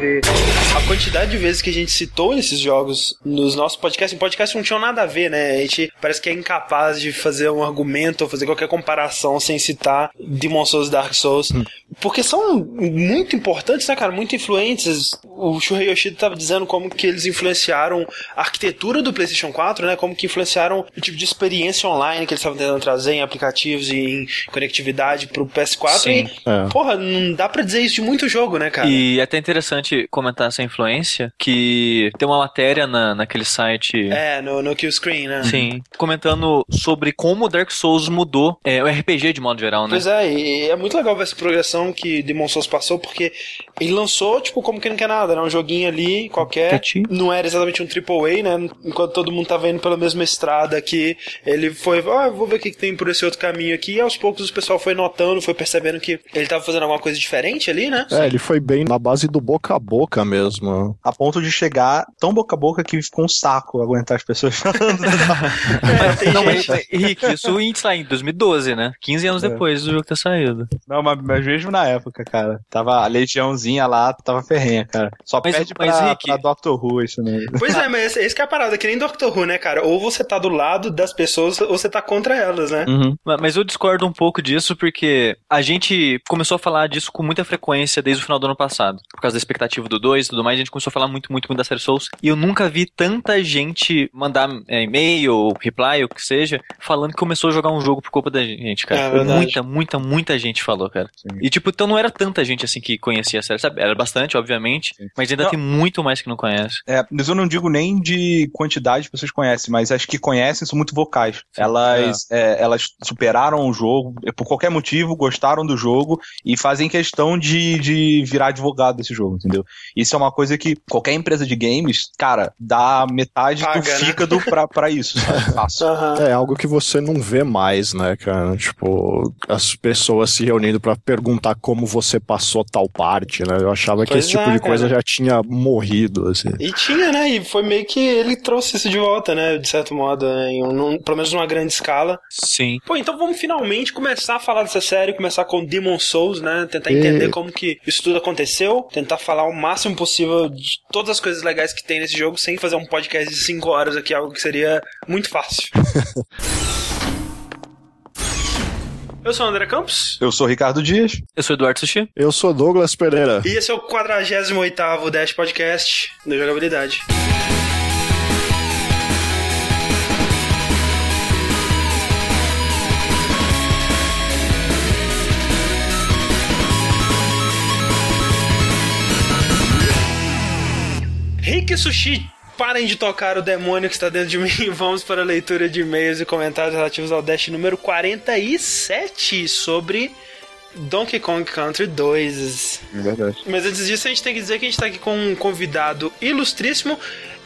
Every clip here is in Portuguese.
ver a quantidade de vezes que a gente citou esses jogos nos nossos podcasts. Em podcast não tinha nada a ver, né? A gente parece que é incapaz de fazer um argumento ou fazer qualquer comparação sem citar Demon Souls e Dark Souls. Hum. Porque são muito importantes, né, cara? Muito influentes. O Shuhei Yoshida estava dizendo como que eles influenciaram a arquitetura do PlayStation 4, né? Como que influenciaram o tipo de experiência online que eles estavam tentando trazer em aplicativos e em conectividade pro PS4. Sim. E, é. porra, não dá pra dizer isso de muito jogo, né, cara? E é até interessante comentar essa influência, que tem uma matéria na, naquele site... É, no, no Killscreen, né? Sim. Comentando sobre como Dark Souls mudou é, o RPG de modo geral, né? Pois é, e é muito legal ver essa progressão que Demon Souls passou, porque ele lançou, tipo, como que não quer nada, né? Um joguinho ali, qualquer. Não era exatamente um AAA, né? Enquanto todo mundo tava indo pela mesma estrada aqui, ele foi, ah, vou ver o que, que tem por esse outro caminho aqui, e aos poucos o pessoal foi notando, foi percebendo que ele tava fazendo alguma coisa diferente ali, né? É, ele foi bem na base do boca a boca mesmo. A ponto de chegar tão boca a boca que ficou um saco aguentar as pessoas falando. é, não, mas, Rick, isso lá em 2012, né? 15 anos é. depois do jogo ter saído. Não, mas, mas mesmo na época, cara. Tava a legiãozinha lá, tava ferrenha, cara. Só mas, pede mas, pra, Rick... pra Doctor Who isso né? Pois é, mas esse que é a parada, que nem Doctor Who, né, cara? Ou você tá do lado das pessoas, ou você tá contra elas, né? Uhum. Mas eu discordo um pouco disso, porque a gente começou a falar disso com muita frequência desde o final do ano passado. Por causa da expectativa do 2 e tudo mais, gente começou a falar muito, muito, muito da série Souls. E eu nunca vi tanta gente mandar é, e-mail, reply, o que seja, falando que começou a jogar um jogo por culpa da gente, cara. É, muita, muita, muita gente falou, cara. Sim. E tipo, então não era tanta gente assim que conhecia a série, sabe? Era bastante, obviamente, Sim. mas ainda não. tem muito mais que não conhece. É, mas eu não digo nem de quantidade de pessoas que conhecem, mas as que conhecem são muito vocais. Sim. Elas, é. É, elas superaram o jogo, por qualquer motivo, gostaram do jogo e fazem questão de, de virar advogado desse jogo, entendeu? Isso é uma coisa que qualquer empresa de games, cara, dá metade Paga, do né? fígado pra, pra isso, sabe? Uhum. É algo que você não vê mais, né, cara? Tipo, as pessoas se reunindo para perguntar como você passou tal parte, né? Eu achava pois que esse tipo é, de coisa cara. já tinha morrido, assim. E tinha, né? E foi meio que ele trouxe isso de volta, né? De certo modo, né? em um, pelo menos numa grande escala. Sim. Pô, então vamos finalmente começar a falar dessa série, começar com Demon Souls, né? Tentar entender e... como que isso tudo aconteceu, tentar falar o máximo possível de todas as coisas legais que tem nesse jogo, sem fazer um podcast de 5 horas aqui, algo que seria muito fácil. Eu sou o André Campos. Eu sou o Ricardo Dias. Eu sou o Eduardo Sushi. Eu sou Douglas Pereira. E esse é o 48º Dash Podcast da Jogabilidade. Rick Sushi parem de tocar o demônio que está dentro de mim. Vamos para a leitura de e-mails e comentários relativos ao Dash número 47 sobre Donkey Kong Country 2. É verdade. Mas antes disso, a gente tem que dizer que a gente está aqui com um convidado ilustríssimo.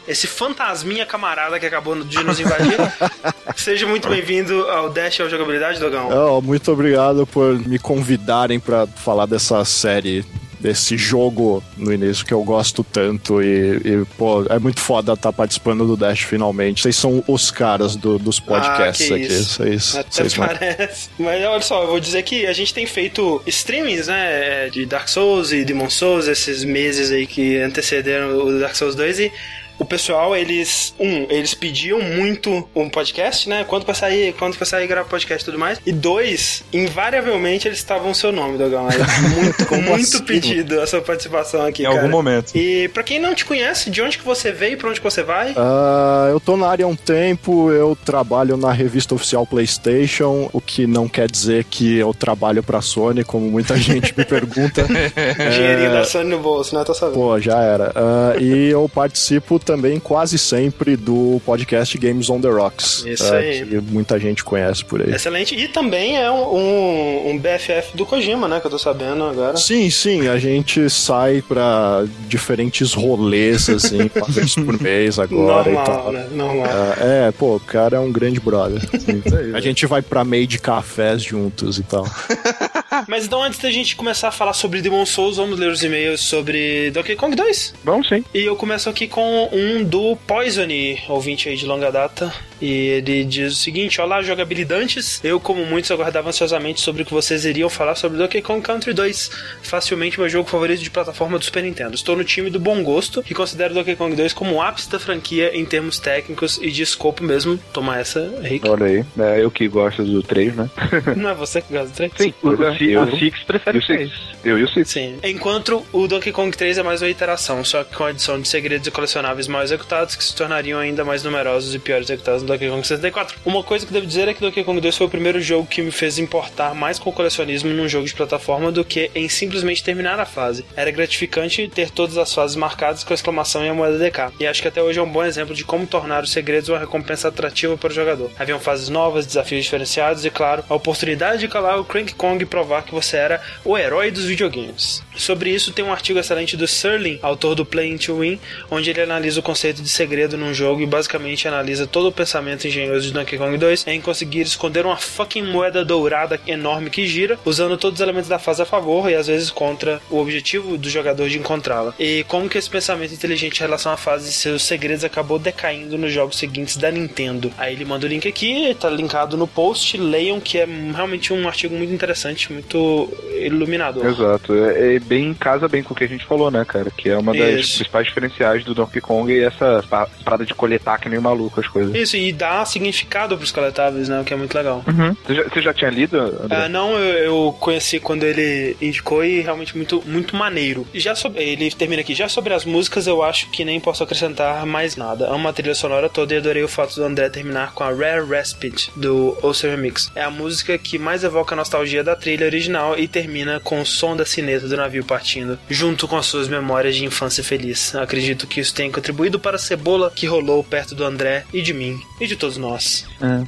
Esse fantasminha camarada que acabou de nos invadir. Seja muito bem-vindo ao Dash ao Jogabilidade, Dogão. Oh, muito obrigado por me convidarem para falar dessa série desse jogo no início que eu gosto tanto e, e pô, é muito foda estar tá participando do Dash finalmente. Vocês são os caras do, dos podcasts ah, aqui. Isso. Vocês, Até vocês parece. Mas olha só, eu vou dizer que a gente tem feito streamings, né, de Dark Souls e Demon Souls esses meses aí que antecederam o Dark Souls 2 e o pessoal, eles, um, eles pediam muito um podcast, né? Quando pra sair, quando pra sair gravar podcast e tudo mais. E dois, invariavelmente eles estavam o seu nome, Dogão. muito, com muito assim? pedido a sua participação aqui, Em cara. algum momento. E pra quem não te conhece, de onde que você veio e pra onde que você vai? Uh, eu tô na área há um tempo, eu trabalho na revista oficial PlayStation, o que não quer dizer que eu trabalho pra Sony, como muita gente me pergunta. Dinheirinho é... da Sony no bolso, né? Tô sabendo. Pô, já era. Uh, e eu participo também quase sempre do podcast Games on the Rocks. Isso é, aí. Que muita gente conhece por aí. Excelente. E também é um, um, um, BFF do Kojima, né? Que eu tô sabendo agora. Sim, sim. A gente sai pra diferentes rolês, assim, uma vez por mês agora Normal, e tal. Né? Normal. É, é, pô, o cara é um grande brother. Sim, a gente vai pra meio de cafés juntos e tal. Mas então, antes da gente começar a falar sobre Demon Souls, vamos ler os e-mails sobre Donkey Kong 2? Vamos sim. E eu começo aqui com um do Poison, ouvinte aí de longa data. E ele diz o seguinte: Olá, jogabilidantes. Eu, como muitos, aguardava ansiosamente sobre o que vocês iriam falar sobre Donkey Kong Country 2. Facilmente meu jogo favorito de plataforma do Super Nintendo. Estou no time do bom gosto e considero Donkey Kong 2 como o ápice da franquia em termos técnicos e de escopo mesmo. Toma essa, Rick. Olha aí, é eu que gosto do 3, né? Não é você que gosta do 3? Sim, Ci- eu, o Six prefere eu sei. 6. eu e o Six. Sim. Enquanto o Donkey Kong 3 é mais uma iteração, só que com a adição de segredos e colecionáveis mal executados que se tornariam ainda mais numerosos e piores executados no Donkey Kong 64. Uma coisa que devo dizer é que Donkey Kong 2 foi o primeiro jogo que me fez importar mais com o colecionismo num jogo de plataforma do que em simplesmente terminar a fase. Era gratificante ter todas as fases marcadas com a exclamação e a moeda DK. E acho que até hoje é um bom exemplo de como tornar os segredos uma recompensa atrativa para o jogador. Haviam fases novas, desafios diferenciados e, claro, a oportunidade de calar o Crank Kong e provar que você era o herói dos videogames. Sobre isso tem um artigo excelente do Serling, autor do Playing to Win, onde ele analisa o conceito de segredo num jogo e basicamente analisa todo o pensamento engenhoso de Donkey Kong 2 em conseguir esconder uma fucking moeda dourada enorme que gira, usando todos os elementos da fase a favor e às vezes contra o objetivo do jogador de encontrá-la. E como que esse pensamento inteligente em relação à fase e seus segredos acabou decaindo nos jogos seguintes da Nintendo. Aí ele manda o link aqui, tá linkado no post, leiam que é realmente um artigo muito interessante, muito iluminador. Exato. É, é bem casa bem com o que a gente falou, né, cara? Que é uma das Isso. principais diferenciais do Donkey Kong e essa pa- parada de coletar que nem maluco as coisas. Isso, e dá significado pros coletáveis, né? O que é muito legal. Você, já, você já tinha lido, André? Ah, não, eu, eu conheci quando ele indicou e realmente muito, muito maneiro. E Já sobre, ele termina aqui. Já sobre as músicas, eu acho que nem posso acrescentar mais nada. Amo a trilha sonora toda e adorei o fato do André terminar com a Rare Respite do Ocean Remix. É a música que mais evoca a nostalgia da trilha original e termina com o som da sineta do navio partindo, junto com as suas memórias de infância feliz. Acredito que isso tenha contribuído para a cebola que rolou perto do André e de mim e de todos nós.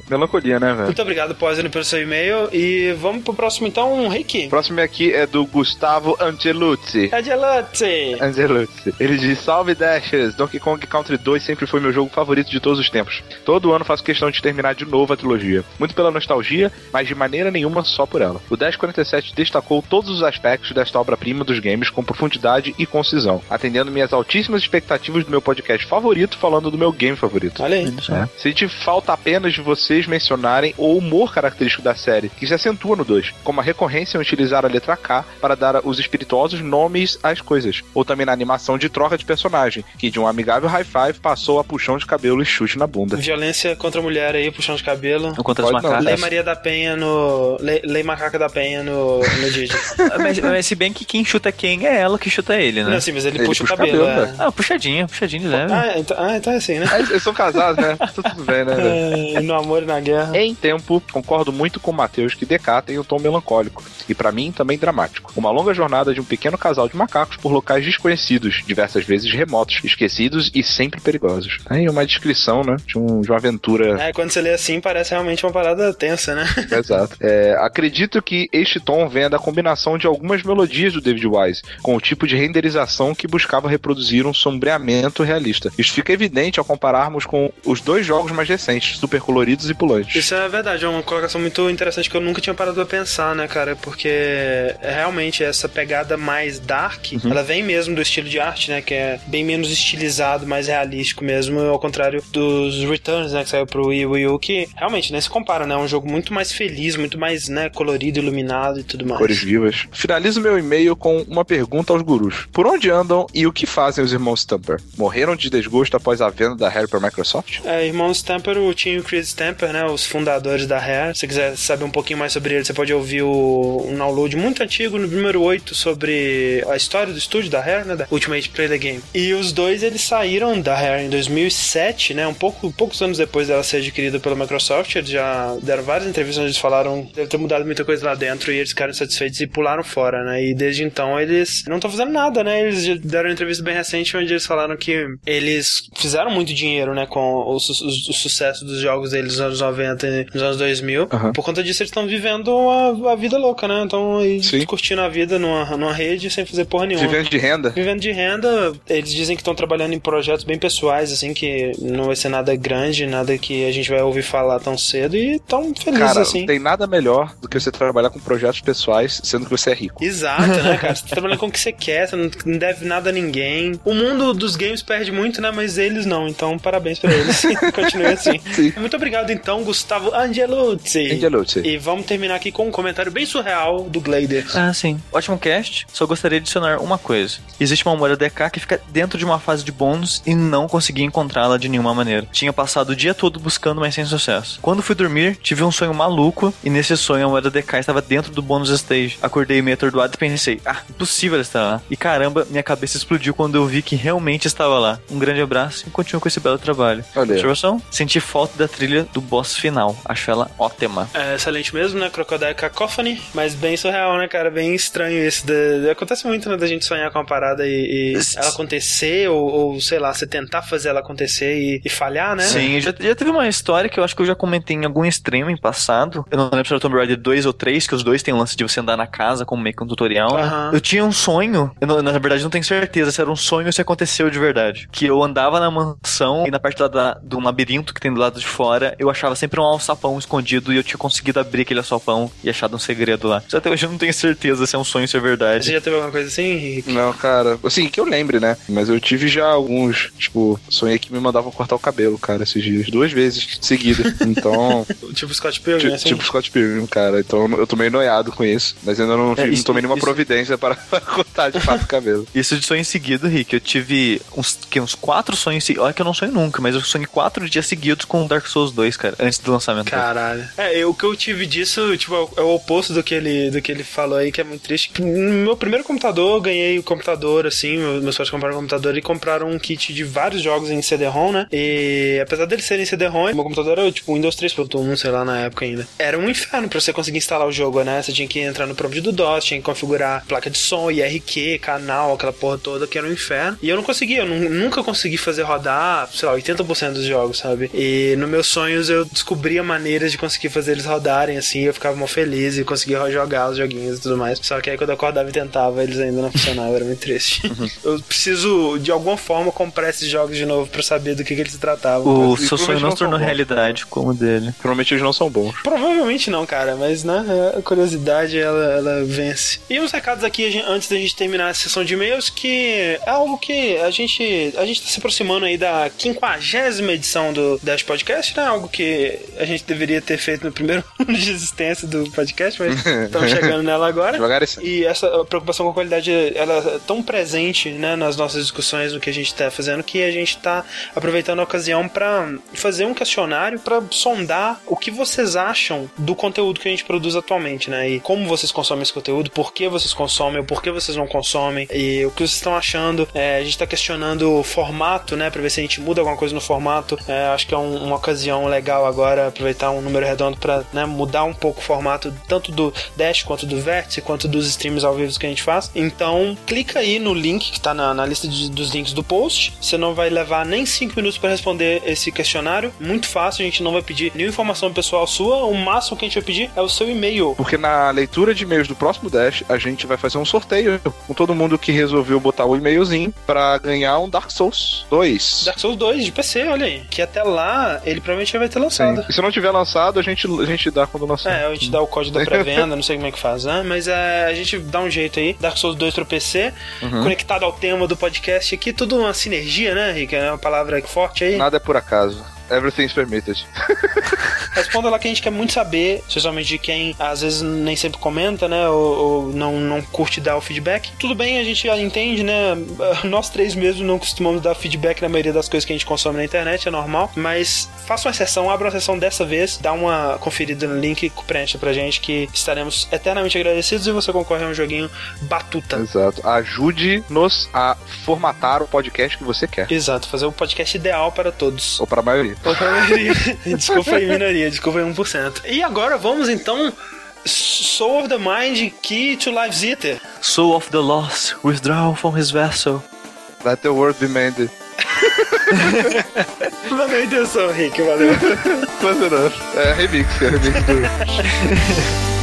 Melancolia, né, velho? Muito obrigado, Poison, pelo seu e-mail. E vamos pro próximo, então, Rick. O próximo aqui é do Gustavo Angeluzzi. Adiante! Angeluzzi. Ele diz: Salve Dashes! Donkey Kong Country 2 sempre foi meu jogo favorito de todos os tempos. Todo ano faço questão de terminar de novo a trilogia. Muito pela nostalgia, mas de maneira nenhuma só por ela. O Dash 47 destacou todos os aspectos desta obra-prima dos games com profundidade e concisão, atendendo minhas altíssimas expectativas do meu podcast favorito, falando do meu game favorito. Olha aí. É. Sente falta apenas de vocês mencionarem o humor característico da série, que se acentua no 2, como a recorrência em utilizar a letra K para dar os espirituosos nomes às coisas, ou também na animação de troca de personagem, que de um amigável high five passou a puxão de cabelo e chute na bunda. Violência contra a mulher aí, puxão de cabelo. Contra as Pode macacas. Lei Maria da Penha no. Lei, Lei Macaca da Penha no, no Didi. mas, mas se bem que quem chuta quem é ela que chuta ele, né? Não, assim, mas ele, Ele puxa, puxa o cabelo. cabelo, é. velho. Ah, puxadinha, puxadinha de leve. Ah, então, ah, então é assim, né? Ah, Eles são casados, né? Tá tudo bem, né? É, no amor e na guerra. Em tempo, concordo muito com o Matheus que DK tem um tom melancólico, e pra mim também dramático. Uma longa jornada de um pequeno casal de macacos por locais desconhecidos, diversas vezes remotos, esquecidos e sempre perigosos. Aí uma descrição, né? De, um- de uma aventura. É, quando você lê assim, parece realmente uma parada tensa, né? Exato. É, acredito que este tom venha da combinação de algumas melodias do David Wise, com o tipo de renderização que buscava reproduzir um sombreamento realista. Isso fica evidente ao compararmos com os dois jogos mais recentes, super coloridos e pulantes. Isso é verdade, é uma colocação muito interessante que eu nunca tinha parado pra pensar, né, cara? Porque é realmente essa pegada mais dark, ela vem mesmo do estilo de arte, né? Que é bem menos estilizado, mais realístico mesmo, ao contrário dos Returns, né? Que saiu pro Wii, Wii U, que realmente nem se compara, né? É um jogo muito mais feliz, muito mais, né, colorido, iluminado e tudo mais. Cores vivas. Finalizo meu e-mail com uma pergunta aos gurus. Por onde andam e o que fazem os irmãos Stamper? Morreram de desgosto após a venda da Harry para Microsoft? É, irmão Stamper, o Tim e o Chris Stamper, né? Os fundadores da Rare. Se você quiser saber um pouquinho mais sobre ele, você pode ouvir o, um download muito antigo, no número 8, sobre a história do estúdio da Rare, né? Da Ultimate Play the Game. E os dois, eles saíram da Rare em 2007, né? Um pouco, poucos anos depois dela ser adquirida pela Microsoft. Eles já deram várias entrevistas onde eles falaram que deve ter mudado muita coisa lá dentro e eles ficaram satisfeitos e pularam fora, né? E desde então eles não estão fazendo nada, né? Eles deram uma entrevista bem recente onde eles falaram que eles fizeram muito dinheiro, né? Com o, su- o- sucesso dos jogos deles nos anos 90 e nos anos 2000. Aham. Por conta disso, eles estão vivendo a, a vida louca, né? Sim. curtindo a vida numa, numa rede sem fazer porra nenhuma. Vivendo de renda? Vivendo de renda, eles dizem que estão trabalhando em projetos bem pessoais, assim, que não vai ser nada grande, nada que a gente vai ouvir falar tão cedo e estão felizes, Cara, assim. não tem nada melhor do que você trabalhar com projetos pessoais, sendo que você é rico. Exato, né, cara? Você tá trabalhando com o que você quer, você não deve nada a ninguém. O mundo dos games perde muito, né? Mas eles não, então parabéns pra eles. Continue assim. Muito obrigado, então, Gustavo Angeluzzi. Angeluzzi. E vamos terminar aqui com um comentário bem surreal do Glader. Ah, sim. Ótimo cast. Só gostaria de adicionar uma coisa. Existe uma moeda DK que fica dentro de uma fase de bônus e não consegui encontrá-la de nenhuma maneira. Tinha passado o dia todo buscando, mas sem sucesso. Quando fui dormir, tive um sonho maluco e nesse sonho a moeda DK estava dentro do bônus stage. Acordei meio atordoado e pensei, ah, impossível ela estar lá. E caramba, minha cabeça explodiu quando eu vi que realmente estava lá. Um grande abraço e continuo com esse belo trabalho. Olha. Observação? Senti falta da trilha do boss final. Acho ela ótima. É excelente mesmo, né? Crocodile Cacophony, mas bem surreal, né, cara? Bem estranho esse. Da... Acontece muito, né, da gente sonhar com uma parada e, e ela acontecer, ou, ou, sei lá, você tentar fazer ela acontecer e, e falhar, né? Sim, já, já teve uma história que eu acho que eu já comentei em algum stream em passado. Eu não lembro se era Tomb Raider 2 ou 3, que os dois têm o lance de você andar na casa como meio que um tutorial. Aham. Eu tinha um sonho, eu na verdade não tenho certeza se era um sonho ou se aconteceu de verdade. Que eu andava na mansão e na parte lá da, do labirinto que tem do lado de fora, eu achava sempre um alçapão escondido e eu tinha conseguido abrir aquele alçapão e achado um segredo lá. Mas até hoje eu não tenho certeza se é um sonho ou se é Você verdade. já teve alguma coisa assim, Henrique? Não, cara, assim, que eu lembre, né? Mas eu tive já alguns, tipo, sonhei que me mandavam cortar o cabelo, cara, esses dias. Duas vezes seguida. Então, Tipo Scott Pilgrim, assim? tipo Scott Pilgrim, cara. Então eu tô meio noiado com isso. Mas ainda não, É, isso- não tomei nenhuma isso- providência para, para cortar de fato o cabelo. Isso de sonho seguido, Rick. Eu tive uns, que, uns quatro sonhos seguidos. Olha que eu não sonho nunca, mas eu sonhei quatro dias seguidos com Dark Souls 2, cara, antes do lançamento. Caralho. É, eu- o que eu tive disso, tipo, é o- é o oposto do que ele, do que ele falou aí, que é muito triste. No meu primeiro computador, eu ganhei o computador, assim, meu- meus pais compraram um computador e compraram um kit de vários jogos em CD-ROM, né? E apesar deles serem CD-ROM, meu computador era tipo Windows 3.1, sei lá, na época ainda. Era um inferno pra você conseguir instalar o jogo, né? Você tinha que entrar no prompt do DOS, tinha que configurar placa de som, IRQ, canal, aquela porra toda, que era um inferno. E eu não conseguia, eu nu- nunca consegui fazer rodar, sei lá, 80% dos jogos, sabe? E nos meus sonhos eu descobria maneiras de conseguir fazer eles rodarem, assim, eu ficava mó feliz e conseguia jogar os joguinhos e tudo mais. Só que aí quando eu acordava e tentava, eles ainda não funcionavam, era muito triste. eu preciso, de alguma forma, comprar esses jogos de novo pra saber do que, que eles se tratavam. O E seu sonho não se tornou realidade como o dele. Provavelmente eles não são bons. Provavelmente não, cara, mas né, a curiosidade ela, ela vence. E uns recados aqui antes da gente terminar a sessão de e-mails, que é algo que a gente a gente tá se aproximando aí da quinquagésima edição do Dash Podcast, né? Algo que a gente deveria ter feito no primeiro ano de existência do podcast, mas estamos chegando nela agora. Devagar. E essa preocupação com a qualidade, ela é tão presente, né, nas nossas discussões do que a gente tá fazendo, que a gente tá aproveitando a ocasião para fazer um questionário para sondar o que vocês acham do conteúdo que a gente produz atualmente, né? E como vocês consomem esse conteúdo, por que vocês consomem, ou por que vocês não consomem, e o que vocês estão achando. É, a gente tá questionando o formato, né, para ver se a gente muda alguma coisa no formato. É, acho que é um- uma ocasião legal agora aproveitar um número redondo para né, mudar um pouco o formato tanto do Dash quanto do Vértice, quanto dos streams ao vivo que a gente faz. Então, clica aí no link que tá na, na lista de- dos links do post. Você não vai levar nem 5 minutos para responder esse questionário. Muito fácil, a gente não vai pedir nenhuma informação pessoal sua. O máximo que a gente vai pedir é o seu e-mail. Porque na leitura de e-mails do próximo Dash, a gente vai fazer um sorteio com todo mundo que resolveu botar o e-mailzinho pra ganhar um Dark Souls 2. Dark Souls 2 de PC, olha aí. Que até lá ele provavelmente já vai ter Sim. lançado. E se não tiver lançado, a gente, a gente dá quando lançar. É, a gente dá o código da pré-venda, não sei como é que faz, né? Mas é, a gente dá um jeito aí. Dark Souls 2 pro PC, conectado ao tema do podcast aqui, tudo uma sinergia, né, Rick? É uma palavra forte aí. Nada é por acaso. Everything's permitted. Responda lá que a gente quer muito saber, especialmente de quem às vezes nem sempre comenta, né? Ou, ou não, não curte dar o feedback. Tudo bem, a gente já entende, né? Nós três mesmo não costumamos dar feedback na maioria das coisas que a gente consome na internet, é normal. Mas faça uma sessão, abra uma sessão dessa vez, dá uma conferida no link, preencha pra gente que estaremos eternamente agradecidos e você concorre a um joguinho batuta. Exato. Ajude-nos a formatar o podcast que você quer. Exato, fazer o podcast ideal para todos. Ou para a maioria. Outra maioria. desculpa aí, minoria, desculpa aí 1%. E agora vamos então. Soul of the Mind, Key to Life Eater. Soul of the Lost, withdraw from his vessel. Let the world be mended. Valeu a intenção, Rick, valeu. Mas não. É remix, é remix do.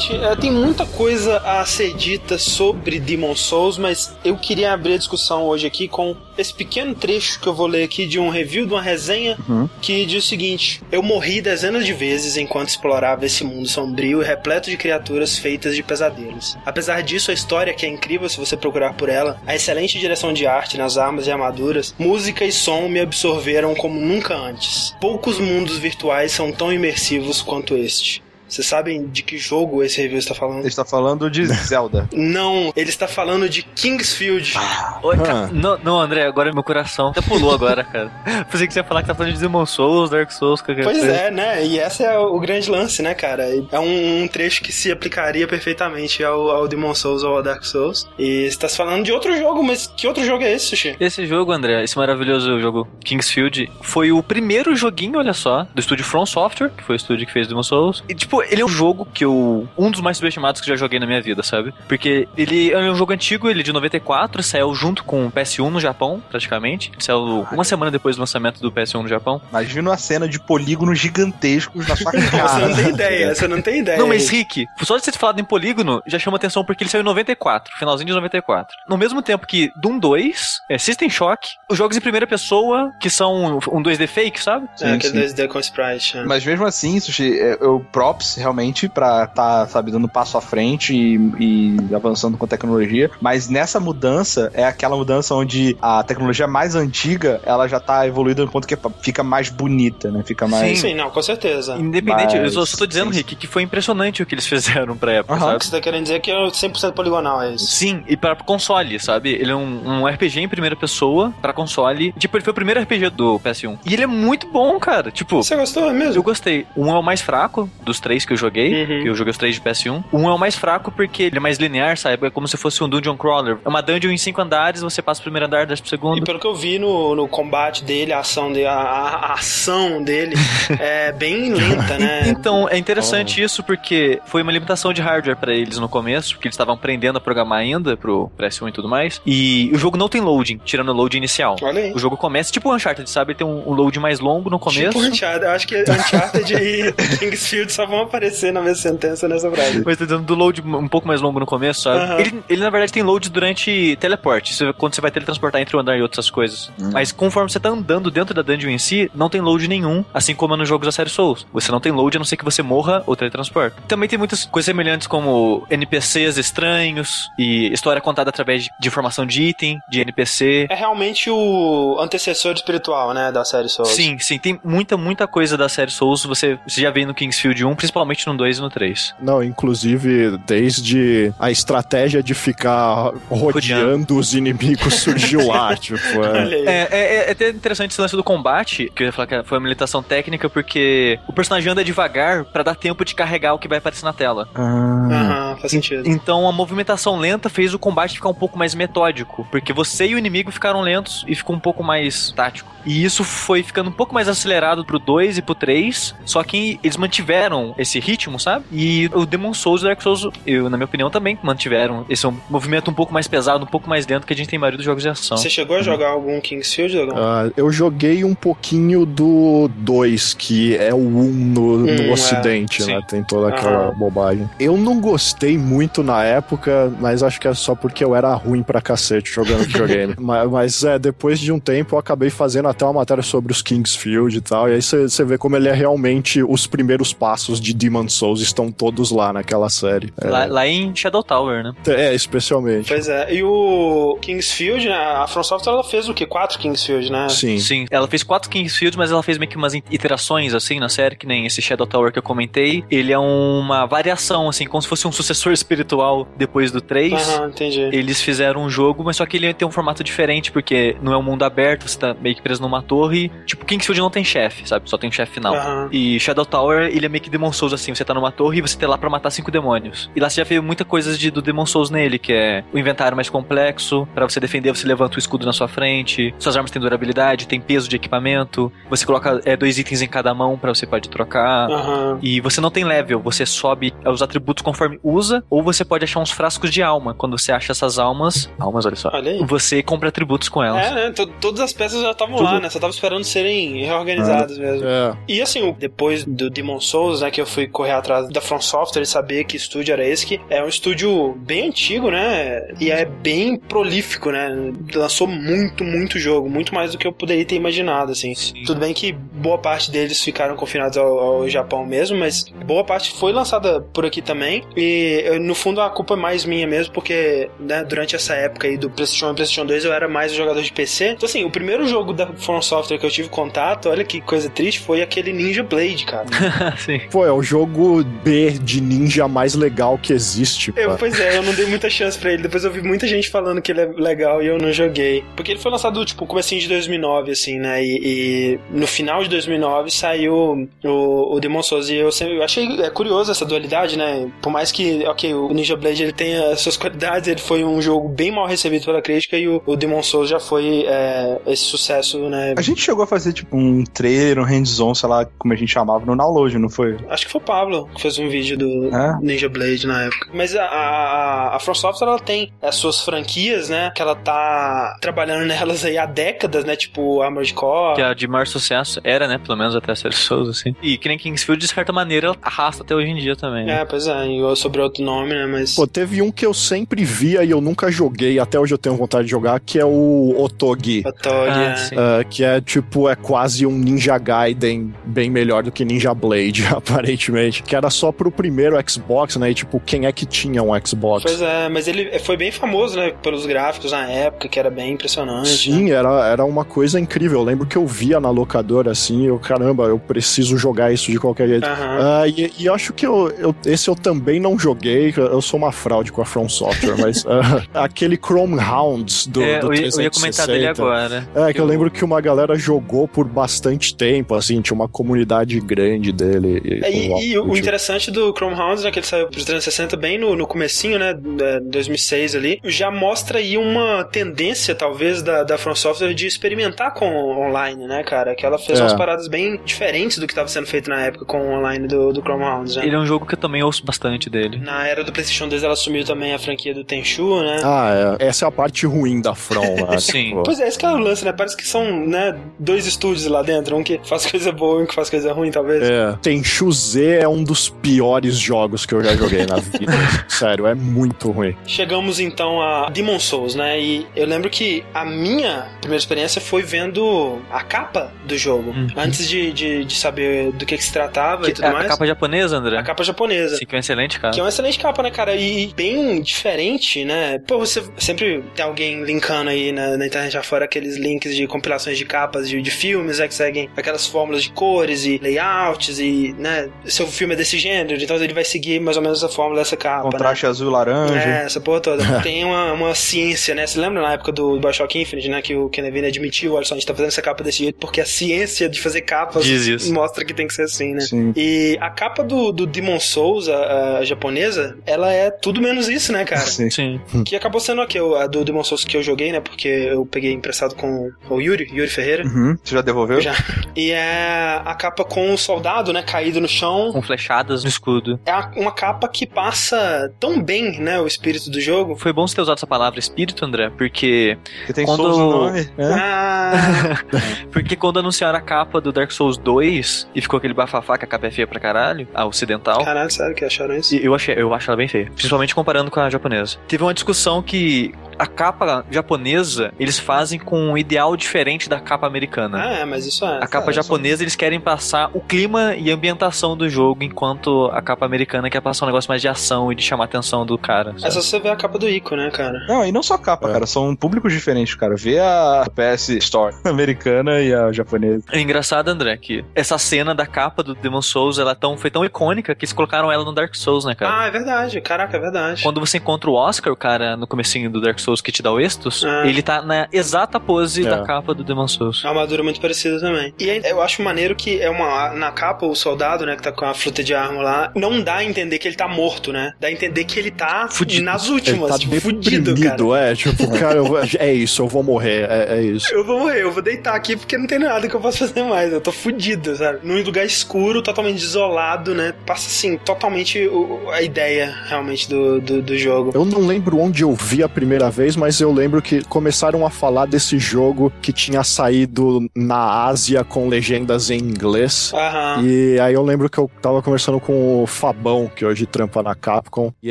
gente. É, tem muita coisa a ser dita sobre Demon Souls, mas eu queria abrir a discussão hoje aqui com esse pequeno trecho que eu vou ler aqui de um review, de uma resenha, uhum. que diz o seguinte: Eu morri dezenas de vezes enquanto explorava esse mundo sombrio e repleto de criaturas feitas de pesadelos. Apesar disso, a história, que é incrível se você procurar por ela, a excelente direção de arte nas armas e armaduras, música e som me absorveram como nunca antes. Poucos mundos virtuais são tão imersivos quanto este. Vocês sabem de que jogo esse review está falando? Ele está falando de Zelda. não, ele está falando de Kingsfield. Ah. Oi, cara. Não, não, André, agora meu coração até pulou agora, cara. Pensei que você ia falar que tá falando de Demon Souls, Dark Souls, qualquer Pois coisa. é, né? E esse é o grande lance, né, cara? É um, um trecho que se aplicaria perfeitamente ao, ao Demon Souls ou ao Dark Souls. E você tá falando de outro jogo, mas que outro jogo é esse, Sushi? Esse jogo, André, esse maravilhoso jogo Kingsfield, foi o primeiro joguinho, olha só, do estúdio From Software, que foi o estúdio que fez Demon Souls. E, tipo, ele é um jogo que eu. Um dos mais subestimados que já joguei na minha vida, sabe? Porque ele é um jogo antigo, ele é de 94, saiu junto com o PS1 no Japão, praticamente. Saiu uma semana depois do lançamento do PS1 no Japão. Imagina uma cena de polígonos gigantescos na sua cara. você não tem ideia, você não tem ideia. Não, mas Rick, só de você ter falado em polígono já chama atenção porque ele saiu em 94, finalzinho de 94. No mesmo tempo que Doom 2, é, System Shock, os jogos em primeira pessoa, que são um 2D fake, sabe? É, aquele 2D com sprite. É. Mas mesmo assim, Sushi, eu props realmente para tá, sabe, dando passo à frente e, e, avançando com a tecnologia. Mas nessa mudança é aquela mudança onde a tecnologia mais antiga ela já tá evoluída no ponto que fica mais bonita, né? Fica mais. Sim, sim, não, com certeza. Independente, Mas... eu só, tô dizendo, sim. Rick, que foi impressionante o que eles fizeram pra época. Uhum. Sabe? O que você tá querendo dizer é que é 100% poligonal, é isso? Sim, e para console, sabe? Ele é um, um RPG em primeira pessoa para console. Tipo, ele foi o primeiro RPG do PS1. E ele é muito bom, cara. Tipo. Você gostou mesmo? Eu gostei. Um é o mais fraco dos três que eu joguei uhum. que eu joguei os três de PS1. Um é o mais fraco porque ele é mais linear, sabe? É como se fosse um dungeon crawler. É uma dungeon em cinco andares, você passa o primeiro andar, desce pro segundo. E pelo que eu vi no, no combate dele, a ação dele, a, a ação dele é bem lenta, né? Então, é interessante oh. isso porque foi uma limitação de hardware para eles no começo, porque eles estavam aprendendo a programar ainda pro PS1 e tudo mais. E o jogo não tem loading, tirando o load inicial. Olha aí. O jogo começa tipo o Uncharted, sabe? Ele tem um, um load mais longo no começo. Tipo Uncharted, eu acho que Uncharted e Kingsfield só vão aparecer na mesma sentença nessa frase. Mas tá dando do load um pouco mais longo no começo, sabe? Uhum. Ele, ele, na verdade, tem load durante teleporte, quando você vai teletransportar entre o andar e outras coisas. Uhum. Mas conforme você tá andando dentro da dungeon em si, não tem load nenhum, assim como é nos jogos da série Souls. Você não tem load a não ser que você morra ou teletransporte. Também tem muitas coisas semelhantes como NPCs estranhos e história contada através de informação de item, de NPC. É realmente o antecessor espiritual, né, da série Souls. Sim, sim. Tem muita, muita coisa da série Souls. Você, você já vê no Kingsfield 1, principalmente no 2 e no 3. Não, inclusive, desde a estratégia de ficar rodeando os inimigos surgiu lá, tipo. É. É, é, é até interessante esse lance do combate, que eu ia falar que foi uma limitação técnica, porque o personagem anda devagar para dar tempo de carregar o que vai aparecer na tela. Ah, faz sentido. Então a movimentação lenta fez o combate ficar um pouco mais metódico, porque você e o inimigo ficaram lentos e ficou um pouco mais tático. E isso foi ficando um pouco mais acelerado pro 2 e pro 3, só que eles mantiveram esse ritmo, sabe? E o Demon Souls e o Dark Souls, eu, na minha opinião, também mantiveram esse um movimento um pouco mais pesado, um pouco mais lento que a gente tem em maioria dos jogos de ação. Você chegou a jogar algum Kingsfield? Uh, eu joguei um pouquinho do 2, que é o 1 um no, hum, no é. ocidente, é. né? Tem toda aquela uhum. bobagem. Eu não gostei muito na época, mas acho que é só porque eu era ruim pra cacete jogando videogame. mas, mas é, depois de um tempo eu acabei fazendo até uma matéria sobre os Kingsfield e tal, e aí você vê como ele é realmente os primeiros passos de Demon Souls estão todos lá naquela série. É. Lá, lá, em Shadow Tower, né? É, especialmente. Pois é. E o Kingsfield, né? A From Software ela fez o quê? Quatro Kingsfield, né? Sim. Sim. Ela fez quatro Kingsfield, mas ela fez meio que umas iterações, assim, na série, que nem esse Shadow Tower que eu comentei. Ele é uma variação, assim, como se fosse um sucessor espiritual depois do 3. Aham, entendi. Eles fizeram um jogo, mas só que ele tem um formato diferente, porque não é um mundo aberto, você tá meio que preso numa torre. Tipo, Kingsfield não tem chefe, sabe? Só tem um chefe final. Uhum. E Shadow Tower, ele é meio que Demon Souls, assim. Você tá numa torre e você tem lá pra matar cinco demônios. E lá você já vê muita coisa de, do Demon Souls nele, que é o inventário mais complexo. para você defender, você levanta o escudo na sua frente. Suas armas têm durabilidade, tem peso de equipamento. Você coloca é, dois itens em cada mão para você pode trocar. Uhum. E você não tem level, você sobe os atributos conforme usa ou você pode achar uns frascos de alma. Quando você acha essas almas, almas, olha só, Olha aí. você compra atributos com elas. É, né? to- Todas as peças já estavam lá, né? Só tava esperando serem reorganizadas mesmo. É. E assim, depois do Demon Souls, né, que eu fui correr atrás da From Software e saber que estúdio era esse, que é um estúdio bem antigo, né? E é bem prolífico, né? Lançou muito, muito jogo, muito mais do que eu poderia ter imaginado, assim. Sim. Tudo bem que boa parte deles ficaram confinados ao, ao Japão mesmo, mas boa parte foi lançada por aqui também. E eu, no fundo a culpa é mais minha mesmo, porque né, durante essa época aí do PlayStation 1 e PlayStation 2 eu era mais um jogador de PC. Então, assim, o primeiro jogo da From Software que eu tive contato, olha que coisa triste, foi aquele Ninja Blade, cara. Sim. Pô, é o jogo B de ninja mais legal que existe. Eu, pois é, eu não dei muita chance pra ele. Depois eu vi muita gente falando que ele é legal e eu não joguei. Porque ele foi lançado, tipo, comecinho de 2009, assim, né? E, e no final de 2009 saiu o, o Demon Souls. E eu, sempre, eu achei é, curioso essa dualidade, né? Por mais que, ok, o Ninja Blade ele tenha as suas qualidades, ele foi um jogo bem mal recebido pela crítica e o, o Demon Souls já foi é, esse sucesso, né? A gente chegou a fazer, tipo, um trailer, um hands-on, sei lá, como a gente chamava, no download, não foi? Acho que foi o Pablo que fez um vídeo do É? Ninja Blade na época. Mas a, a, a From Software, ela tem as suas franquias, né? Que ela tá trabalhando nelas aí há décadas, né? Tipo Armored Core. Que a de maior sucesso era, né? Pelo menos até a série Souls, assim. E que nem Kingsfield, de certa maneira, ela arrasta até hoje em dia também. né? É, pois é, e eu sobre outro nome, né? Mas. Pô, teve um que eu sempre via e eu nunca joguei, até hoje eu tenho vontade de jogar, que é o Otogi. o Todd, Ah, sim. Uh, que é tipo, é quase um Ninja Gaiden bem melhor do que Ninja Blade, aparentemente. Que era só pro primeiro Xbox, né? E tipo, quem é que tinha um Xbox? Pois é, mas ele foi bem famoso, né? Pelos gráficos na época, que era bem impressionante. né? Sim, era, era uma coisa incrível. Eu lembro que eu via na locadora assim, eu, caramba, eu preciso jogar isso de qualquer jeito. Aham. Ah, e, e eu acho que eu, eu- esse eu também não joguei. Eu sou uma fraude com a From Software, mas ah, aquele Chrome Hounds do, É, do eu, ia, eu ia comentar dele 360. agora. É, que eu lembro que uma galera jogou por bastante tempo, assim, tinha uma comunidade grande dele. E, É, E, e o tipo, interessante do Chrome Hounds, né, que ele saiu pro 360 bem no, no comecinho, né, da- 2006 ali, já mostra aí uma tendência, talvez, da, da From Software de experimentar com online, né, cara? Que ela fez É. umas paradas bem diferentes do que estava sendo feito na época com o online do, do Chrome Hounds, né? Ele é um jogo que eu também ouço bastante dele. Na era do PlayStation 2 ela assumiu também a franquia do Tenchu, né? Ah, é. Essa é a parte ruim da From, né? Sim. Tipo, Pois é, esse que é o lance, né? Parece que são, né, dois estúdios lá dentro, um que faz coisa boa e um que faz coisa ruim, talvez. É. Tenchu Z é um dos piores jogos que eu já joguei na vida. Sério, é muito ruim. Chegamos então a Demon Souls, né? E eu lembro que a minha primeira experiência foi vendo a capa do jogo. Uhum. Antes de, de, de saber do que, que se tratava e Que- tudo a, a mais. capa japonesa, André? a capa japonesa. Sim, que é um excelente, cara. Que é uma excelente capa, né, cara? E bem diferente, né? Pô, você sempre tem alguém linkando aí na, na internet afora aqueles links de compilações de capas de, de filmes, né? Que seguem aquelas fórmulas de cores e layouts e, né? Seu filme é desse gênero, então ele vai seguir mais ou menos a fórmula dessa capa, né? Contraste azul e laranja. É, essa porra toda. Tem uma, uma ciência, né? Você lembra na época do Bioshock Infinite, né? Que o Ken Levine admitiu, olha só, a gente tá fazendo essa capa desse jeito porque a ciência de fazer capas Diz isso. mostra que tem que ser assim, né? Sim. E a capa do, do Demon Souls, a, a japonesa, ela é tudo menos isso, né, cara? Sim. Sim. Que acabou sendo aqui, a do Demon Souls que eu joguei, né? Porque eu peguei emprestado com o Yuri, Yuri Ferreira. Uhum. Você já devolveu? Já. E é a capa com o soldado, né? Caído no chão. Com flechadas no escudo. É a- uma capa que passa tão bem, né? O espírito do jogo. Foi bom você ter usado essa palavra espírito, André, porque Porque tem Quando- Souls no nome. né? Ah, porque quando anunciaram a capa do Dark Souls 2 e ficou aquele bafafá que a capa é feia pra caralho, a ocidental, caralho, sério que acharam isso? Eu, achei, eu acho ela bem feia. Principalmente comparando com a japonesa. Teve uma discussão que a capa japonesa eles fazem com um ideal diferente da capa americana. Ah, é, mas isso é. A capa é, japonesa eles querem passar o clima e a ambientação do jogo, enquanto a capa americana quer passar um negócio mais de ação e de chamar a atenção do cara. É sabe? só você ver a capa do Ico, né, cara? Não, e não só capa, É. cara. São públicos diferentes, cara. Vê a PS Store americana e a japonesa. É engraçado, André, que essa cena da capa do Demon Souls ela tão, foi tão icônica que eles colocaram ela no Dark Souls, né, cara? Ah, é verdade. Caraca, é verdade. Quando você encontra o Oscar, o cara, no comecinho do Dark Souls que te dá o Estus, Ah. ele tá na exata pose É. da capa do Demon Souls. A armadura é muito parecida também. E aí, eu acho maneiro que é uma. Na capa, o soldado, né, que tá com a fruta de arma lá, não dá a entender que ele tá morto, né? Dá a entender que ele tá Fudido. nas Ele últimas, tá tipo, fudido, cara. é. Tipo, cara, eu é isso, eu vou morrer, é, é isso. Eu vou morrer, eu vou deitar aqui porque não tem nada que eu possa fazer mais. Eu tô fudido, sabe? Num lugar escuro, totalmente isolado, né? Passa assim, totalmente o- a ideia realmente do, do, do jogo. Eu não lembro onde eu vi a primeira vez, mas eu lembro que começaram a falar desse jogo que tinha saído na Ásia com legendas em inglês. Aham. E aí eu lembro que eu tava conversando com o Fabão, que hoje trampa na Capcom, e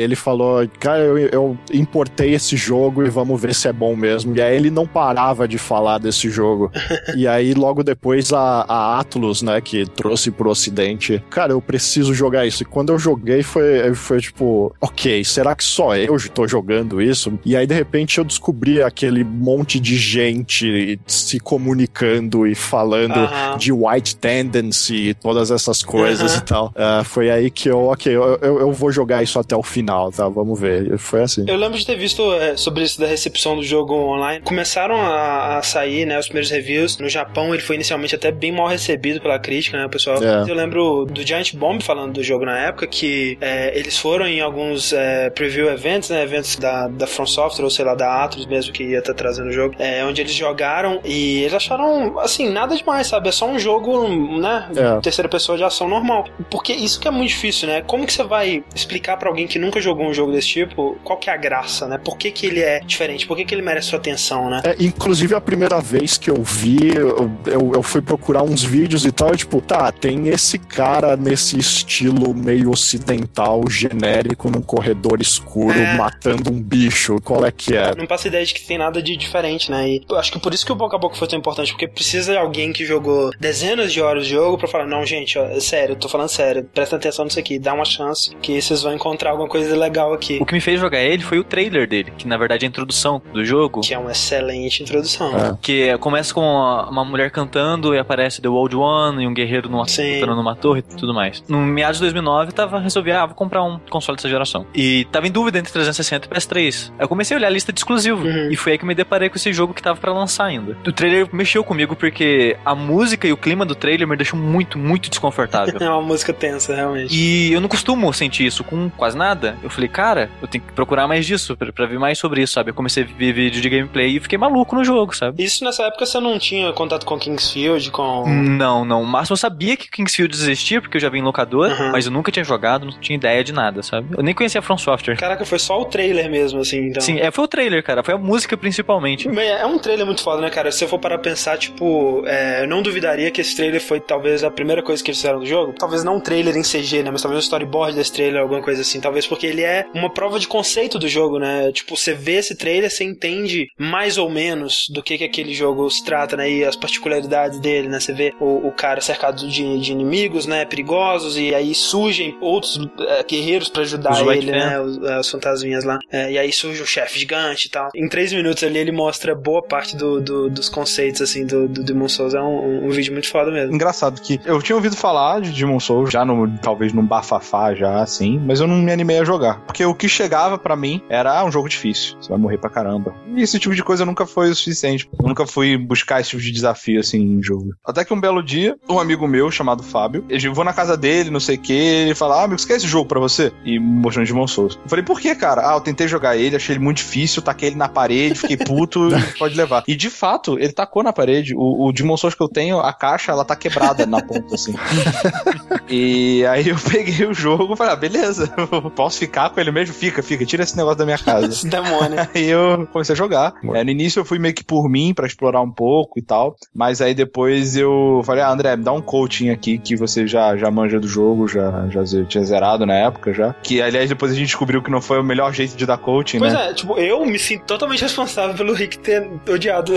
ele falou, cara, eu, eu importei esse jogo e vamos ver se é bom mesmo. E aí ele não parava de falar desse jogo. e aí logo depois a, a Atlus, né, que trouxe pro ocidente, cara, eu preciso jogar isso. E quando eu joguei foi, foi tipo, ok, será que só eu tô jogando isso? E aí de repente eu descobri aquele monte de gente se comunicando e falando Aham. de white tendency e todas essas coisas Aham. E tal. Ah, foi aí que eu, ok, eu, eu, eu vou jogar isso até o final, tá? Vamos ver. Foi assim. Eu lembro de ter visto é, sobre isso da recepção do jogo online. Começaram a, a sair, né, os primeiros reviews. No Japão ele foi inicialmente até bem mal recebido pela crítica, né, pessoal. É. Eu lembro do Giant Bomb falando do jogo na época, que é, eles foram em alguns é, preview events, né, eventos da, da From Software, ou sei lá, da Atlus mesmo, que ia estar trazendo o jogo, é, onde eles jogaram e eles acharam, assim, nada demais, sabe? É só um jogo, né, É. terceira pessoa de ação normal. Porque isso que é muito difícil, né? Como que você vai explicar pra alguém que nunca jogou um jogo desse tipo qual que é a graça, né? Por que, que ele é diferente? Por que, que ele merece sua atenção, né? É, inclusive, a primeira vez que eu vi, eu, eu, eu fui procurar uns vídeos e tal, e tipo, tá, tem esse cara nesse estilo meio ocidental, genérico, num corredor escuro, É. matando um bicho, qual é que é? Não passa ideia de que tem nada de diferente, né? E eu acho que por isso que o boca a boca foi tão importante, porque precisa de alguém que jogou dezenas de horas de jogo pra falar, não, gente, ó, sério, eu tô falando sério, presta atenção nisso aqui, dá uma chance que vocês vão encontrar alguma coisa legal aqui. O que me fez jogar ele foi o trailer dele, que na verdade é a introdução do jogo. Que é uma excelente introdução. É. Que começa com uma mulher cantando e aparece The World One e um guerreiro numa, lutando numa torre e tudo mais. No meados de 2009, tava resolvi, ah, vou comprar um console dessa geração. E tava em dúvida entre 360 e PS3. Aí eu comecei a olhar a lista de exclusivo. Uhum. E foi aí que eu me deparei com esse jogo que tava pra lançar ainda. O trailer mexeu comigo porque a música e o clima do trailer me deixou muito, muito desconfortável. Uma música tensa, realmente. E eu não costumo sentir isso com quase nada. Eu falei, cara, eu tenho que procurar mais disso, pra, pra ver mais sobre isso, sabe? Eu comecei a ver vídeo de gameplay e fiquei maluco no jogo, sabe? Isso nessa época você não tinha contato com Kingsfield, com. Não, não. O máximo eu sabia que Kingsfield existia, porque eu já vi em locador, Uhum. mas eu nunca tinha jogado, não tinha ideia de nada, sabe? Eu nem conhecia a From Software. Caraca, foi só o trailer mesmo, assim, então. Sim, é, foi o trailer, cara. Foi a música principalmente. É um trailer muito foda, né, cara? Se eu for para pensar, tipo, é, eu não duvidaria que esse trailer foi talvez a primeira coisa que eles fizeram do jogo. Talvez não um trailer em CG, né? Mas talvez um storyboard desse trailer, alguma coisa assim. Talvez porque ele é uma prova de conceito do jogo, né? Tipo, você vê esse trailer, você entende mais ou menos do que, que aquele jogo se trata, né? E as particularidades dele, né? Você vê o, o cara cercado de, de inimigos, né? Perigosos, e aí surgem outros é, guerreiros pra ajudar Os ele, né? Os, as fantasminhas lá. É, e aí surge o chefe gigante e tal. Em três minutos ali ele mostra boa parte do, do- dos conceitos, assim, do, do Demon Souls. É um, um vídeo muito foda mesmo. Engraçado que eu tinha ouvido falar de Demon Souls, já no, talvez num bafafá já, assim, mas eu não me animei a jogar. Porque o que chegava pra mim era ah, um jogo difícil, você vai morrer pra caramba. E esse tipo de coisa nunca foi o suficiente. Eu nunca fui buscar esse tipo de desafio, assim, em jogo. Até que um belo dia, um amigo meu, chamado Fábio, eu vou na casa dele, não sei o que, ele fala, ah, amigo, você quer esse jogo pra você? E mostrando Demon Souls. Eu falei, por que, cara? Ah, eu tentei jogar ele, achei ele muito difícil, taquei ele na parede, fiquei puto, pode levar. E de fato, ele tacou na parede. O, o Demon Souls que eu tenho, a caixa, ela tá quebrada na ponta, assim. E aí eu peguei o jogo e falei, ah, beleza, posso ficar com ele mesmo? Fica, fica, tira esse negócio da minha casa. Esse demônio. Aí eu comecei a jogar. É, no início eu fui meio que por mim, pra explorar um pouco e tal. Mas aí depois eu falei, ah, André, me dá um coaching aqui que você já, já manja do jogo, já, já tinha zerado na época já. Que aliás depois a gente descobriu que não foi o melhor jeito de dar coaching, Pois né? é, tipo, eu me sinto totalmente responsável pelo Rick ter odiado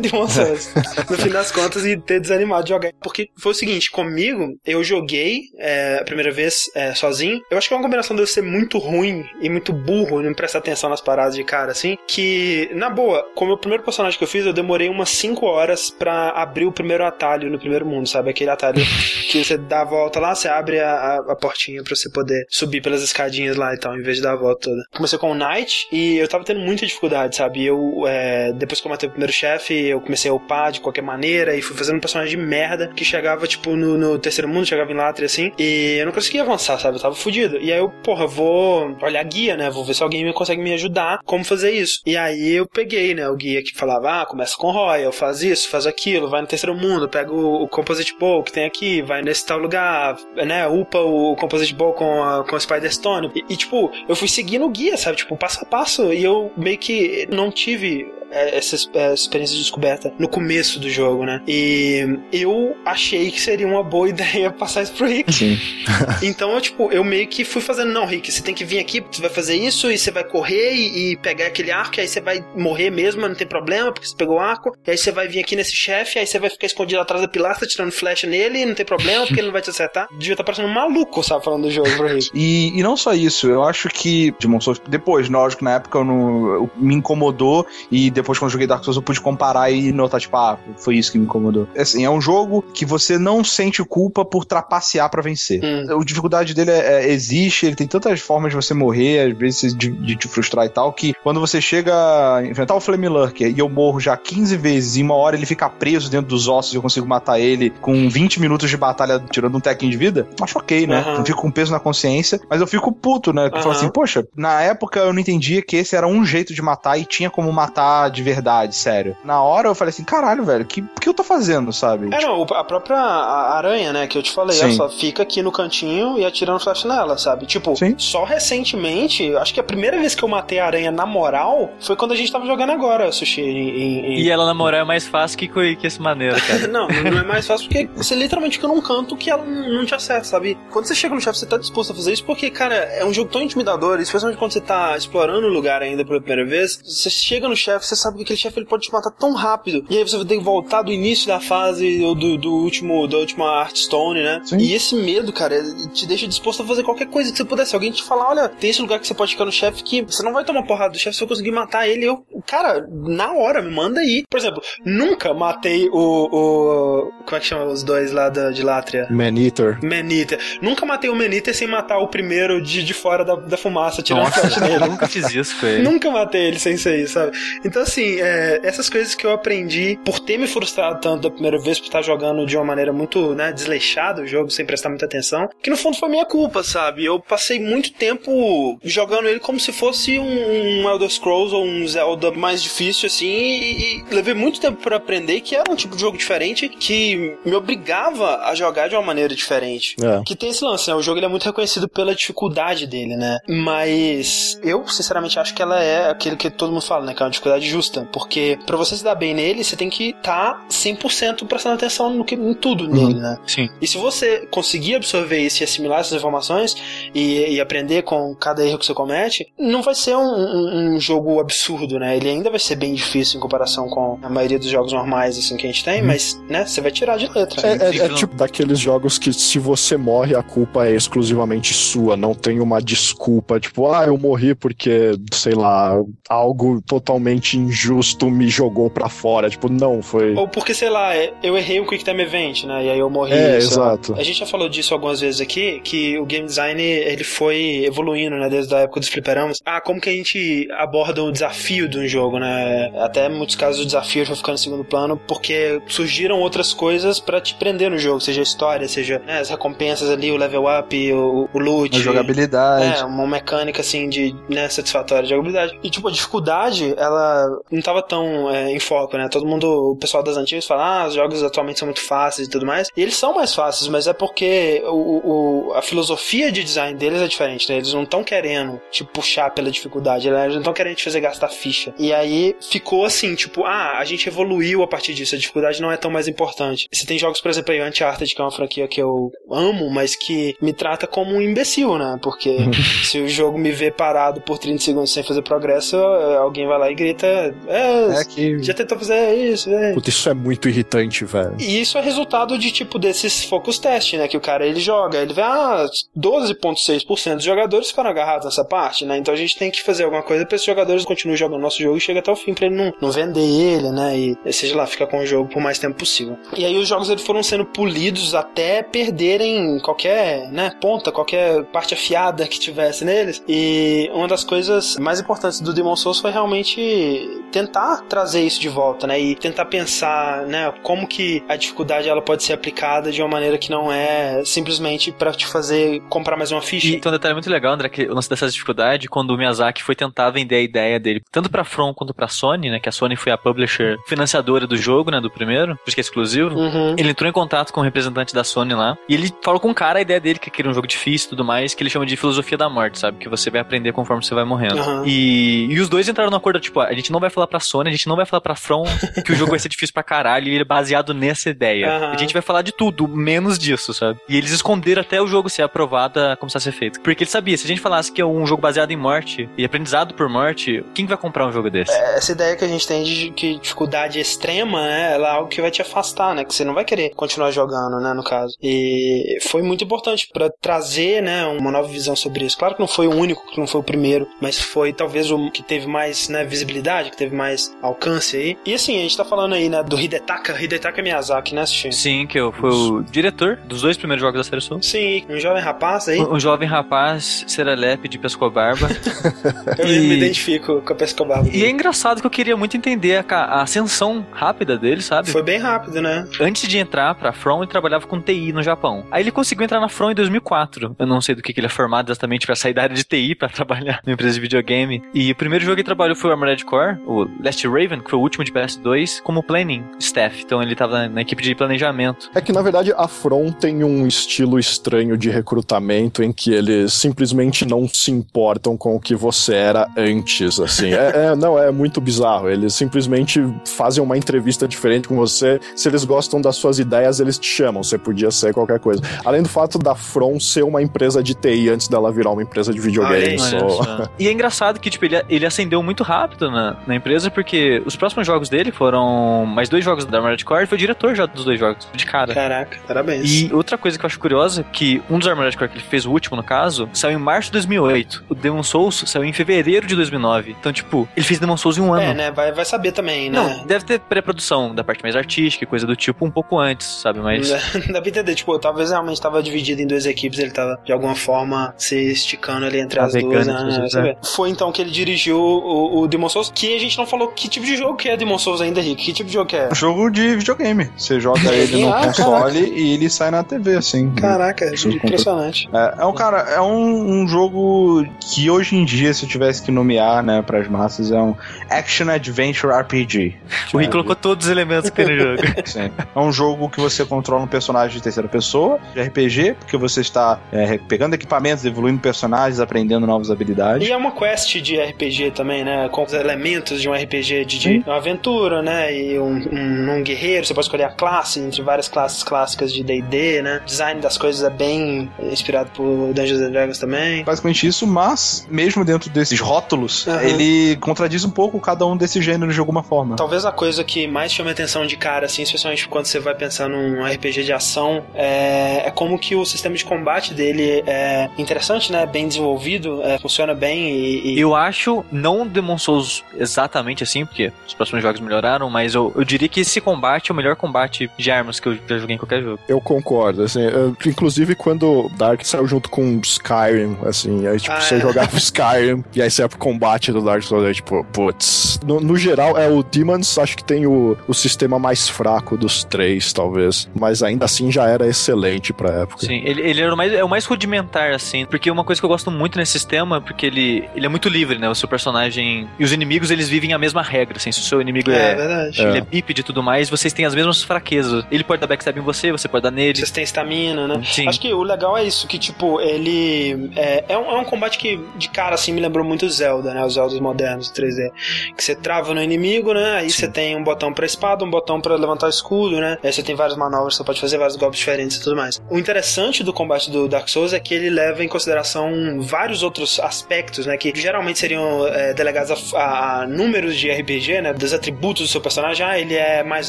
Demon Souls. no fim das contas, e ter desanimado de jogar. Porque foi o seguinte, comigo, eu joguei é, a primeira vez é, sozinho. Eu acho que é uma combinação de eu ser muito ruim e muito burro, não prestar atenção nas paradas de cara, assim. Que, na boa, como o primeiro personagem que eu fiz, eu demorei umas 5 horas pra abrir o primeiro atalho no primeiro mundo, sabe? Aquele atalho que você dá a volta lá, você abre a, a, a portinha pra você poder subir pelas escadinhas lá e tal, em vez de dar a volta toda. Comecei com o Knight e eu tava tendo muita dificuldade, sabe? Eu, é, depois que eu matei o primeiro chefe, eu comecei a upar de qualquer maneira e fui fazendo um personagem de merda que chegava, tipo, no, no terceiro mundo, chegava em Latria assim, e eu não conseguia avançar, sabe? Eu tava fudido. E aí eu, porra, vou olhar guia, né? Vou ver se alguém consegue me ajudar como fazer isso. E aí eu peguei, né, o guia que falava, ah, começa com Royal, faz isso, faz aquilo, vai no terceiro mundo, pega o, o Composite Bowl que tem aqui, vai nesse tal lugar, né, upa o Composite Bowl com a, com a Spider Stone. E, e, tipo, eu fui seguindo o guia, sabe? Tipo, passo a passo. E eu meio que não tive é, essa é, experiência de descoberta no começo do jogo, né? E eu achei que seria uma boa ideia passar isso pro Rick. Sim. então eu, tipo, eu meio que fui fazendo, não, Rick, você tem que vir aqui, você vai fazer isso e você vai correr e, e pegar aquele arco, e aí você vai morrer mesmo, mas não tem problema, porque você pegou o arco, e aí você vai vir aqui nesse chefe, aí você vai ficar escondido atrás da pilastra, tirando flecha nele, e não tem problema, porque ele não vai te acertar. Devia estar tá parecendo um maluco, sabe, falando do jogo pro Rick. E, e não só isso, eu acho que Demon Souls, depois, lógico, na época eu não, eu, me incomodou e depois quando eu joguei Dark Souls eu pude comparar e notar, tipo, ah, foi isso que me incomodou. Assim, é um jogo que você não sente culpa por trapacear para vencer. Hum. A dificuldade dele é, é, existe, ele tem tantas formas de você morrer, às vezes de, de, te frustrar e tal, que quando você chega a enfrentar o Flame Lurker e eu morro já 15 vezes e uma hora ele fica preso dentro dos ossos e eu consigo matar ele com 20 minutos de batalha tirando um tequinho de vida, acho ok, né? Uhum. Não fico com peso na consciência, mas eu fico puto, né? Uhum. Falo assim, poxa, na época eu não entendia que esse era um jeito de matar e tinha como matar de verdade, sério. Na hora eu falei assim, caralho, velho, que, o que eu tô fazendo, sabe? É, não, a própria aranha, né, que eu te falei, ela só fica aqui no cantinho e atirando flash nela, sabe? Tipo, Sim. só recentemente, acho que a primeira vez que eu matei a aranha na moral foi quando a gente tava jogando agora, Sushi. Em, em... E ela na moral é mais fácil que, que esse maneiro, cara. não, não é mais fácil porque você literalmente fica num canto que ela não te acerta, sabe? Quando você chega no chefe, você tá disposto a fazer isso porque, cara, é um jogo tão intimidador, especialmente quando você tá explorando o lugar ainda pela primeira vez. Você chega no chefe, você sabe que aquele chefe ele pode te matar tão rápido. E aí você vai ter que voltar do início da fase ou do, do último, da última Hearthstone, né? Sim. E esse medo, cara, te deixa disposto a fazer qualquer coisa que você pudesse. Alguém te falar, olha, tem esse lugar que você pode ficar no chefe que você não vai tomar porrada do chefe se eu conseguir matar ele. Eu, cara, na hora, me manda aí. Por exemplo, nunca matei o. o como é que chama os dois lá da, de Látria? Maneater. Maneater. Nunca matei o Maneater sem matar o primeiro de, de fora da, da fumaça, tirando Nossa, flecha nele. Eu nunca fiz isso com ele. Nunca matei ele sem isso aí, sabe? Então, assim, é, essas coisas que eu aprendi por ter me frustrado tanto da primeira vez, por estar jogando de uma maneira muito, né, desleixada o jogo, sem prestar muita atenção, que no fundo foi minha culpa, sabe? Eu passei muito tempo jogando ele como se fosse um, um Elder Scrolls ou um Zelda mais difícil, assim, e, e levei muito tempo para aprender que era um tipo de jogo diferente que me obrigava a jogar de uma maneira diferente. É. Que tem esse lance, né? O jogo ele é muito reconhecido pela dificuldade dele, né? Mas eu, sinceramente, acho que ela é aquele que todo mundo fala, né? Que é uma dificuldade justa. Porque para você se dar bem nele, você tem que estar tá 100% prestando atenção no que, em tudo uhum. nele, né? Sim. E se você conseguir absorver isso e assimilar essas informações e, e aprender com cada erro que você comete, não vai ser um, um, um, jogo absurdo, né? Ele ainda vai ser bem difícil em comparação com a maioria dos jogos normais, assim, que a gente tem, uhum. mas, né, você vai tirar de letra. É, é, é tipo daqueles jogos que se você morre, a culpa é exclusivamente sua, não tem uma desculpa, tipo, ah, eu morri porque, sei lá, algo totalmente injusto me jogou pra fora. Tipo, não, foi. Ou porque, sei lá, é, eu errei o Quick Time Event, né? E aí eu morri. É, exato. A gente já falou disso algumas vezes aqui, que o game design ele foi evoluindo, né? Desde a época dos fliperamas. Ah, como que a gente aborda o desafio de um jogo, né? Até em muitos casos o desafio vai ficando em segundo plano, porque surgiram outras coisas para te prender no jogo, seja a história, seja né, as recompensas ali, o level up, o, o loot. A jogabilidade. É, uma mecânica assim de né, satisfatória de jogabilidade. E tipo, a dificuldade, ela não tava tão é, em foco, né? Todo mundo, o pessoal das antigas fala, ah, os jogos atualmente são muito fáceis e tudo mais. E eles são mais fáceis, mas é porque o, o a filosofia de design deles é diferente, né? Eles não estão querendo te puxar pela dificuldade, eles não estão querendo te fazer gastar ficha. E aí ficou assim, tipo, ah, a gente evoluiu a partir disso, a dificuldade não é tão mais importante. Você tem jogos, por exemplo, aí, Uncharted, que é uma franquia que eu amo, mas que me trata como um imbecil, né? Porque se o jogo me vê parado por 30 segundos sem fazer progresso, alguém vai lá e grita né? É, É que. já tentou fazer isso, é. Puta, isso é muito irritante, velho. E isso é resultado de, tipo, desses focus test, né? Que o cara, ele joga, ele vê, ah, 12,6% dos jogadores ficaram agarrados nessa parte, né? Então a gente tem que fazer alguma coisa pra esses jogadores continuem jogando nosso jogo e chegue até o fim pra ele não, não vender ele, né? E, seja lá, ficar com o jogo por mais tempo possível. E aí os jogos eles foram sendo polidos até perderem qualquer, né, ponta, qualquer parte afiada que tivesse neles. E uma das coisas mais importantes do Demon Souls foi realmente tentar trazer isso de volta, né? E tentar pensar, né, como que a dificuldade ela pode ser aplicada de uma maneira que não é simplesmente pra te fazer comprar mais uma ficha. E tem um detalhe muito legal, André, que o lance dessa dificuldade, quando o Miyazaki foi tentar vender a ideia dele, tanto pra From quanto pra Sony, né, que a Sony foi a publisher financiadora do jogo, né, do primeiro, por isso que é exclusivo, Uhum. ele entrou em contato com o representante da Sony lá, e ele falou com o cara a ideia dele, que queria um jogo difícil e tudo mais, que ele chama de filosofia da morte, sabe, que você vai aprender conforme você vai morrendo. Aham. E, e os dois entraram no acordo, tipo, a gente não vai falar pra Sony, a gente não vai falar pra From que o jogo vai ser difícil pra caralho, e ele é baseado nessa ideia. Aham. A gente vai falar de tudo, menos disso, sabe? E eles esconderam até o jogo ser aprovado a começar a ser feito. Porque ele sabia, se a gente falasse que é um jogo baseado em morte e aprendizado por morte, quem vai comprar um jogo desse? Essa ideia que a gente tem de que dificuldade extrema, né, ela é algo que vai te afastar, né, que você não vai querer continuar jogando, né, no caso. E foi muito importante pra trazer, né, uma nova visão sobre isso. Claro que não foi o único, que não foi o primeiro, mas foi talvez o que teve mais, né, visibilidade, que teve mais alcance aí. E assim, a gente tá falando aí, né, do Hidetaka, Hidetaka Miyazaki, né? Sim, que eu- foi o diretor dos dois primeiros jogos da série Souls. Sim, um jovem rapaz aí. Um, um jovem rapaz, serelepe de pescobarba. Eu E- me identifico com a Pescobarba. e é engraçado que eu queria muito entender a, a ascensão rápida dele, sabe? Foi bem rápido, né? Antes de entrar pra From, ele trabalhava com TI no Japão. Aí ele conseguiu entrar na From em 2004. Eu não sei do que, que ele é formado exatamente pra sair da área de TI pra trabalhar numa empresa de videogame. E o primeiro jogo que ele trabalhou foi o Armored Core, o Last Raven, que foi o último de PS2, como planning staff. Então ele tava na, na equipe de planejamento. É que, na verdade, a From tem um estilo estranho de recrutamento em que eles simplesmente não se importam com o que você era antes, assim. É, é- não, é muito bizarro. Eles simplesmente fazem uma entrevista diferente com você. Se eles gostam das suas ideias, eles te chamam. Você podia ser qualquer coisa. Além do fato da From ser uma empresa de TI antes dela virar uma empresa de videogames. Ou- só. E é engraçado que, tipo, ele, ele ascendeu muito rápido na, na empresa, porque os próximos jogos dele foram mais dois jogos da Armored Core, ele foi diretor já dos dois jogos, de cara. Caraca, parabéns. E outra coisa que eu acho curiosa, que um dos Armored Core que ele fez, o último no caso, saiu em março de 2008. O Demon Souls saiu em fevereiro de 2009. Então, tipo, ele fez Demon Souls em um ano. É, né? Vai, vai saber também, né? Não, deve ter pré-produção da parte mais artística e coisa do tipo um pouco antes, sabe? Mas. Dá pra entender, tipo, talvez realmente tava dividido em duas equipes, ele tava de alguma forma se esticando ali entre as duas, né? as duas, Você vê. Foi então que ele dirigiu o, o Demon Souls, que a gente não falou que tipo de jogo que é Demon Souls ainda, Rick. Que tipo de jogo que é? Jogo de videogame. Você joga ele no Ah, console e ele sai na TV, assim. Caraca, Isso não impressionante. É, é um cara, é um, um jogo que hoje em dia, se eu tivesse que nomear, né, pras massas, é um Action Adventure RPG. O Rick colocou todos os elementos que tem no jogo. Sim. É um jogo que você controla um personagem de terceira pessoa, de RPG, porque você está é, pegando equipamentos, evoluindo personagens, aprendendo novas habilidades. E é uma quest de RPG também, né? Com os elementos de um RPG de, de uma aventura, né? E um, um, um guerreiro, você pode escolher a classe entre várias classes clássicas de D&D, né? O design das coisas é bem inspirado por Dungeons and Dragons também. Basicamente isso, mas mesmo dentro desses rótulos, Aham. ele contradiz um pouco cada um desses gêneros de alguma forma. Talvez a coisa que mais chama atenção de cara, assim, especialmente quando você vai pensar num RPG de ação, é, é como que o sistema de combate dele é interessante, né? Bem desenvolvido, é, funciona bem e, e- Eu acho, não Demon Souls exatamente assim, porque os próximos jogos melhoraram, mas eu, eu diria que esse combate é o melhor combate de armas que eu já joguei em qualquer jogo. Eu concordo, assim, eu- inclusive quando Dark saiu junto com Skyrim, assim, aí tipo, Ah, você é. jogava Skyrim e aí você ia pro combate do Dark Souls, aí tipo, putz. No, no geral, é o Demons, acho que tem o, o sistema mais fraco dos três, talvez, mas ainda assim já era excelente pra época. Sim, ele, ele era o mais, é o mais rudimentar, assim, porque uma coisa que eu gosto muito nesse sistema, porque ele, ele é muito livre, né? O seu personagem e os inimigos, eles vivem a mesma regra, assim, se o seu inimigo é, é, verdade. ele é bípede e tudo mais, vocês têm as mesmas fraquezas. Ele pode dar backstab em você, você pode dar nele. Vocês têm estamina, né? Sim. Acho que o legal é isso, que tipo, ele é, é, um, é um combate que de cara assim me lembrou muito Zelda, né? Os Zeldas modernos 3D. Que você trava no inimigo, né? Aí você tem um botão pra espada, um botão pra levantar o escudo, né? Aí você tem várias manobras, você pode fazer vários golpes diferentes e tudo mais. O interessante do combate do Dark Souls é que ele leva em consideração vários outros aspectos, né? Que geralmente seriam é, delegados a, a- a números de RPG, né? Dos atributos do seu personagem. Ah, ele é mais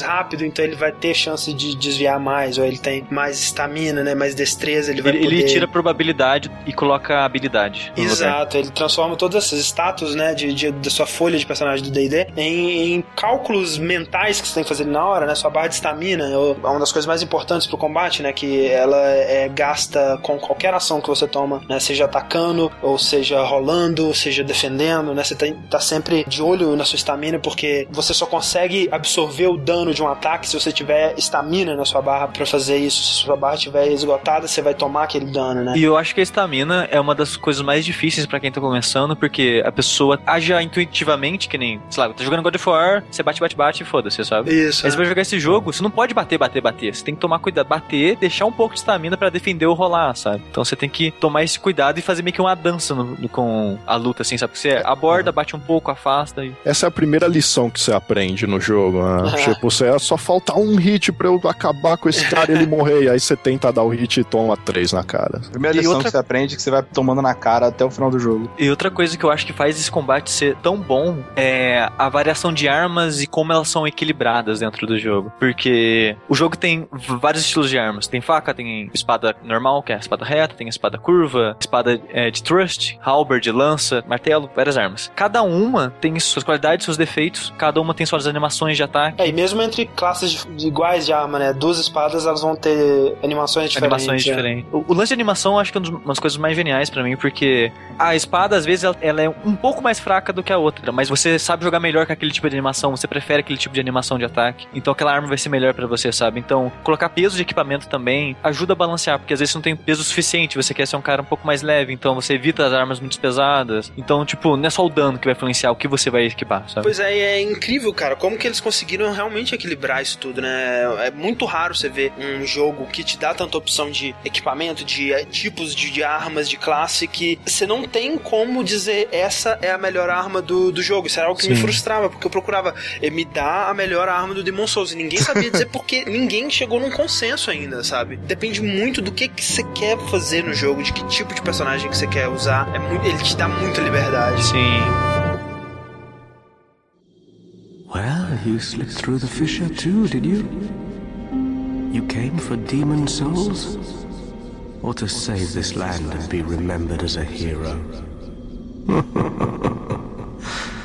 rápido, então ele vai ter chance de desviar mais, ou ele tem mais estamina, né? Mais destreza, ele vai Ele, poder... ele tira a probabilidade e coloca a habilidade. no lugar. Exato, ele transforma todos esses status, né, de, de- da sua folha de personagem do D&D em, em cálculos mentais que você tem que fazer na hora, né, sua barra de estamina é uma das coisas mais importantes pro combate, né, que ela é gasta com qualquer ação que você toma, né, seja atacando, ou seja rolando, ou seja defendendo, né, você tem, tá sempre de olho na sua estamina, porque você só consegue absorver o dano de um ataque se você tiver estamina na sua barra pra fazer isso, se sua barra estiver esgotada, você vai tomar aquele dano, né. E eu acho que a estamina é uma das coisas mais difíceis pra quem tá começando, porque a pessoa aja intuitivamente, que nem, sei lá, tá jogando God of War, você bate, bate, bate e foda-se, sabe? Isso, Aí você né? vai jogar esse jogo, você não pode bater, bater, bater. Você tem que tomar cuidado, bater, deixar um pouco de estamina pra defender ou rolar, sabe? Então você tem que tomar esse cuidado e fazer meio que uma dança no- no- com a luta, assim, sabe? Porque você aborda, bate um pouco, afasta e. Essa é a primeira lição que você aprende no jogo. Né? tipo, você é só faltar um hit pra eu acabar com esse cara e ele morrer. E aí você tenta dar o hit e toma três na cara. Primeira lição outra- que você aprende é que você vai tomando na cara até o final do jogo. E outra coisa que eu acho que faz esse combate ser tão bom é a variação de armas e como elas são equilibradas dentro do jogo. Porque o jogo tem vários estilos de armas. Tem faca, tem espada normal, que é a espada reta, tem a espada curva, espada é, de thrust, halberd, lança, martelo, várias armas. Cada uma tem suas qualidades, seus defeitos, cada uma tem suas animações de ataque. É, e mesmo entre classes de- de iguais de arma, né? Duas espadas, elas vão ter animações diferentes. Animações né? diferentes. O, o lance de animação eu acho que é uma das coisas mais geniais pra mim, porque a espada, às vezes, ela, ela é um pouco mais fraca do que a outra, mas você sabe jogar melhor com aquele tipo de animação, você prefere aquele tipo de animação de ataque, então aquela arma vai ser melhor pra você, sabe? Então, colocar peso de equipamento também ajuda a balancear, porque às vezes você não tem peso suficiente, você quer ser um cara um pouco mais leve, então você evita as armas muito pesadas. Então, tipo, não é só o dano que vai influenciar o que você vai equipar, sabe? Pois é, é incrível, cara, como que eles conseguiram realmente equilibrar isso tudo, né? É muito raro você ver um jogo que te dá tanta opção de equipamento, de eh, tipos de, de armas, de classe, que você não tem como dizer essa é a melhor arma do, do jogo. Isso era algo que me Sim. frustrava, porque eu procurava eh, me dar a melhor arma do Demon Souls e ninguém sabia dizer porque ninguém chegou num consenso ainda, sabe? Depende muito do que, que você quer fazer no jogo, de que tipo de personagem que você quer usar. É muito, ele te dá muita liberdade. Sim. Well, you slipped through the fissure too, did you? You came for demon souls? Or to save this land and be remembered as a hero?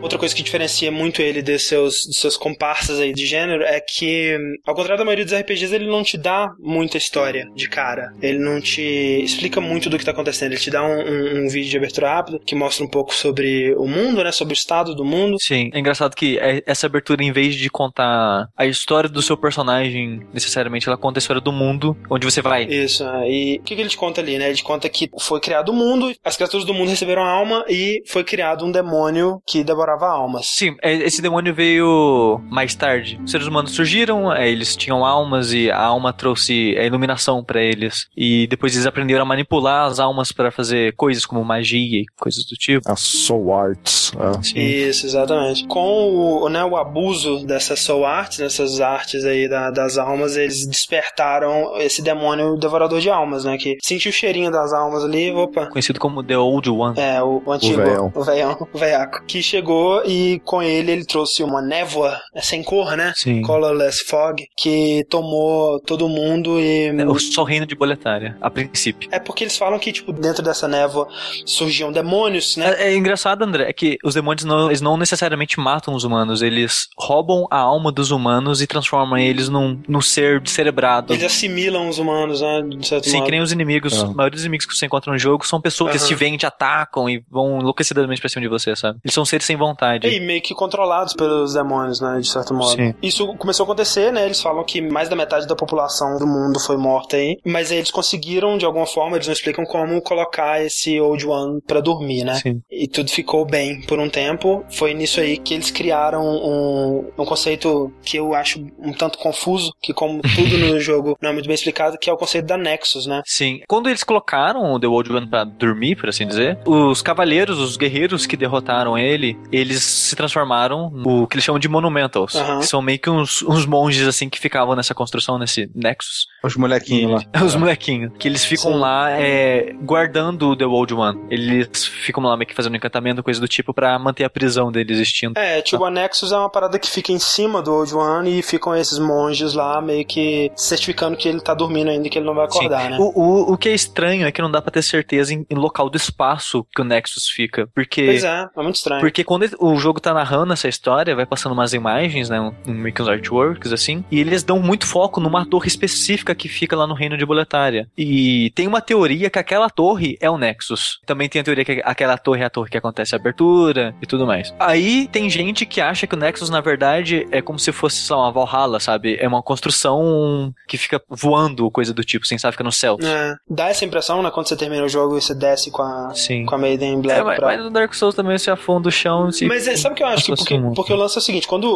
Outra coisa que diferencia muito ele dos seus, dos seus comparsas aí de gênero é que, ao contrário da maioria dos RPGs, ele não te dá muita história de cara. Ele não te explica muito do que tá acontecendo. Ele te dá um, um- um vídeo de abertura rápido que mostra um pouco sobre o mundo, né? Sobre o estado do mundo. Sim, é engraçado que é- essa abertura, em vez de contar a história do seu personagem, necessariamente, ela conta a história do mundo onde você vai. Isso, né? e o que, que ele te conta ali, né? Ele te conta que foi criado o mundo, as criaturas do mundo receberam alma e foi criado um demônio que devorava almas. Sim, é- esse demônio veio mais tarde. Os seres humanos surgiram, é, eles tinham almas e a alma trouxe a iluminação pra eles. E depois eles aprenderam a manipular as almas pra fazer coisas como magia e coisas do tipo. As Soul Arts. é. Sim. Isso, exatamente. Com o, né, o abuso dessas soul arts, dessas artes aí da- das almas, eles despertaram esse demônio devorador de almas, né? Que sentiu o cheirinho das almas ali, opa. Conhecido como The Old One. É, o, o antigo, veião. o veião, o veiaco, que chegou e com ele ele trouxe uma névoa é, sem cor, né? Sim. Colorless Fog, que tomou todo mundo e... É, o- Só o reino de boletária, a princípio. É porque eles falam que, tipo, dentro dessa névoa surgiam demônios, né? É, é engraçado, André, é que os demônios não, eles não necessariamente matam os humanos, eles roubam a alma dos humanos e transformam eles num, num ser descerebrado. Eles assimilam os humanos, né? De certo Sim, modo. que nem os inimigos. Ah. A maioria dos inimigos que você encontra no jogo são pessoas que Aham. te veem, te atacam e vão enlouquecidamente pra cima de você, sabe? Eles são seres sem vontade. E meio que controlados pelos demônios, né? De certo modo. Sim. Isso começou a acontecer, né? Eles falam que mais da metade da população do mundo foi morta aí. Mas eles conseguiram, de alguma forma, eles não explicam como colocar esse Old One pra dormir, né? Sim. E tudo ficou bem por um tempo. Foi nisso aí que eles criaram um, um conceito que eu acho um tanto confuso, que como tudo no jogo não é muito bem explicado, que é o conceito da Nexus, né? Sim. Quando eles colocaram o The Old One pra dormir, por assim dizer, os cavaleiros, os guerreiros que derrotaram ele, eles se transformaram no que eles chamam de Monumentals. Aham. Que são meio que uns, uns monges, assim, que ficavam nessa construção, nesse Nexus. Os molequinhos lá. Os molequinhos. Que eles ficam Sim. lá é, guardando o The Old One. Eles ficam lá meio que fazendo encantamento, coisa do tipo, pra manter a prisão dele existindo. É, tipo, a Nexus é uma parada que fica em cima do Old One e ficam esses monges lá meio que certificando que ele tá dormindo ainda e que ele não vai acordar, Sim. né? O, o, o que é estranho é que não dá pra ter certeza em, em local do espaço que o Nexus fica. Porque. Pois é, é muito estranho. Porque quando o jogo tá narrando essa história, vai passando umas imagens, né? Um, um artworks, assim, e eles dão muito foco numa torre específica que fica lá no reino de Boletária. E tem uma teoria que aquela torre é o Nexus. Também tem a teoria que aquela torre é a torre que acontece a abertura e tudo mais. Aí tem gente que acha que o Nexus, na verdade, é como se fosse, sei lá, uma Valhalla, sabe? É uma construção que fica voando, coisa do tipo, sem sabe, fica no céu. É, dá essa impressão, né? Quando você termina o jogo e você desce com a, Sim. com a Maiden Black É, mas, pra... mas no Dark Souls também você afunda o chão. Se... Mas é, sabe o que eu acho? Que porque, porque o lance é o seguinte, quando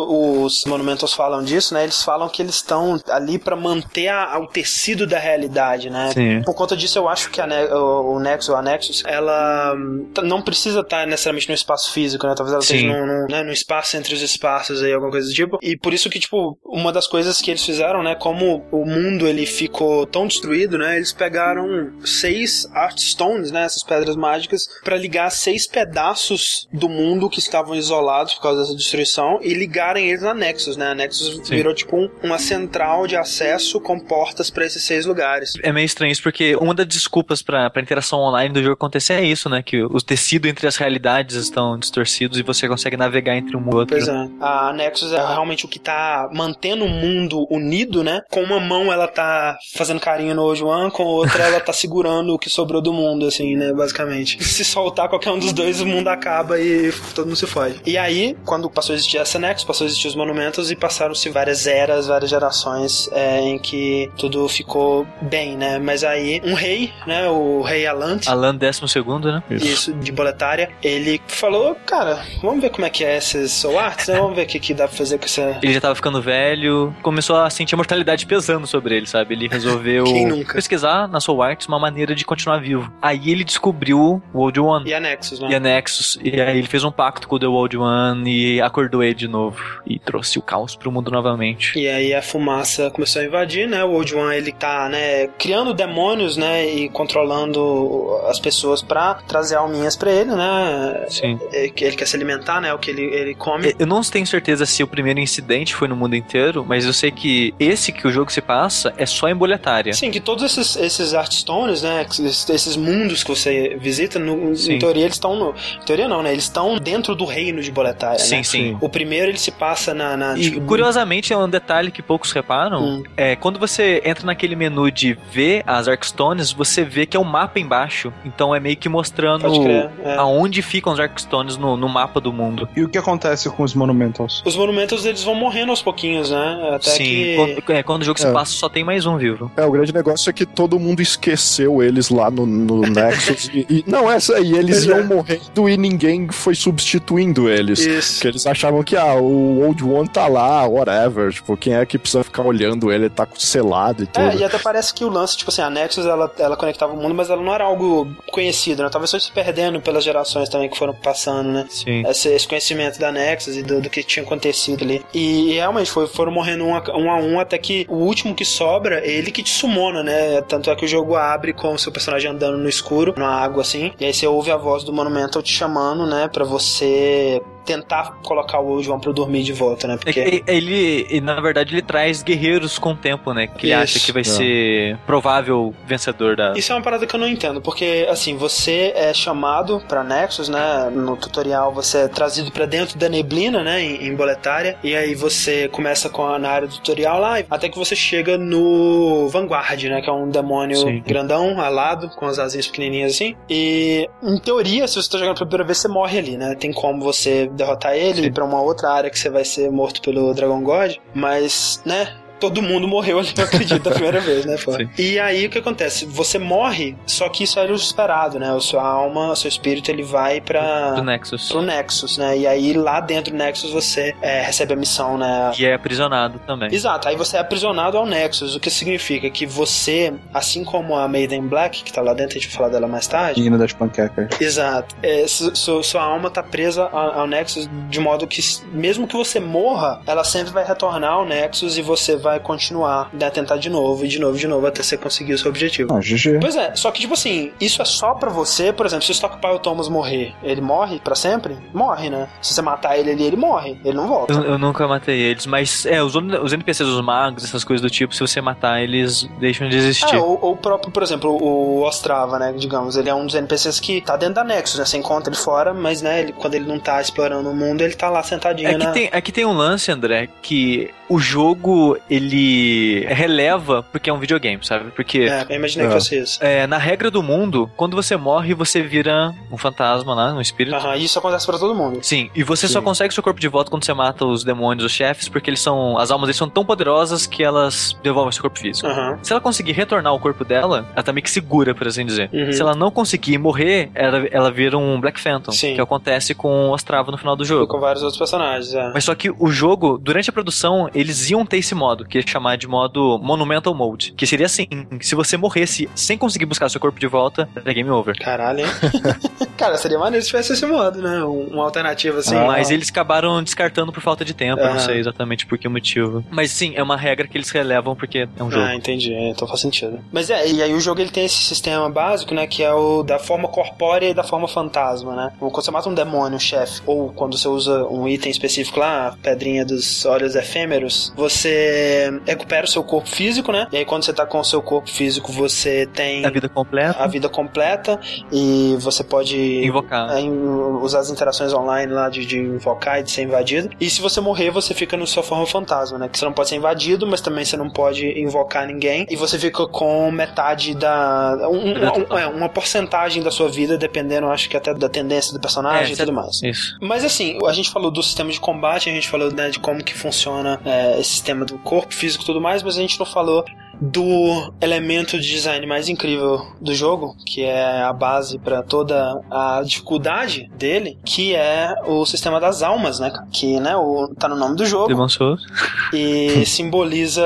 os Monumentals falam disso, né, eles falam que eles estão ali pra manter a- o tecido da realidade, né? Sim. Por conta disso, eu acho que a o, o Nexus, a Nexus, ela hum, não precisa estar necessariamente no espaço físico, né? Talvez ela Sim. esteja no, no, né, espaço entre os espaços aí, alguma coisa do tipo. E por isso que, tipo, uma das coisas que eles fizeram, né? Como o mundo ele ficou tão destruído, né? Eles pegaram seis Artstones, né? Essas pedras mágicas, pra ligar seis pedaços do mundo que estavam isolados por causa dessa destruição e ligarem eles na Nexus, né? A Nexus Sim. virou tipo um- uma central de acesso com portas pra esses seis lugares. É meio estranho isso, porque uma das desculpas pra, pra interação online do jogo acontecer é isso, né? Que o tecido entre as realidades estão distorcidos e você consegue navegar entre um e outro. Pois é. A Nexus é realmente o que tá mantendo o mundo unido, né? Com uma mão ela tá fazendo carinho no One, com a outra ela tá segurando o que sobrou do mundo, assim, né? Basicamente. Se soltar qualquer um dos dois, o mundo acaba e todo mundo se. E aí, quando passou a existir essa Nexus, passou a existir os monumentos e passaram-se várias eras, várias gerações é, em que tudo ficou bem, né? Mas aí, um rei, né? O rei Alant, Alan 12 segundo, né? isso, de boletária, ele falou, cara, vamos ver como é que é esses soul arts, né? Vamos ver o que, que dá pra fazer com essa... Ele já tava ficando velho, começou a sentir a mortalidade pesando sobre ele, sabe? Ele resolveu pesquisar na Soul Arts uma maneira de continuar vivo. Aí ele descobriu o Old One. E a Nexus, né? E a Nexus, e aí ele fez um pacto o The Old One e acordou ele de novo. E trouxe o caos pro mundo novamente. E aí a fumaça começou a invadir, né? O Old One, ele tá, né, criando demônios, né, e controlando as pessoas pra trazer alminhas pra ele, né? Sim. Que Ele quer se alimentar, né? O que ele, ele come. Eu não tenho certeza se o primeiro incidente foi no mundo inteiro, mas eu sei que esse que o jogo se passa é só em boletária. Sim, que todos esses, esses Artstones, né? Esses, esses mundos que você visita, no, em teoria eles estão no. Em teoria não, né? Eles estão dentro do reino de Boletária, Sim, né? sim. O primeiro ele se passa na. na E tipo, curiosamente é um detalhe que poucos reparam. Hum. É, quando você entra naquele menu de ver as Arkstones, você vê que é um mapa embaixo. Então é meio que mostrando Pode crer. é. aonde ficam os Arkstones no, no mapa do mundo. E o que acontece com os Monumentals? Os monumentos eles vão morrendo aos pouquinhos, né? Até Sim, que. quando, é, quando o jogo se É. passa, só tem mais um vivo. É, o grande negócio é que todo mundo esqueceu eles lá no, no Nexus. e, e- não, essa aí, eles Pois iam é. morrendo e ninguém foi substituindo eles. Isso. Porque eles achavam que, ah, o Old One tá lá, whatever. Tipo, quem é que precisa ficar olhando ele? Tá selado e tudo. É, e até parece que o lance, tipo assim, a Nexus ela, ela conectava o mundo, mas ela não era algo conhecido, né? Talvez foi se perdendo pelas gerações também que foram passando, né? Sim. Esse, esse conhecimento da Nexus e do, do que tinha acontecido ali. E, e realmente foi, foram morrendo um a, um a um até que o último que sobra é ele que te sumona, né? Tanto é que o jogo abre com o seu personagem andando no escuro, na água assim, e aí você ouve a voz do Monumental te chamando, né? Pra você tentar colocar o Old One pra dormir de volta, né? É Porque. que ele, ele, na verdade, ele traz guerreiros com o tempo, né? Que ele Isso. acha que vai É. ser provável vencedor da. Isso é uma parada que eu não entendo, porque assim, você é chamado pra Nexus, né? No tutorial você é trazido pra dentro da neblina, né? Em, em boletária, e aí você começa com a, na área do tutorial lá, até que você chega no Vanguard, né? Que é um demônio Sim. grandão, alado, com as asinhas pequenininhas assim. E em teoria, se você tá jogando pela primeira vez, você morre ali, né? Tem como você derrotar ele pra uma outra área que você vai ser morto pelo Dragon God, mas, né? Todo mundo morreu ali, eu acredito, a primeira vez, né? Pô? E aí o que acontece? Você morre, só que isso era o esperado, né? A sua alma, o seu espírito, ele vai pra. Pro Nexus. Pro Nexus, né? E aí lá dentro do Nexus você é, recebe a missão, né? E é aprisionado também. Exato, aí você é aprisionado ao Nexus, o que significa que você, assim como a Maiden Black, que tá lá dentro, a gente vai falar dela mais tarde. Menina das panquecas. Exato. É, su- su- sua alma tá presa ao, ao Nexus de modo que, mesmo que você morra, ela sempre vai retornar ao Nexus e você vai continuar né, a tentar de novo, e de novo, de novo, até você conseguir o seu objetivo. Ah, GG. Pois é, só que tipo assim, isso é só pra você, por exemplo, se o Stockpile Thomas morrer, ele morre pra sempre? Morre, né? Se você matar ele ali, ele morre, ele não volta. Eu, eu nunca matei eles, mas é, os, os NPCs, os magos, essas coisas do tipo, se você matar, eles deixam de existir. É, ou, ou o próprio, por exemplo, o Ostrava, né? Digamos, ele é um dos NPCs que tá dentro da Nexus, né? Você encontra ele fora, mas, né, ele, quando ele não tá explorando o mundo, ele tá lá sentadinho, É que, né? tem, é que tem um lance, André, que o jogo ele releva porque é um videogame, sabe? Porque É, eu imaginei que É. fosse isso. é, na regra do mundo, quando você morre, você vira um fantasma lá, um espírito. Aham, e isso acontece pra todo mundo. Sim, e você só Sim. consegue seu corpo de volta quando você mata os demônios, os chefes, porque eles são. As almas deles são tão poderosas que elas devolvem seu corpo físico. Se ela conseguir retornar o corpo dela, ela tá meio que segura, por assim dizer. Uhum. Se ela não conseguir morrer, ela, ela vira um Black Phantom, Sim. que acontece com o Ostrava no final do jogo. Com vários outros personagens, é. Mas só que o jogo, durante a produção, eles iam ter esse modo, que é chamar de modo Monumental Mode. Que seria assim: se você morresse sem conseguir buscar seu corpo de volta, é game over. Caralho, hein? Cara, seria maneiro se tivesse esse modo, né? Um- Uma alternativa assim. Ah. Mas eles acabaram descartando por falta de tempo, eu não sei exatamente por que motivo. Mas sim, é uma regra que eles relevam porque é um jogo. Ah, entendi. É, então faz sentido. Mas é, e aí o jogo ele tem esse sistema básico, né? Que é o da forma corpórea e da forma fantasma, né? Quando você mata um demônio, chefe, ou quando você usa um item específico lá, a pedrinha dos olhos efêmeros, você recupera o seu corpo físico, né? E aí quando você tá com o seu corpo físico, você tem A vida completa, a vida completa e você pode invocar. é, usar as interações online lá de, de invocar e de ser invadido. E se você morrer, você fica no sua forma fantasma, né? Que você não pode ser invadido, mas também você não pode invocar ninguém. E você fica com metade da. um- um- é, uma porcentagem da sua vida, dependendo, acho que até da tendência do personagem É, e tudo mais. Isso. Mas assim, a gente falou do sistema de combate, a gente falou né, de como que funciona é, esse sistema do corpo físico e tudo mais, mas a gente não falou do elemento de design mais incrível do jogo, que é a base para toda a dificuldade dele, que é o sistema das almas, né? Que né, o, tá no nome do jogo Demon Souls. e simboliza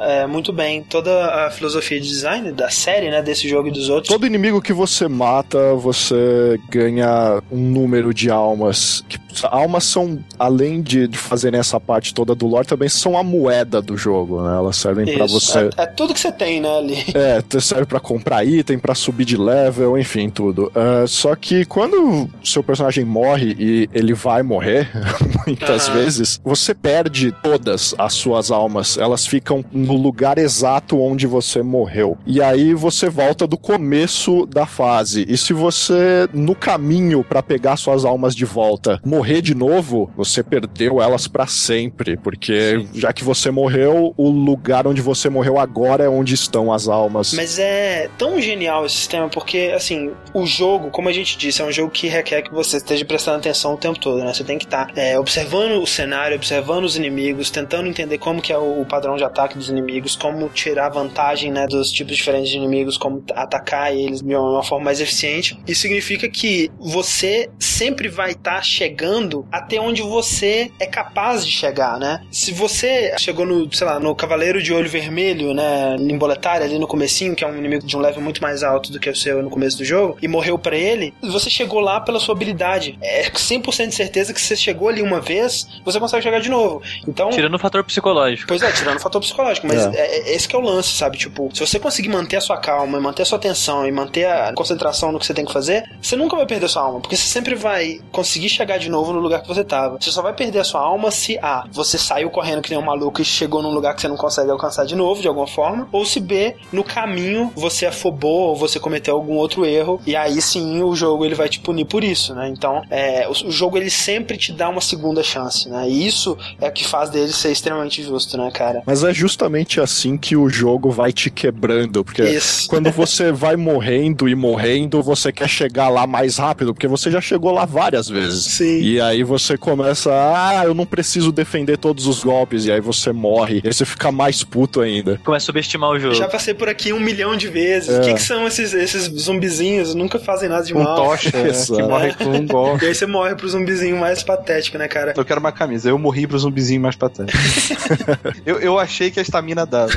é, muito bem toda a filosofia de design da série, né? Desse jogo e dos outros. Todo inimigo que você mata, você ganha um número de almas. Que- Almas são, além de, de fazerem essa parte toda do lore, também são a moeda do jogo, né? Elas servem pra Isso, você. É, tudo que você tem, né, ali. É, serve pra comprar item, pra subir de level, enfim, tudo. Ah, só que quando seu personagem morre e ele vai morrer, muitas vezes, você perde todas as suas almas. Elas ficam no lugar exato onde você morreu. E aí você volta do começo da fase. E se você, no caminho pra pegar suas almas de volta, morrer de novo, você perdeu elas pra sempre. Porque já que você morreu, o lugar onde você morreu agora é onde estão as almas. Mas é tão genial esse sistema porque, assim, o jogo, como a gente disse, é um jogo que requer que você esteja prestando atenção o tempo todo, né? Você tem que estar observando o cenário, observando os inimigos, tentando entender como que é o, padrão de ataque dos inimigos, como tirar vantagem, né, dos tipos diferentes de inimigos, como atacar eles de uma forma mais eficiente. Isso significa que você sempre vai estar chegando até onde você é capaz de chegar, né? Se você chegou no, sei lá, no Cavaleiro de Olho Vermelho, né, em Boletária, ali no comecinho, que é um inimigo de um level muito mais alto do que o seu no começo do jogo, e morreu pra ele, você chegou lá pela sua habilidade. É 100% de certeza que se você chegou ali uma vez, você consegue chegar de novo. Então, Tirando o fator psicológico. Pois é, tirando o fator psicológico, mas É. é. é- esse que é o lance, sabe? Tipo, se você conseguir manter a sua calma, manter a sua atenção e manter a concentração no que você tem que fazer, você nunca vai perder sua alma, porque você sempre vai conseguir chegar de novo no lugar que você tava. Você só vai perder a sua alma se, ah, você saiu correndo que nem um maluco e chegou num lugar que você não consegue alcançar de novo, de alguma alguma forma, ou se B, no caminho você afobou ou você cometeu algum outro erro, e aí sim o jogo ele vai te punir por isso, né? Então, é, o, o jogo ele sempre te dá uma segunda chance, né? E isso é o que faz dele ser extremamente justo, né, cara? Mas é justamente assim que o jogo vai te quebrando, porque Isso. quando você vai morrendo e morrendo, você quer chegar lá mais rápido, porque você já chegou lá várias vezes. Sim. E aí você começa, ah, eu não preciso defender todos os golpes, e aí você morre, e aí você fica mais puto ainda. Começa a subestimar o jogo. Já passei por aqui um milhão de vezes. O É. que, que são esses, esses zumbizinhos? Nunca fazem nada de Um mal. tocha, né, que morre com um golpe. E aí você morre pro zumbizinho mais patético, né, cara? Eu quero uma camisa. Eu morri pro zumbizinho mais patético. eu, eu achei que a estamina dava.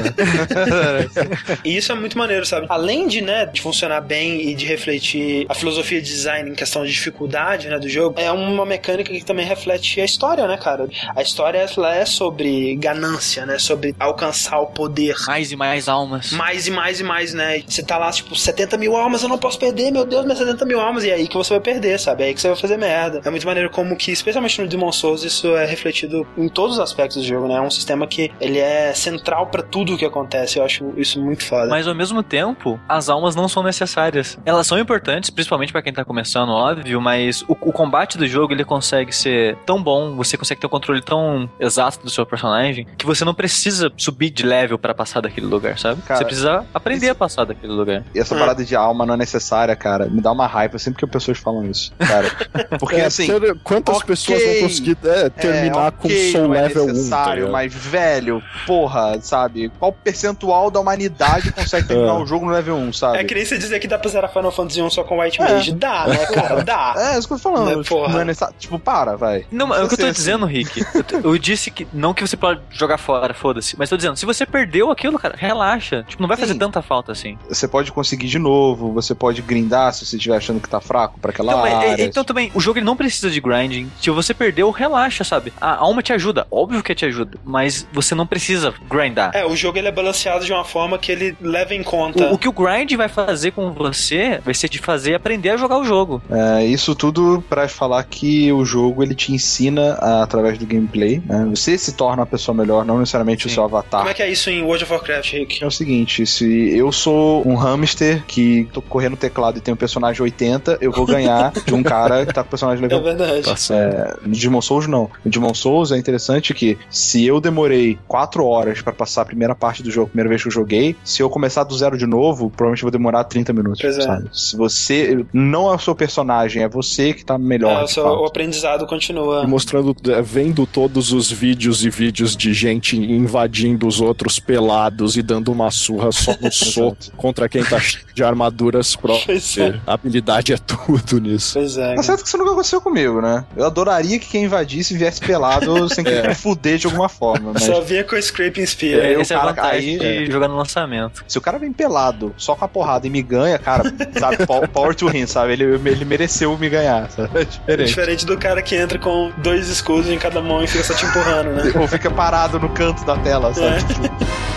E isso é muito maneiro, sabe? Além de, né, de funcionar bem e de refletir a filosofia de design em questão de dificuldade, né, do jogo, é uma mecânica que também reflete a história, né, cara? A história, ela é sobre ganância, né? Sobre alcançar o poder. Mais e mais almas. Mais e mais e mais, né? E Você tá lá, tipo, 70 mil almas, eu não posso perder, meu Deus, minhas 70 mil almas. E é aí que você vai perder, sabe? É aí que você vai fazer merda. É muito maneiro como que, especialmente no Demon Souls, isso é refletido em todos os aspectos do jogo, né? É um sistema que ele é central pra tudo o que acontece. Eu acho isso muito foda. Mas ao mesmo tempo, as almas não são necessárias. Elas são importantes, principalmente pra quem tá começando, óbvio, mas o, o combate do jogo ele consegue ser tão bom, você consegue ter um controle tão exato do seu personagem, que você não precisa subir de level pra passar daquele lugar, sabe? Cara, você precisa aprender a passar daquele lugar. E essa Hum. parada de alma não é necessária, cara. Me dá uma raiva sempre que as pessoas falam isso, cara. Porque É, assim. ter- quantas ok, pessoas vão conseguir é, terminar é, com ok, Soul não é Level 1? tá necessário, ligado? mas velho, porra, sabe? Qual percentual da humanidade consegue terminar É. o jogo no level 1, sabe? É que nem você dizer que dá pra zerar Final Fantasy 1 só com White É. Mage. Dá, né, cara? Dá. É, isso que eu tô falando. Né, tipo, porra. não é necessário. Tipo, para, vai. Não, mas é o que eu tô Você, assim, dizendo, Rick. Eu, eu disse que não que você pode jogar fora, foda-se. Mas tô dizendo, se você perdeu aquilo, cara, relaxa. Tipo, não vai fazer Sim. tanta falta assim. Você pode conseguir de novo, você pode grindar se você estiver achando que tá fraco pra aquela mas, é- área. então também, o jogo ele não precisa de grinding. Se você perdeu, relaxa, sabe? A alma te ajuda, óbvio que te ajuda, mas você não precisa grindar. É, o jogo ele é balanceado de uma forma que ele leva em conta. O, o que o grind vai fazer com você vai ser de fazer aprender a jogar o jogo. É, isso tudo pra falar que o jogo ele te ensina a- através do gameplay. né? Você se torna uma pessoa melhor, não necessariamente o Sim. seu avatar. Como é que é isso em World of Warcraft, Rick? É o seguinte, se eu sou um hamster que tô correndo teclado e tem um personagem 80, eu vou ganhar de um cara que tá com o personagem É level verdade. Tá certo. No Demon Souls, não. No Demon Souls é interessante que se eu demorei 4 horas pra passar a primeira parte do jogo, a primeira vez que eu joguei, se eu começar do zero de novo, provavelmente eu vou demorar 30 minutos. Pois é. sabe? Se você. Não é o seu personagem, é você que tá melhor. É, seu- fato. o aprendizado continua. E mostrando, é, vendo todos os vídeos e vídeos de gente invadindo os outros pelados e dando uma surra só no soco contra quem tá cheio de armaduras próprias. Pois é. A habilidade é tudo nisso. Pois é. Tá certo que isso nunca aconteceu comigo, né? Eu adoraria que quem invadisse viesse pelado sem que me fuder de alguma forma. Mas Só vinha com o Scraping Spear. É, eu, Essa é a cara, vantagem aí, de jogar no lançamento. se o cara vem pelado, só com a porrada e me ganha, cara, sabe? pow- Power to him, sabe? Ele, ele mereceu me ganhar, sabe? É diferente. Diferente do cara que entra com dois escudos em cada mão e fica só te empurrando, né? Ou fica parado no canto da tela, sabe? É.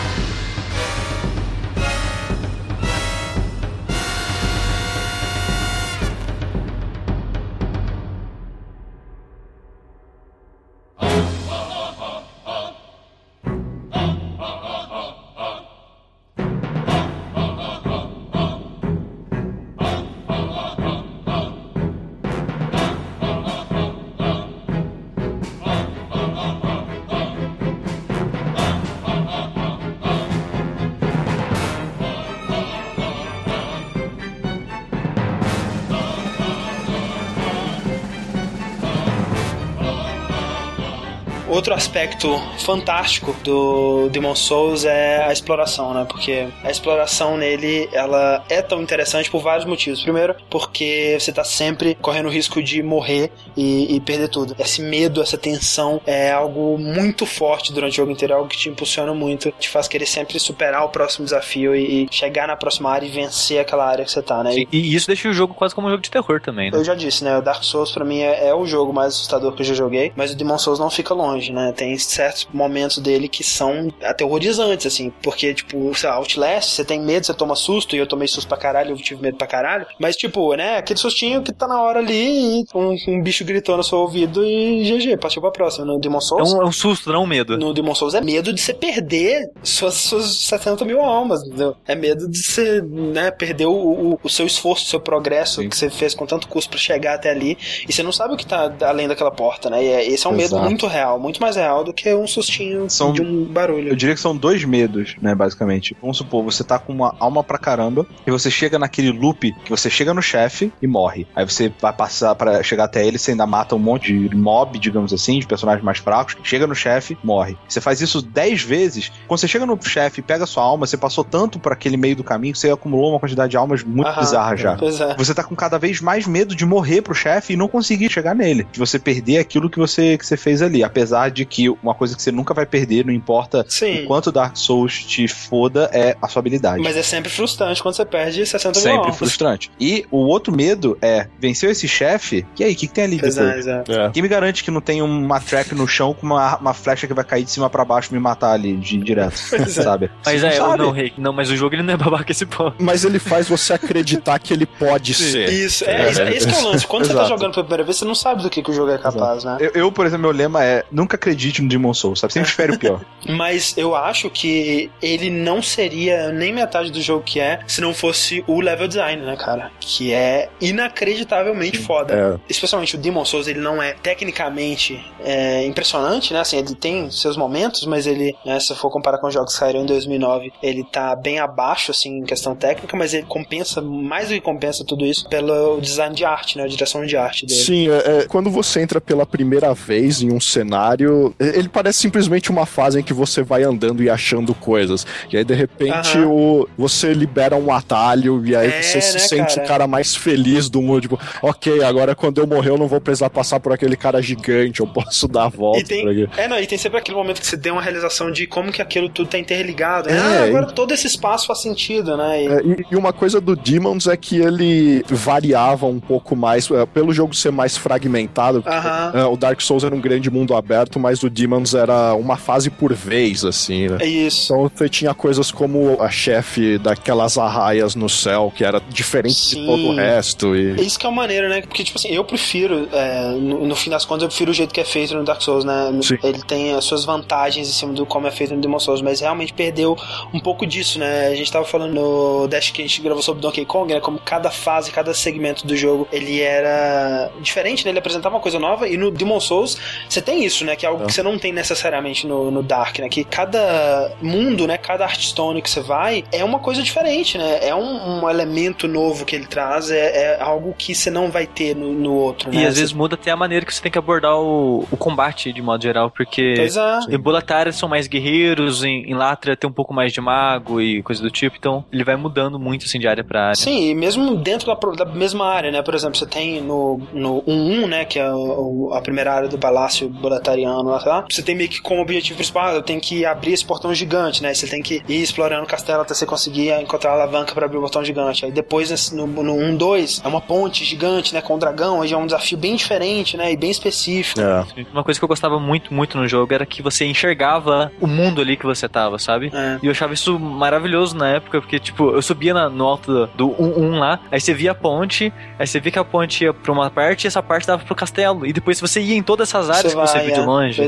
aspecto fantástico do Demon Souls é a exploração, né? Porque a exploração nele, ela é tão interessante por vários motivos. Primeiro, porque você tá sempre correndo o risco de morrer e, e perder tudo. Esse medo, essa tensão é algo muito forte durante o jogo inteiro, é algo que te impulsiona muito, te faz querer sempre superar o próximo desafio e, e chegar na próxima área e vencer aquela área que você tá, né? E E isso deixa o jogo quase como um jogo de terror também, né? eu já disse, né? O Dark Souls pra mim é, é o jogo mais assustador que eu já joguei, mas o Demon Souls não fica longe. né? Tem certos momentos dele que são aterrorizantes, assim, porque, tipo, sei lá, Outlast, você tem medo, você toma susto, e eu tomei susto pra caralho, eu tive medo pra caralho, mas, tipo, né, aquele sustinho que tá na hora ali, e um, um bicho gritou no seu ouvido e GG, passou pra próxima. No Demon Souls... É um, é um susto, não um medo. No Demon Souls é medo de você perder suas, suas 70 mil almas, entendeu? É medo de você, né, perder o, o, o seu esforço, o seu progresso Sim. que você fez com tanto custo pra chegar até ali, e você não sabe o que tá além daquela porta, né? E é, esse é um Exato. medo muito real, muito mais real do que um sustinho são, de um barulho. Eu diria que são dois medos, né, basicamente. Vamos supor, você tá com uma alma pra caramba, e você chega naquele loop que você chega no chefe e morre. Aí você vai passar para chegar até ele, você ainda mata um monte de mob, digamos assim, de personagens mais fracos, chega no chefe, morre. Você faz isso dez vezes, quando você chega no chefe e pega sua alma, você passou tanto por aquele meio do caminho que você acumulou uma quantidade de almas muito Aham, bizarra já. É. Você tá com cada vez mais medo de morrer pro chefe e não conseguir chegar nele. De você perder aquilo que você, que você fez ali. Apesar de que uma coisa que você nunca vai perder, não importa Sim. o quanto Dark Souls te foda, é a sua habilidade. Mas é sempre frustrante quando você perde 60 mil Sempre frustrante. E o outro medo é, venceu esse chefe, e aí, o que, que tem ali pois depois? É, é. Quem me garante que não tem uma trap no chão com uma, uma flecha que vai cair de cima para baixo e me matar ali de, direto, sabe? Mas é, sabe. não, Rick, não, mas o jogo ele não é babaca esse ponto. Mas ele faz você acreditar que ele pode ser. Isso, é, é, esse é o lance. Quando você tá jogando pela primeira vez, você não sabe do que, que o jogo é capaz, Exato. né? Eu, eu, por exemplo, meu lema é nunca acredite no Demon Souls, sabe? Sempre espere o pior. Mas eu acho que ele não seria nem metade do jogo que é se não fosse o level design, né, cara? Que é inacreditavelmente Sim. foda. É. Especialmente o Demon Souls, ele não é tecnicamente é, impressionante, né? Assim, ele tem seus momentos, mas ele, né, se for comparar com os jogos que saíram em 2009, ele tá bem abaixo, assim, em questão técnica, mas ele compensa, mais do que compensa tudo isso, pelo design de arte, né? A direção de arte dele. Sim, é, é, quando você entra pela primeira vez em um cenário, ele parece simplesmente uma fase em que você vai andando e achando coisas. E aí, de repente, o, você libera um atalho e aí é, você se né, sente cara? o cara mais feliz do mundo. Tipo, ok, agora quando eu morrer eu não vou precisar passar por aquele cara gigante, eu posso dar a volta. E tem, é, não, e tem sempre aquele momento que você tem uma realização de como que aquilo tudo tá interligado. É, ah, agora e... todo esse espaço faz sentido, né? E... É, e, e, uma coisa do Demons é que ele variava um pouco mais, é, pelo jogo ser mais fragmentado. -huh. é, o Dark Souls era um grande mundo aberto, mas o Demons era uma fase por vez, assim, né? É isso. Então você tinha coisas como a chefe daquelas arraias no céu, que era diferente Sim. de todo o resto. E... É isso que é uma maneira, né? Porque, tipo assim, eu prefiro, é, no, no, fim das contas, eu prefiro o jeito que é feito no Dark Souls, né? Sim. Ele tem as suas vantagens em cima do como é feito no Demon Souls, mas realmente perdeu um pouco disso, né? A gente tava falando no Dash que a gente gravou sobre Donkey Kong, né? Como cada fase, cada segmento do jogo, ele era diferente, né? Ele apresentava uma coisa nova, e no Demon Souls você tem isso, né? Que é algo que você não tem necessariamente no, no Dark, né? Que cada mundo, né? Cada Hearthstone que você vai é uma coisa diferente, né? É um, um elemento novo que ele traz, é, é, algo que você não vai ter no, no outro, né? E às você... vezes muda até a maneira que você tem que abordar o, o combate, de modo geral, porque pois é. em Bulatária são mais guerreiros, em, em Latria tem um pouco mais de mago e coisa do tipo, então ele vai mudando muito, assim, de área pra área. Sim, e mesmo dentro da, da mesma área, né? Por exemplo, você tem no, no 1-1, né? Que é o, a primeira área do palácio bulatariano lá, você tem meio que como objetivo principal, eu tenho que abrir esse portão gigante, né? Você tem que ir explorando o castelo até você conseguir encontrar a alavanca para abrir o portão gigante. Aí depois, no, no 1, 2, é uma ponte gigante, né? Com o um dragão, aí já é um desafio bem diferente, né? E bem específico. É. Uma coisa que eu gostava muito, muito no jogo era que você enxergava o mundo ali que você tava, sabe? É. E eu achava isso maravilhoso na época, porque, tipo, eu subia na, no alto do 1-1 lá, aí você via a ponte, aí você via que a ponte ia pra uma parte e essa parte dava pro castelo. E depois você ia em todas essas áreas você que você viu de é.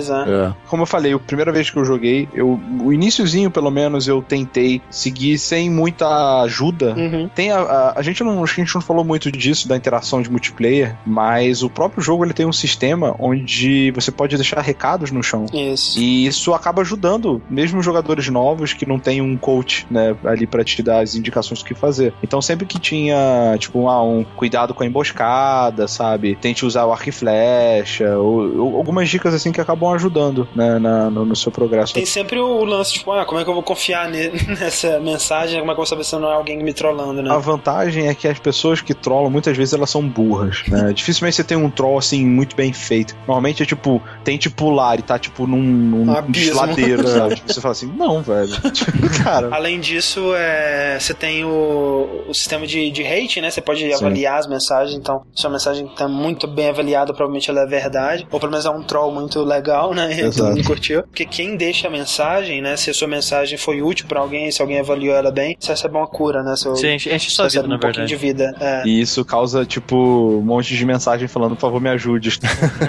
Longe. É. É. Como eu falei, a primeira vez que eu joguei, eu, o iníciozinho, pelo menos, eu tentei seguir sem muita ajuda. Uhum. Tem a, a, a, gente não, a gente não falou muito disso, da interação de multiplayer, mas o próprio jogo ele tem um sistema onde você pode deixar recados no chão. Isso. E isso acaba ajudando, mesmo jogadores novos que não tem um coach, né, ali para te dar as indicações do que fazer. Então sempre que tinha, tipo, ah, um cuidado com a emboscada, sabe? Tente usar o arco e flecha, ou, ou, algumas dicas assim que acabam ajudando, né, na, no, no, seu progresso. Tem sempre o lance, tipo, ah, como é que eu vou confiar nessa mensagem? Como é que eu vou saber se não é alguém me trollando, né? A vantagem é que as pessoas que trollam, muitas vezes elas são burras, né? Dificilmente você tem um troll, assim, muito bem feito. Normalmente é tipo, tente pular e tá, tipo, num, num ladeiro, sabe? Tipo, você fala assim, não, velho. Tipo, cara. Além disso, é, você tem o, o sistema de, de hate, né? Você pode Sim. avaliar as mensagens, então se a mensagem tá muito bem avaliada, provavelmente ela é verdade. Ou pelo menos é um troll muito legal, né? Exato. mundo curtiu. Porque quem deixa a mensagem, né? Se a sua mensagem foi útil pra alguém, se alguém avaliou ela bem, você recebe uma cura, né? Seu, Você enche, sua vida, na um pouquinho verdade. de vida. É. E isso causa, tipo, um monte de mensagem falando, por favor, me ajude.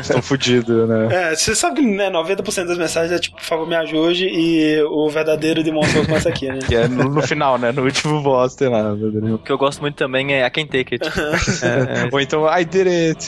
Estou fudido, né? É, você sabe que né, 90% das mensagens é tipo, por favor, me ajude, e o verdadeiro Demon Souls começa aqui, né? Que é no, no final, né? No último boss, tem lá. O que eu gosto muito também é a Can Take It. É, é, Ou então, I did it.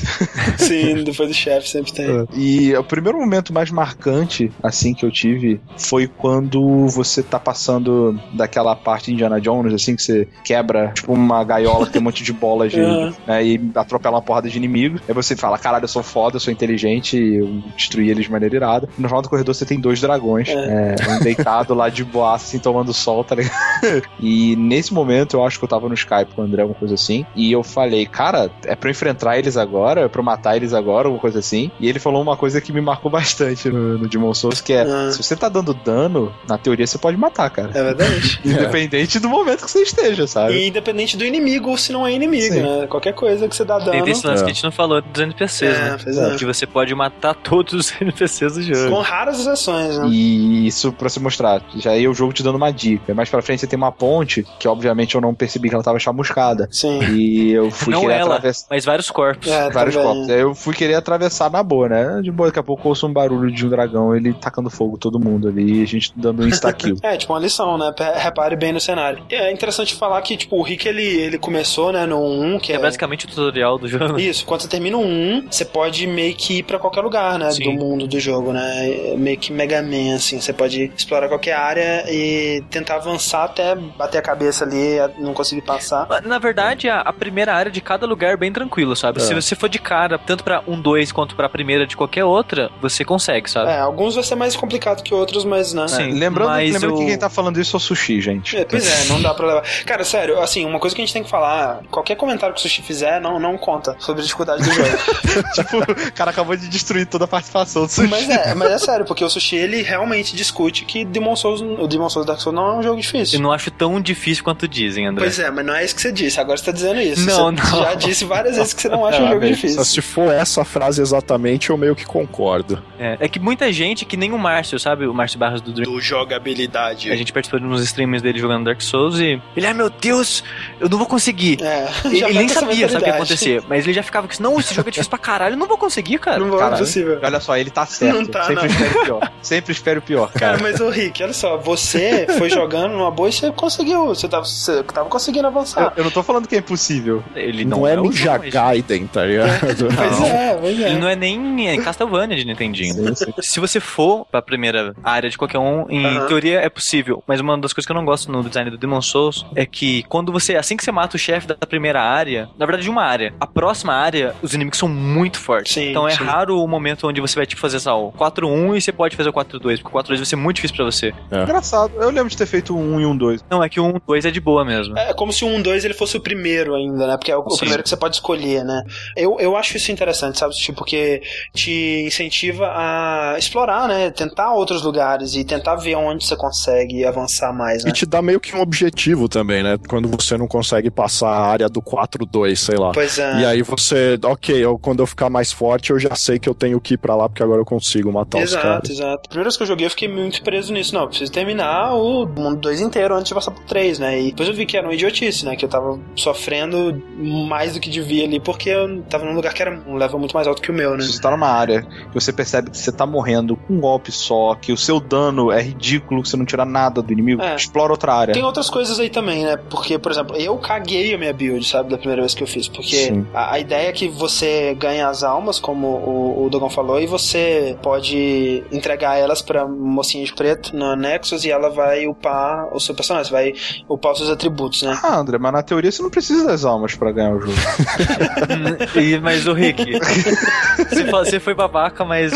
Sim, depois do chefe sempre tem. E o primeiro momento mais marcante, assim, que eu tive, foi quando você tá passando daquela parte de Indiana Jones, assim, que você quebra, tipo, uma gaiola que tem um monte de bolas de, Uhum. né, e atropela uma porrada de inimigos. Aí você fala, caralho, eu sou foda, eu sou inteligente, eu destruí eles de maneira irada. No final do corredor você tem dois dragões, é, um deitado lá de boa, assim, tomando sol, tá ligado? E nesse momento eu acho que eu tava no Skype com o André, alguma coisa assim, e eu falei, cara, é pra eu enfrentar eles agora? É pra eu matar eles agora? Alguma coisa assim. E ele falou uma coisa que me marcou bastante no, no Demon Souls, que é, Ah. se você tá dando dano, na teoria você pode matar, cara. É verdade. Independente do momento que você esteja, sabe? E independente do inimigo ou se não é inimigo, Sim. né? Qualquer coisa que você dá dano. Tem esse lance É. que a gente não falou dos NPCs, É, né? é. Que você pode matar todos os NPCs do jogo. Com raras exceções, né? E isso pra você mostrar. Já aí o jogo te dando uma dica. Mais pra frente você tem uma ponte, que obviamente eu não percebi que ela tava chamuscada. Sim. E eu fui não querer ela, atravessar. mas vários corpos. É, Vários também. copos. Aí eu fui querer atravessar na boa, né? De boa, daqui a pouco eu ouço um barulho de um dragão, ele tacando fogo todo mundo ali, e a gente dando um insta-kill. É, tipo uma lição, né? Repare bem no cenário. É interessante falar que, tipo, o Rick, ele, ele começou, né, no 1, que É é... basicamente o tutorial do jogo. Isso, quando você termina o 1, você pode meio que ir pra qualquer lugar, né, Sim. do mundo do jogo, né, É meio que Mega Man, assim, você pode explorar qualquer área e tentar avançar até bater a cabeça ali, não conseguir passar. Na verdade, a, a primeira área de cada lugar é bem tranquilo, sabe? É. Se você for de cara, tanto pra um, dois, quanto pra primeira de qualquer outra, você consegue, sabe? É, alguns vai ser mais complicado que outros, mas, né. Sim, lembrando mas lembrando que eu- quem tá falando isso é o Sushi, gente. É, pois é, não dá pra levar. Cara, sério, assim, uma coisa que a gente tem que falar, qualquer comentário que o Sushi fizer, não, não conta sobre a dificuldade do jogo. tipo, o cara acabou de destruir toda a participação do Sushi. mas é, mas é sério, porque o Sushi, ele realmente discute que Demon Souls, o Demon Souls Dark Souls não é um jogo difícil. Eu não acho tão difícil quanto dizem, André. Pois é, mas não é isso que você disse. Agora você tá dizendo isso. Não, você não. já disse várias vezes que você não acha um Ah, jogo bem, difícil. Se for essa frase exatamente, eu meio que concordo. É, é que muita gente, que nem o Márcio, sabe? O Márcio Barros do Dream. Do jogabilidade. A gente participou de uns streams dele jogando Dark Souls e. Ele, ai meu Deus, eu não vou conseguir. É, Ele, tá nem sabia, sabe o que ia acontecer. Mas ele já ficava com isso. Não, esse jogo é difícil pra caralho, eu não vou conseguir, cara. Não vou, é possível. Olha só, ele tá certo. Não tá, Sempre não. espero o pior. Sempre espero o pior, Cara, cara. mas ô Rick, olha só, você foi jogando numa boa e você conseguiu. Você tava, você tava conseguindo Eu, avançar. eu não tô falando que é impossível. Ele Não, não, é o Ninja Gaiden, tá ligado? Pois Não. é, pois é. Ele não é nem é, Castlevania de Nintendinho. Se você for pra primeira área de qualquer um, em Aham. teoria é possível. Mas uma das coisas que eu não gosto no design do Demon Souls é que quando você, assim que você mata o chefe da primeira área, na verdade de uma área, a próxima área, os inimigos são muito fortes. Sim, então é sim. raro o momento onde você vai tipo fazer essa, o 4-1 e você pode fazer o 4-2, porque o 4-2 vai ser muito difícil pra você. Engraçado. Eu lembro de ter feito um e um dois. Não, é que o 1-2 é de boa mesmo. É como se o 1, 2 ele fosse o primeiro ainda, né? Porque é o, o primeiro que você pode escolher, né? Eu, eu acho isso interessante, sabe? Tipo, porque te incentiva a explorar, né? Tentar outros lugares e tentar ver onde você consegue avançar mais, né? E te dá meio que um objetivo também, né? Quando você não consegue passar a área do 4-2, sei lá. Pois é. E aí você, ok, eu, quando eu ficar mais forte, eu já sei que eu tenho que ir pra lá, porque agora eu consigo matar os Exato, caras. exato. Primeira vez que eu joguei, eu fiquei muito preso nisso. Não, eu preciso terminar o mundo 2 inteiro antes de passar pro 3, né? E depois eu vi que era uma idiotice, né? Que eu tava sofrendo mais do que devia ali, porque eu tava num lugar que era um level muito mais alto que o meu, né? Você tá numa área que você percebe que você tá morrendo com um golpe só, que o seu dano é ridículo, que você não tira nada do inimigo, É. explora outra área. Tem outras coisas aí também, né? Porque, por exemplo, eu caguei a minha build, sabe? Da primeira vez que eu fiz. Porque a, a ideia é que você ganha as almas, como o, o Dogon falou, e você pode entregar elas pra mocinha de preto no Nexus e ela vai upar o seu personagem, você vai upar os seus atributos, né? Ah, André, mas na teoria você não precisa das almas pra ganhar o jogo. E- mas o Rick, você, foi babaca, mas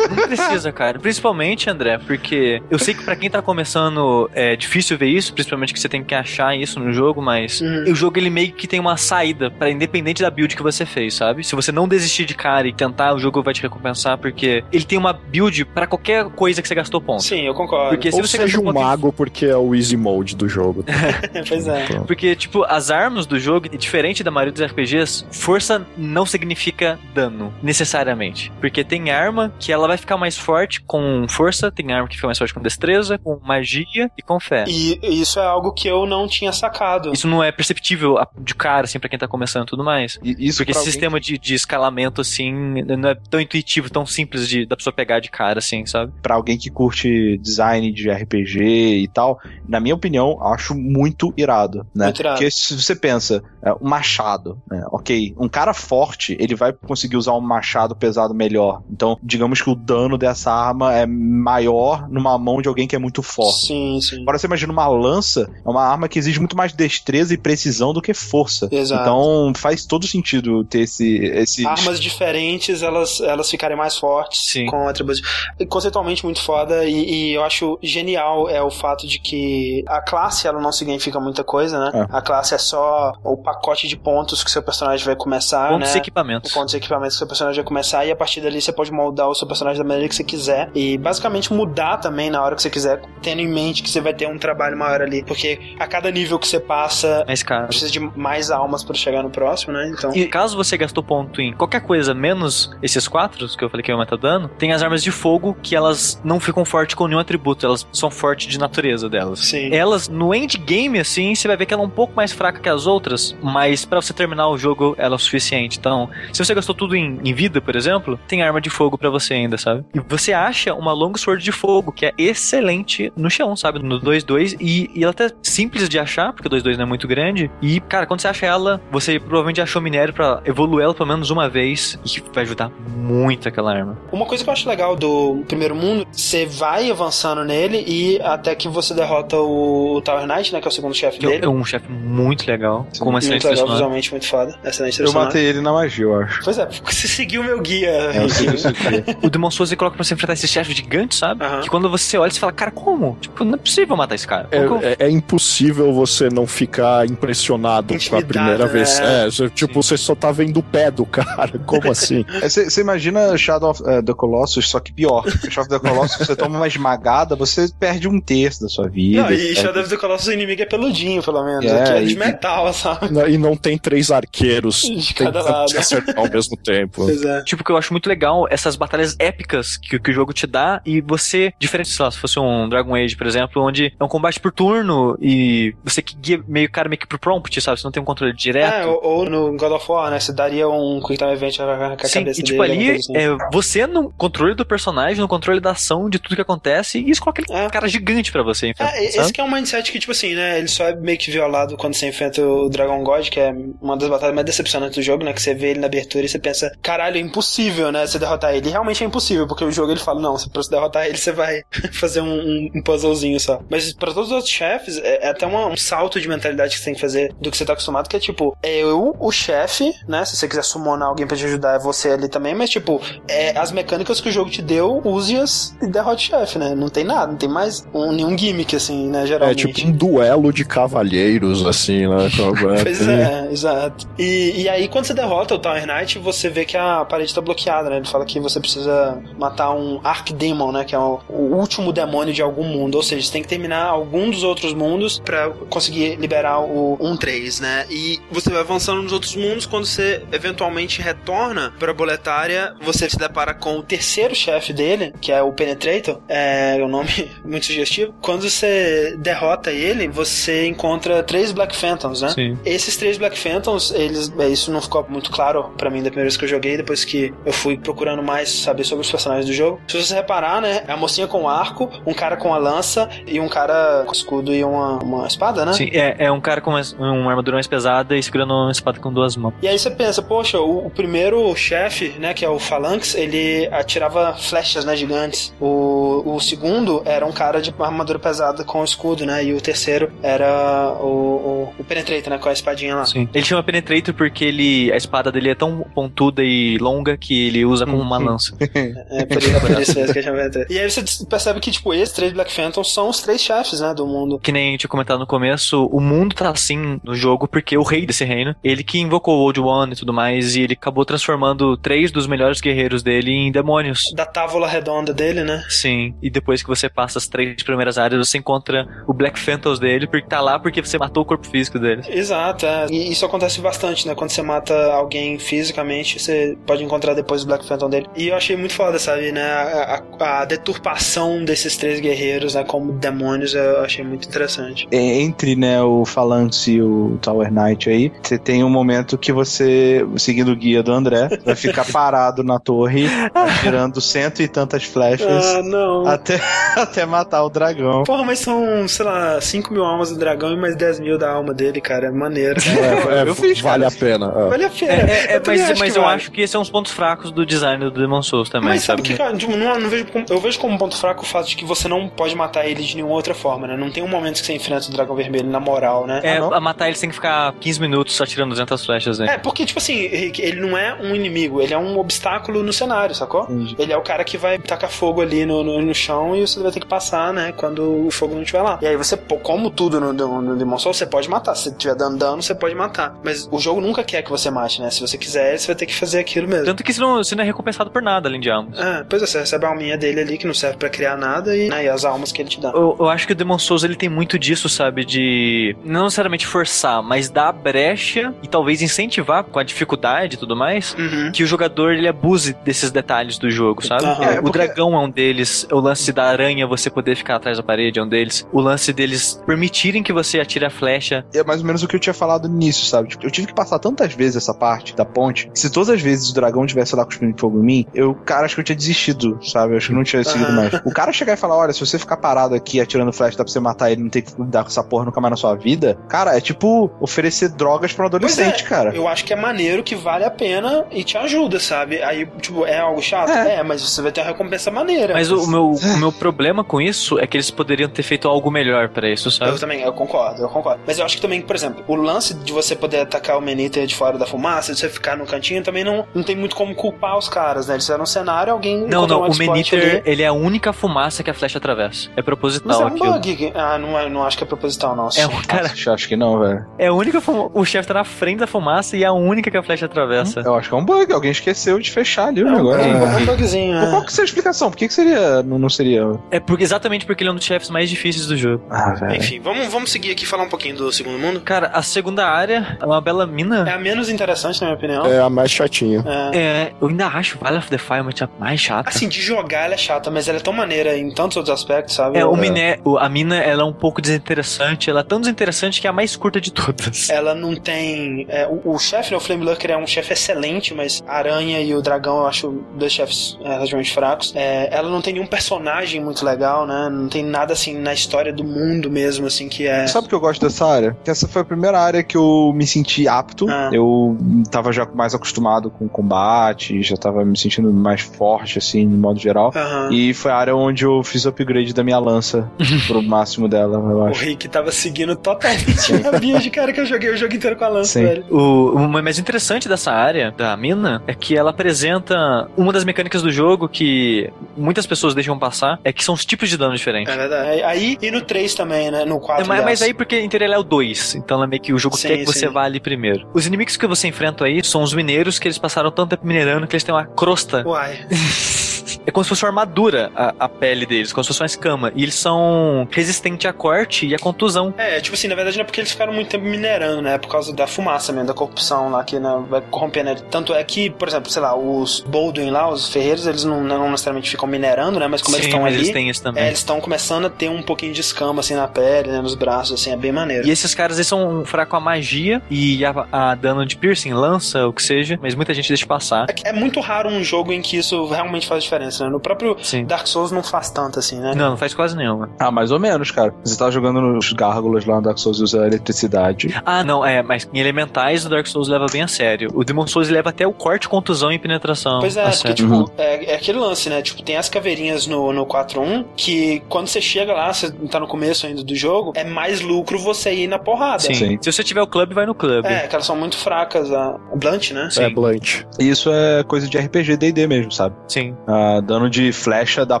não precisa, cara. Principalmente, André, porque eu sei que pra quem tá começando é difícil ver isso, principalmente que você tem que achar isso no jogo, mas Uhum. o jogo ele meio que tem uma saída para independente da build que você fez, sabe? Se você não desistir de cara e tentar, o jogo vai te recompensar porque ele tem uma build pra qualquer coisa que você gastou ponto. Sim, eu concordo. Porque se Ou você seja um ponto mago, porque é o easy mode do jogo. pois é. Então, Porque, tipo, as armas do jogo, diferente da maioria dos RPGs, força não significa dano, necessariamente. Porque tem arma que ela vai ficar mais forte com força, tem arma que fica mais forte com destreza, com magia e com fé. E isso é algo que eu não tinha sacado. Isso não é perceptível de cara, assim, pra quem tá começando e tudo mais. E Isso Porque esse sistema de, de escalamento, assim, não é tão intuitivo, tão simples de, da pessoa pegar de cara, assim, sabe? Pra alguém que curte design de RPG e tal, na minha opinião, acho muito irado, né? Muito irado. Porque se você pensa, é, um machado, né? Ok, um cara forte, ele vai conseguir usar um machado pesado melhor. Então, digamos que o dano dessa arma é maior numa mão de alguém que é muito forte. Sim, sim. Agora você imagina uma lança, é uma arma que exige muito mais destreza e precisão do que força. Exato. Então faz todo sentido ter esse. esse Armas diferentes, elas, elas ficarem mais fortes Sim. com atributos. Conceitualmente muito foda, e, e eu acho genial é o fato de que a classe ela não significa muita coisa, né? É. A classe é só o pacote de pontos que seu personagem vai começar, Pontos né? e equipamentos. pontos e equipamentos que seu personagem vai começar, e a partir dali você pode moldar o seu personagem da maneira que você quiser. E basicamente mudar também na hora que você quiser, tendo em mente que você vai ter um trabalho maior ali. Porque a cada nível que você passa, Mais caro. precisa de mais almas pra chegar no próximo, né? Então. E caso você gastou ponto em qualquer coisa menos esses quatro, que eu falei que ia matar dano, tem as armas de fogo que elas não ficam fortes com nenhum atributo, elas são fortes de natureza delas. Sim. Elas, no endgame, assim, você vai ver que ela é um pouco mais fraca que as outras, mas pra você terminar o jogo, ela é o suficiente. Então, se você gastou tudo em, em vida, por exemplo, tem arma de fogo pra você ainda, sabe? E você acha uma long sword de fogo, que é excelente no chão, sabe? No 2-2, e, e ela é até simples de achar, porque o 2-2 não é muito grande. E, cara, quando você acha ela, você provavelmente achou minério pra evoluir ela pelo menos uma vez, e vai ajudar muito aquela arma. Uma coisa que eu acho legal do primeiro mundo, você vai avançando nele e até que você derrota o Tower Knight, né? Que é o segundo chefe Que dele. é um chefe muito legal, com uma excelente Muito legal, personagem. visualmente muito foda. Excelente Eu matei ele na magia, eu acho. Pois é, você seguiu o meu guia. É, eu sei o que é. O Demon Souls ele coloca pra você enfrentar esse chefe gigante, sabe? Aham. Que quando você olha, você fala, cara, como? Tipo, não é possível matar esse cara. Que eu- É, é- é impossível você não ficar impressionado com a Intimidado, primeira vez. né? É, você- tipo, você só tá vendo o pé do cara. Como assim? É, Você imagina Shadow of eh, the Colossus, só que pior. Shadow of the Colossus, você toma uma esmagada, você perde um terço da sua vida. Não, e Shadow of the Colossus, o inimigo é peludinho, pelo menos. É, Aqui é de e- metal, sabe? Não, E não tem três arqueiros De cada lado. acertar ao mesmo tempo. Pois é. Tipo, que eu acho muito legal essas batalhas épicas que, que o jogo te dá e você, diferente, sei lá, se fosse um Dragon Age, por exemplo, onde é um combate por turno e você que guia meio cara meio que pro prompt, sabe? Você não tem um controle direto. É, ou, ou no God of War, né? Você daria um Quick Time Event com a com a Sim, cabeça e tipo dele. ali, assim. é, você no controle do personagem, no controle da ação, de tudo que acontece, e isso coloca aquele É. cara gigante pra você enfrentar, É, esse que é um mindset que, tipo assim, né? Ele só é meio que violado quando você enfrenta o Dragon God, que é uma das batalhas mais decepcionantes do jogo, né? Que você vê ele na abertura e você pensa, caralho, é impossível, né? Você derrotar ele. E realmente é impossível, porque o jogo ele fala, não, se pra você derrotar ele, você vai fazer um, um, um puzzlezinho só. Mas pra todos os outros chefes, é, é até uma- um salto de mentalidade que você tem que fazer do que você tá acostumado, que é tipo, é eu, o chefe, né? Se você quiser summonar alguém pra te ajudar, é você ali também, mas tipo, é, as mecânicas que o jogo te deu, use-as e derrote o chefe, né? Não tem nada, não tem mais um- nenhum gimmick, assim, né? É Geralmente. tipo um duelo de cavalheiros, assim, né? Pois é, exato. E, e aí, quando você derrota o Tower Knight, você vê que a parede tá bloqueada, né? Ele fala que você precisa matar um Archdemon, né? Que é o, o último demônio de algum mundo. Ou seja, você tem que terminar algum dos outros mundos pra conseguir liberar o 1-3, né? E você vai avançando nos outros mundos. Quando você eventualmente retorna pra boletária, você se depara com o terceiro chefe dele, que é o Penetrator. É o nome muito sugestivo. Quando você derrota ele, você encontra três Black Phantoms, né? Sim. Esses três Black Phantoms, eles, é, isso não ficou muito claro pra mim da primeira vez que eu joguei, depois que eu fui procurando mais saber sobre os personagens do jogo. Se você reparar, né, é a mocinha com arco, um cara com a lança e um cara com escudo e uma, uma espada, né? Sim, é, é um cara com uma, uma armadura mais pesada e segurando uma espada com duas mãos. E aí você pensa, poxa, o, o primeiro chefe, né, que é o Phalanx, ele atirava flechas, né, gigantes. O, o segundo era um cara de armadura pesada com escudo, né, e o terceiro era o, o, o Penetrator, né, com a espadinha lá. Sim. Ele chama Penetrator porque ele, a espada dele é tão pontuda e longa que ele usa como uma lança. É, por isso, por isso mesmo que eu chamo Penetrator. E aí você percebe que, tipo, esses três Black Phantoms são os três chefes, né, do mundo. Que nem tinha comentado no começo, o mundo tá assim no jogo porque o rei desse reino, ele que invocou o Old One e tudo mais, e ele acabou transformando três dos melhores guerreiros dele em demônios. Da távola redonda dele, né? Sim, e depois que você passa as três primeiras áreas, você encontra o Black Phantoms dele, porque tá lá porque você matou o corpo físico dele. Exato, é. E isso acontece bastante, né? Quando você mata alguém fisicamente, você pode encontrar depois o Black Phantom dele. E eu achei muito foda, sabe, né? A, a, a deturpação desses três guerreiros, né? Como demônios, eu achei muito interessante. Entre, né, o Phalanx e o Tower Knight aí, você tem um momento que você, seguindo o guia do André, vai ficar parado na torre, atirando cento e tantas flechas Ah, não. até, até matar o dragão. Porra, mas são, sei lá, 5 mil almas do dragão e mais 10 mil da alma dele, cara. É maneiro. É, é, Eu fiz, vale cara. a pena. é. Vale a pena. É, é, mas mas eu vale. acho que esse é um dos pontos fracos do design do Demon Souls também, Mas sabe sabe? que, cara, tipo, não, não vejo como- eu vejo como ponto fraco o fato de que você não pode matar ele de nenhuma outra forma, né? Não tem um momento que você enfrenta o dragão vermelho na moral, né? É, Ah, matar ele tem que ficar 15 minutos atirando 200 flechas né? É, porque, tipo assim, ele não é um inimigo, ele é um obstáculo no cenário, sacou? Entendi. Ele é o cara que vai tacar fogo ali no, no, no chão e você vai ter que passar, né? Quando o fogo não estiver lá. E aí você, como tudo no, no, no Demon Souls, você pode matar. Se estiver dando dano, você pode matar. Mas o jogo nunca quer que você mate, né? Se você quiser, você vai ter que fazer aquilo mesmo. Tanto que você não, você não é recompensado por nada, além de almas. É, pois é, você recebe a alminha dele ali que não serve pra criar nada e, né, e as almas que ele te dá. Eu, eu acho que o Demon Souls ele tem muito disso, sabe? De não necessariamente forçar, mas dar brecha e talvez incentivar com a dificuldade e tudo mais. Uhum. Que o jogador ele abuse desses detalhes do jogo, sabe? Aham. É, o porque- dragão é um deles, o lance da aranha você poder ficar atrás da parede é um deles, o lance deles permitirem que você atire a flecha. É mais ou menos o que eu tinha falado no início, sabe? Tipo, eu tive que passar tantas vezes essa parte da ponte. que Se todas as vezes o dragão tivesse lá cuspindo fogo em mim, eu, cara, acho que eu tinha desistido, sabe? Eu acho que eu não tinha seguido Ah. mais. O cara chegar e falar: olha, se você ficar parado aqui atirando flash, dá pra você matar ele, não ter que lidar com essa porra nunca mais na sua vida. Cara, é tipo oferecer drogas pra um adolescente, é, cara. Eu acho que é maneiro, que vale a pena e te ajuda, sabe? Aí, tipo, é algo chato? É. É, mas você vai ter uma recompensa maneira. Mas o, o meu, o meu problema com isso é que eles poderiam ter feito algo melhor pra isso, Eu sabe? também, eu concordo, eu concordo. Mas eu acho que também, por exemplo, o lance de você poder atacar o Meniter de fora da fumaça, de você ficar no cantinho, também não, não tem muito como culpar os caras, né? Eles fizeram um cenário, alguém. Não, não, um o Meniter, ele é a única fumaça que a flecha atravessa. É Mas proposital é um aquilo. bug. Ah, não, é- não acho que é proposital, não. É um cara, Acho, acho que não, velho. é a única fuma- o chefe tá na frente da fumaça e é a única que a flecha atravessa. Eu acho que é um bug. Alguém esqueceu de fechar ali o É um negócio. bug, é um bugzinho. Qual é. que seria a explicação? Por que, que seria. Não, não seria. É porque exatamente porque ele é um dos chefes mais difíceis do jogo. Ah, velho. Enfim, vamos, vamos seguir aqui e falar um pouquinho do segundo mundo. Cara, a segunda área é uma bela É mina. a menos interessante, na minha opinião. É a mais chatinha. É. É, eu ainda acho Valley of the Defilement a mais chata. Assim, de jogar ela é chata, mas ela é tão maneira em tantos outros aspectos, sabe? É, o miné, a mina ela é um pouco desinteressante, ela é tão desinteressante que é a mais curta de todas. Ela não tem. é, o, o chefe, né, o Flame Lurker, é um chefe excelente, mas a Aranha e o Dragão eu acho dois chefes é, relativamente fracos. É, ela não tem nenhum personagem muito legal, né? Não tem nada assim na história do mundo mesmo, assim, que é. Sabe o que eu gosto dessa área? Que essa foi a primeira área que eu me senti apto. Ah. Eu tava já mais acostumado com combate, já tava me sentindo mais forte, assim, no modo geral. Aham. E foi a área onde eu fiz o upgrade da minha lança pro máximo dela, eu O acho. Rick tava seguindo totalmente a build, cara, que eu joguei o jogo inteiro com a lança, Sim. velho. O, o mais interessante dessa área, da mina, é que ela apresenta uma das mecânicas do jogo que muitas pessoas deixam passar, é que são os tipos de dano diferentes. É verdade. Aí, e no 3 também, né? No 4. É, mas, mas aí porque inteiro ele é o 2, então é meio que o jogo Sim, quer que você sim. vá ali primeiro. Os inimigos que você enfrenta aí são os mineiros que eles passaram tanto tempo minerando que eles têm uma crosta. Uai. É como se fosse uma armadura a, a pele deles, como se fosse uma escama. E eles são resistentes a corte e a contusão. É, tipo assim, na verdade não é porque eles ficaram muito tempo minerando, né? É por causa da fumaça mesmo, da corrupção lá que né, vai corrompendo ele. Tanto é que, por exemplo, sei lá, os Baldwin lá, os ferreiros, eles não, não necessariamente ficam minerando, né? Mas como eles Sim, estão mas ali, eles têm isso também. é, eles estão começando a ter um pouquinho de escama assim na pele, né? Nos braços, assim, é bem maneiro. E esses caras eles são fracos a magia e a, a dano de piercing, lança, o que seja, mas muita gente deixa passar. É É muito raro um jogo em que isso realmente faz diferença, né? No próprio Sim. Dark Souls não faz tanto assim, né? Não, não faz quase nenhuma. Ah, mais ou menos, cara. Você tá jogando nos gárgulas lá no Dark Souls e usa eletricidade. Ah, não, é, mas em elementais o Dark Souls leva bem a sério. O Demon Souls leva até o corte, contusão e penetração. Pois é, a porque, tipo, Uhum. é, é aquele lance, né? Tipo, tem as caveirinhas no, no 4.1 que quando você chega lá, você tá no começo ainda do jogo, é mais lucro você ir na porrada. Sim. Sim. Se você tiver o clube, vai no clube. É, que elas são muito fracas. A Blunt, né? Sim. É Blunt. E isso é coisa de RPG D&D mesmo, sabe? Sim. A Uh, dano de flecha dá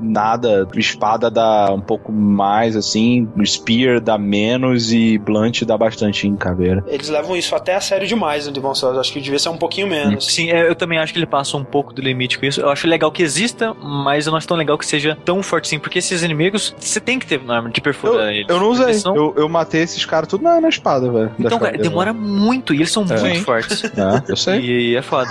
nada, espada dá um pouco mais, assim, spear dá menos e blunt dá bastante em caveira. Eles levam isso até a sério demais no Demon Souls, acho que devia ser um pouquinho menos. Sim, é, eu também acho que ele passa um pouco do limite com isso. Eu acho legal que exista, mas eu não acho tão legal que seja tão forte assim, porque esses inimigos, você tem que ter arma de perfurar eu, eles. Eu não usei, senão... eu, eu matei esses caras tudo na, na espada, velho. Então, cara, demora muito e eles são é. muito Sim. fortes. É, eu sei. E, e é foda.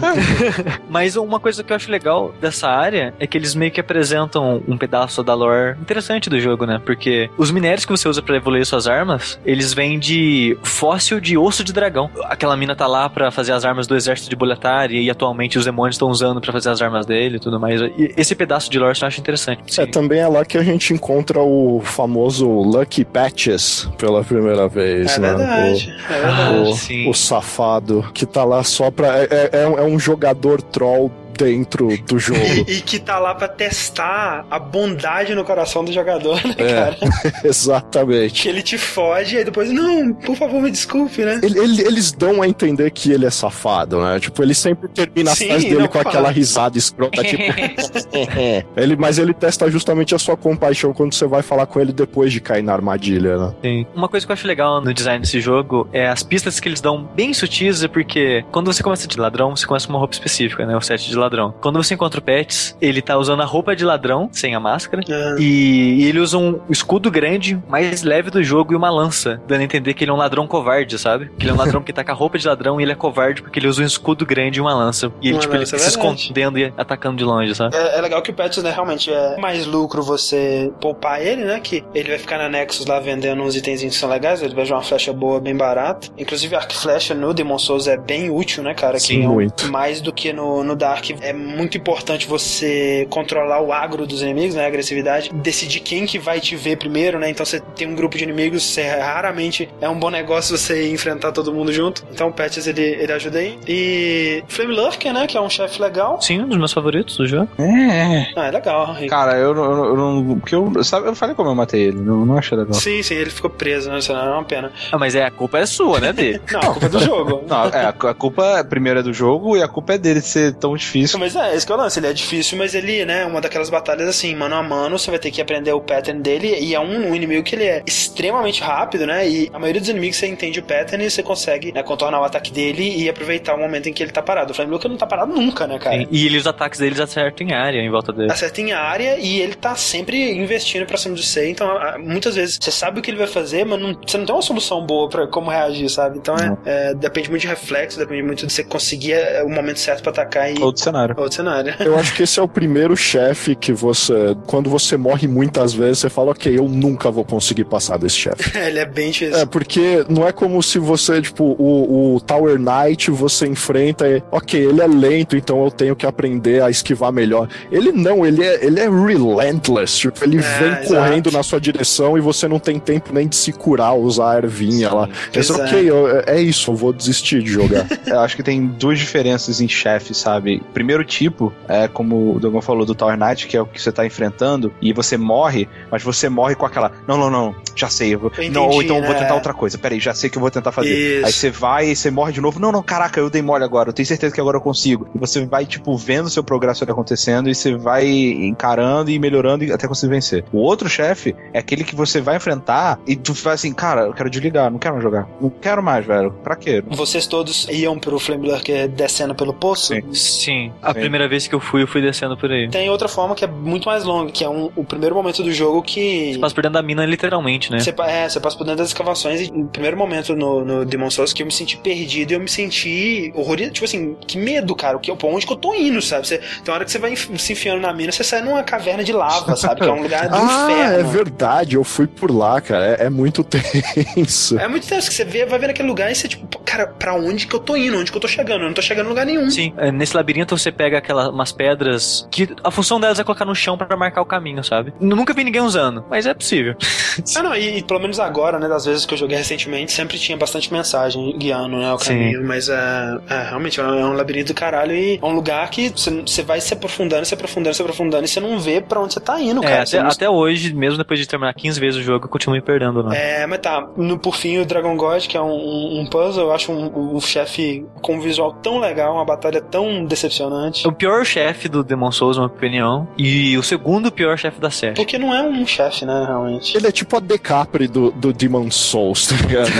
mas uma coisa que eu acho legal dessa área é que eles meio que apresentam um pedaço da lore interessante do jogo, né? Porque os minérios que você usa para evoluir suas armas, eles vêm de fóssil de osso de dragão. Aquela mina tá lá para fazer as armas do exército de Boletari e atualmente os demônios estão usando para fazer as armas dele e tudo mais. E esse pedaço de lore eu acho interessante. É, também é lá que a gente encontra o famoso Lucky Patches pela primeira vez, é né? Verdade, o, é verdade. O, o, safado que tá lá só pra. É, é, é um jogador troll dentro do jogo. e que tá lá para testar a bondade no coração do jogador, né, é, cara? exatamente. Que ele te foge e depois, não, por favor, me desculpe, né? Ele, ele, eles dão a entender que ele é safado, né? Tipo, ele sempre termina Sim, as dele com fala. aquela risada escrota, tipo. ele, mas ele testa justamente a sua compaixão quando você vai falar com ele depois de cair na armadilha, né? Sim. Uma coisa que eu acho legal no design desse jogo é as pistas que eles dão bem sutis, é porque quando você começa de ladrão, você começa com uma roupa específica, né? O set de ladrão ladrão. Quando você encontra o Pets, ele tá usando a roupa de ladrão, sem a máscara, uhum. e, e, ele usa um escudo grande, mais leve do jogo e uma lança, dando a entender que ele é um ladrão covarde, sabe? Que ele é um ladrão que tá com a roupa de ladrão e ele é covarde porque ele usa um escudo grande e uma lança. E ele, uma tipo, ele é se escondendo e atacando de longe, sabe? É, é legal que o Pets, né, realmente é mais lucro você poupar ele, né? Que ele vai ficar na Nexus lá vendendo uns itens que são legais, ele vai jogar uma flecha boa, bem barata. Inclusive, a flecha no Demon Souls é bem útil, né, cara? Sim, que é muito. mais do que no, no Dark é muito importante você controlar o agro dos inimigos, né? A agressividade. Decidir quem que vai te ver primeiro, né? Então você tem um grupo de inimigos, você raramente é um bom negócio você enfrentar todo mundo junto. Então o Patches ele, ele ajuda aí. E Flame Lurker, né? Que é um chefe legal. Sim, um dos meus favoritos do jogo. É. Ah, é legal. Cara, eu, eu, eu não. Porque eu. Sabe, eu falei como eu matei ele. Não, não achei legal. Sim, sim, ele ficou preso, né? Isso não é uma pena. Ah, mas é, a culpa é sua, né, dele? não, a culpa é do jogo. não, é, a culpa primeiro é do jogo e a culpa é dele ser tão difícil. Mas é, esse que é o lance, ele é difícil, mas ele, né, uma daquelas batalhas assim, mano a mano, você vai ter que aprender o pattern dele, e é um, um inimigo que ele é extremamente rápido, né, e a maioria dos inimigos você entende o pattern e você consegue né, contornar o ataque dele e aproveitar o momento em que ele tá parado. O Flame Looker não tá parado nunca, né, cara? Sim, e ele, os ataques deles acertam em área em volta dele. Acerta em área e ele tá sempre investindo pra cima de você, então muitas vezes você sabe o que ele vai fazer, mas não, você não tem uma solução boa pra como reagir, sabe? Então é, é depende muito de reflexo, depende muito de você conseguir é, o momento certo pra atacar e... Outro cenário. Outro cenário. Eu acho que esse é o primeiro chefe que você, quando você morre muitas vezes, você fala, ok, eu nunca vou conseguir passar desse chefe. ele é bem difícil. É, porque não é como se você, tipo, o, o Tower Knight você enfrenta e, ok, ele é lento, então eu tenho que aprender a esquivar melhor. Ele não, ele é, ele é relentless, tipo, ele é, vem exato. correndo na sua direção e você não tem tempo nem de se curar, usar a ervinha Sim, lá. Mas, ok, eu, é isso, eu vou desistir de jogar. eu acho que tem duas diferenças em chefe, sabe? Primeiro tipo, é como o Dogon falou do Tower Knight, que é o que você tá enfrentando, e você morre, mas você morre com aquela, não, não, não, já sei, eu vou, entendi, não, ou então né? vou tentar outra coisa, peraí, já sei que eu vou tentar fazer. Isso. Aí você vai e você morre de novo, não, não, caraca, eu dei mole agora, eu tenho certeza que agora eu consigo. E você vai, tipo, vendo o seu progresso acontecendo e você vai encarando e melhorando até conseguir vencer. O outro chefe é aquele que você vai enfrentar e tu faz assim, cara, eu quero desligar, não quero mais jogar. Não quero mais, velho. Pra quê? Vocês todos iam pro Flame Lurker descendo pelo poço? Sim. Sim. A Sim. primeira vez que eu fui, eu fui descendo por aí. Tem outra forma que é muito mais longa, que é um, o primeiro momento do jogo que. Você passa por dentro da mina, literalmente, né? Você, é, você passa por dentro das escavações e no primeiro momento no, no Demon Souls que eu me senti perdido e eu me senti horrorizado. Tipo assim, que medo, cara. O que, pra onde que eu tô indo, sabe? Você, tem uma hora que você vai se enfiando na mina, você sai numa caverna de lava, sabe? Que é um lugar do ah, inferno. É verdade, eu fui por lá, cara. É, é muito tenso. É muito tenso que você vê, vai ver naquele lugar e você, tipo, cara, pra onde que eu tô indo? Onde que eu tô chegando? Eu não tô chegando em lugar nenhum. Sim, é, nesse labirinto você pega aquelas umas pedras que a função delas é colocar no chão para marcar o caminho, sabe? Nunca vi ninguém usando, mas é possível. ah, não, e, e, pelo menos agora, né, das vezes que eu joguei recentemente, sempre tinha bastante mensagem guiando, né, o caminho, Sim. mas é, é, realmente é um labirinto do caralho e é um lugar que você vai se aprofundando, se aprofundando, se aprofundando e você não vê para onde você tá indo, é, cara. Até, não... até, hoje, mesmo depois de terminar 15 vezes o jogo, eu continuo me perdendo, né? É, mas tá, no, por fim, o Dragon God, que é um, um, um puzzle, eu acho um, um chefe com um visual tão legal, uma batalha tão decepcionante impressionante. O pior chefe do Demon Souls, na minha opinião. E o segundo pior chefe da série. Porque não é um chefe, né, realmente. Ele é tipo a Decapre do, do Demon Souls, tá ligado?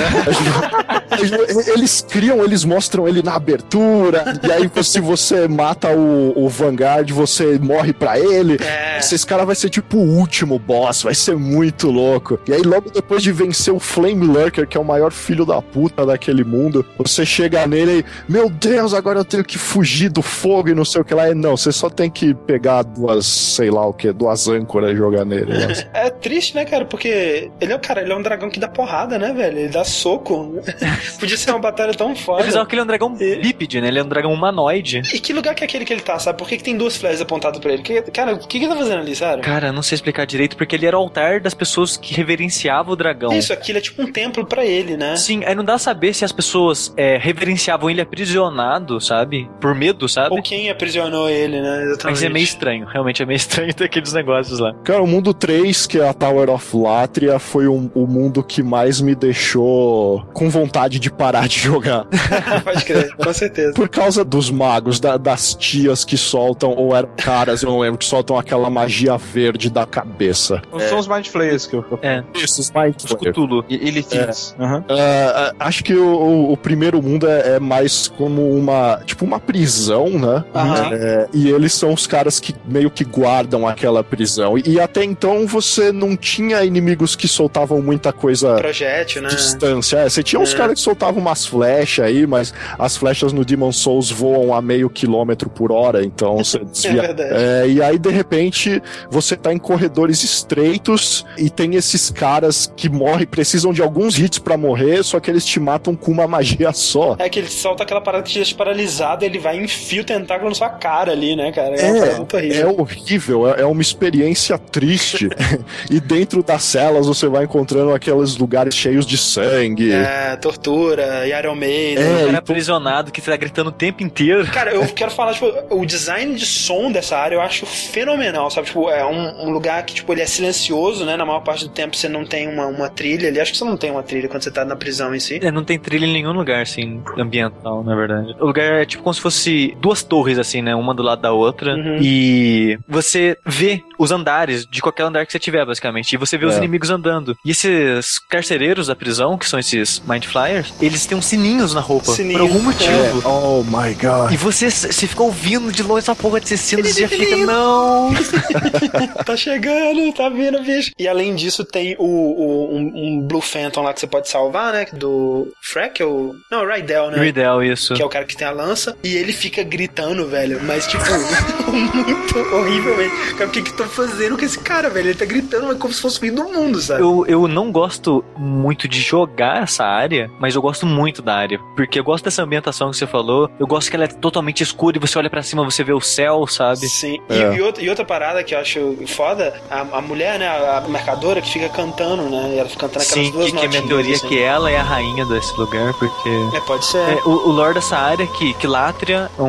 eles criam, eles mostram ele na abertura, e aí se você mata o, o Vanguard, você morre pra ele. É. Esse cara vai ser tipo o último boss, vai ser muito louco. E aí logo depois de vencer o Flame Lurker, que é o maior filho da puta daquele mundo, você chega nele e, meu Deus, agora eu tenho que fugir do fogo e não sei o que lá. E não, você só tem que pegar duas, sei lá o que, duas âncoras e jogar nele. Né? É triste, né, cara? Porque ele é o cara, ele é um dragão que dá porrada, né, velho? Ele dá soco. Podia ser uma batalha tão foda. Apesar que ele é um dragão E- bípede, né? Ele é um dragão humanoide. E que lugar que é aquele que ele tá, sabe? Por que, que tem duas flechas apontadas pra ele? Que- cara, o que, que ele tá fazendo ali, sério? Cara, eu não sei explicar direito, porque ele era o altar das pessoas que reverenciavam o dragão. Isso, aquilo é tipo um templo pra ele, né? Sim, aí não dá a saber se as pessoas é, reverenciavam ele aprisionado, sabe? Por medo, sabe? Ou quem aprisionou ele, né? Exatamente. Mas é meio estranho, realmente é meio estranho ter aqueles negócios lá. Cara, o mundo 3, que é a Tower of Latria, foi um- o mundo que mais me deixou com vontade de parar de jogar. Pode crer, com certeza. Por causa dos magos, da- das tias que soltam, ou eram caras, eu não lembro, que soltam aquela magia verde da cabeça. Não são os Mind Flayers que eu. É, Isso, os Cthulhu. E Ele Thieves. Aham. Ah, ah, acho que o, o- o primeiro mundo é, é mais como uma tipo uma prisão, né? Aham. É, e eles são os caras que meio que guardam aquela prisão. E, e até então você não tinha inimigos que soltavam muita coisa Projétil, né? distância. É, você tinha uns É. caras que soltavam umas flechas aí, mas as flechas no Demon Souls voam a meio quilômetro por hora, então você desvia. verdade. É, e aí, de repente, você tá em corredores estreitos e tem esses caras que morrem, precisam de alguns hits pra morrer, só que eles te matam com uma magia só. É que ele solta aquela parada que te deixa paralisado, ele vai e enfia o tentáculo na sua cara ali, né, cara? É, muito É, horrível. é horrível, é, é uma experiência triste. e dentro das celas você vai encontrando aqueles lugares cheios de sangue. É, tortura, Iron Maiden. É, O cara aprisionado que tá gritando o tempo inteiro. Cara, eu quero falar, tipo, o design de som dessa área eu acho fenomenal, sabe? Tipo, é um, um lugar que, tipo, ele é silencioso, né? Na maior parte do tempo você não tem uma, uma trilha ali. Acho que você não tem uma trilha quando você tá na prisão em si. É, não tem trilha em nenhum lugar, assim, ambiental, na verdade. O lugar é tipo como se fosse duas torres, assim, né? Uma do lado da outra. Uhum. E você vê os andares de qualquer andar que você tiver, basicamente. E você vê os É. inimigos andando. E esses carcereiros da prisão, que são esses Mind Flyers, eles têm uns sininhos na roupa. Sininho, Por algum motivo. É, oh my god. E você, você fica ouvindo de longe essa porra desses sinos e já fica, não. tá chegando, tá vindo, bicho. E além disso, tem o, o- um, um Blue Phantom lá que você pode salvar, né? Do Freckle. Não, Rydell, né? Rydell, isso. Que é o cara que tem a lança. E ele fica gritando, velho. Mas, tipo, muito horrivelmente. Cara, o que que tô fazendo com esse cara, velho? Ele tá gritando, mas como se fosse o fim do mundo, sabe? Eu, eu não gosto muito de jogar essa área, mas eu gosto muito da área. Porque eu gosto dessa ambientação que você falou. Eu gosto que ela é totalmente escura e você olha pra cima, você vê o céu, sabe? Sim. E, É. e outra, e outra parada que eu acho foda, a, a mulher, né, a, a mercadora que fica cantando, né? E ela fica cantando aquelas Sim, duas que, que a minha teoria é assim. que ela é a rainha desse lugar, porque. É, pode ser. É, o, o lore dessa área, que, que Látria é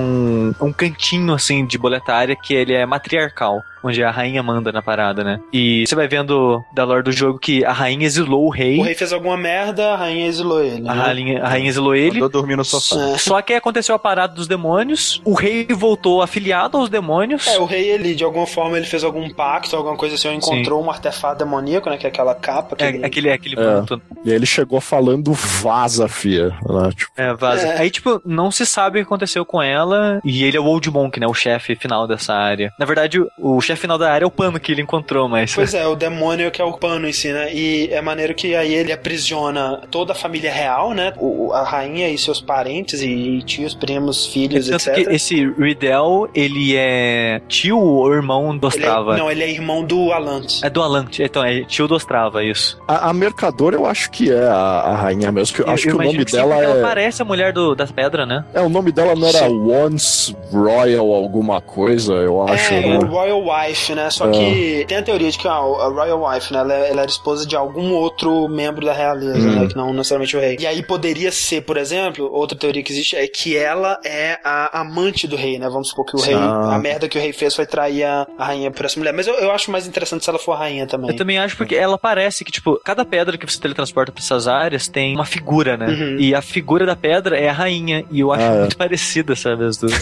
um, cantinho, assim, de boletária que ele é matriarcal, onde a rainha manda na parada, né? E você vai vendo da lore do jogo que a rainha exilou o rei, O rei fez alguma merda, a rainha exilou ele. a, né? rainha, a rainha exilou ele, Mandou dormir no sofá. É. Só que aí aconteceu a parada dos demônios, o rei voltou afiliado aos demônios. É, o rei, ele, de alguma forma, ele fez algum pacto, alguma coisa assim, ou encontrou um artefato demoníaco, né? Que é aquela capa. É, aquele- aquele, aquele É. manto. E aí ele chegou falando vaza, fia. Né? Tipo, É, vaza. É. Aí, tipo, não se sabe o que aconteceu com ela. E ele é o Old Monk, né? O chefe final dessa área. Na verdade, o- o chefe final da área é o pano que ele encontrou, mas. Pois é, o demônio que é o pano em si, né? E é maneiro que aí ele aprisiona toda a família real, né? O, a rainha e seus parentes e tios, primos, filhos, Tanto etc. que esse Riddell, ele é tio ou irmão do Ele é- Ostrava? não, ele é irmão do Alant. É do Alant, então é tio do Ostrava, isso. a, a mercadora eu acho que é a, a rainha mesmo. Que eu, acho que o nome sim, dela porque Ela é. parece a mulher do, das pedras, né? É, o nome dela não era Sim. Once Royal alguma coisa, eu acho. é, né? o Royal Wife, né? Só que tem a teoria de que a, a Royal Wife, né? Ela, ela, era esposa de algum outro membro da realeza, né? Que não necessariamente o rei. E aí poderia ser, por exemplo, outra teoria que existe é que ela é a amante do rei, né? Vamos supor que o rei, a merda que o rei fez foi trair a, a rainha por essa mulher. Mas eu, eu acho mais interessante se ela for a rainha também. Eu também acho porque ela parece que, tipo, cada pedra que você teletransporta pra essas áreas tem uma figura, né? Uhum. E a figura da pedra é a rainha. E eu acho Ah, é. muito parecida, sabe? As duas.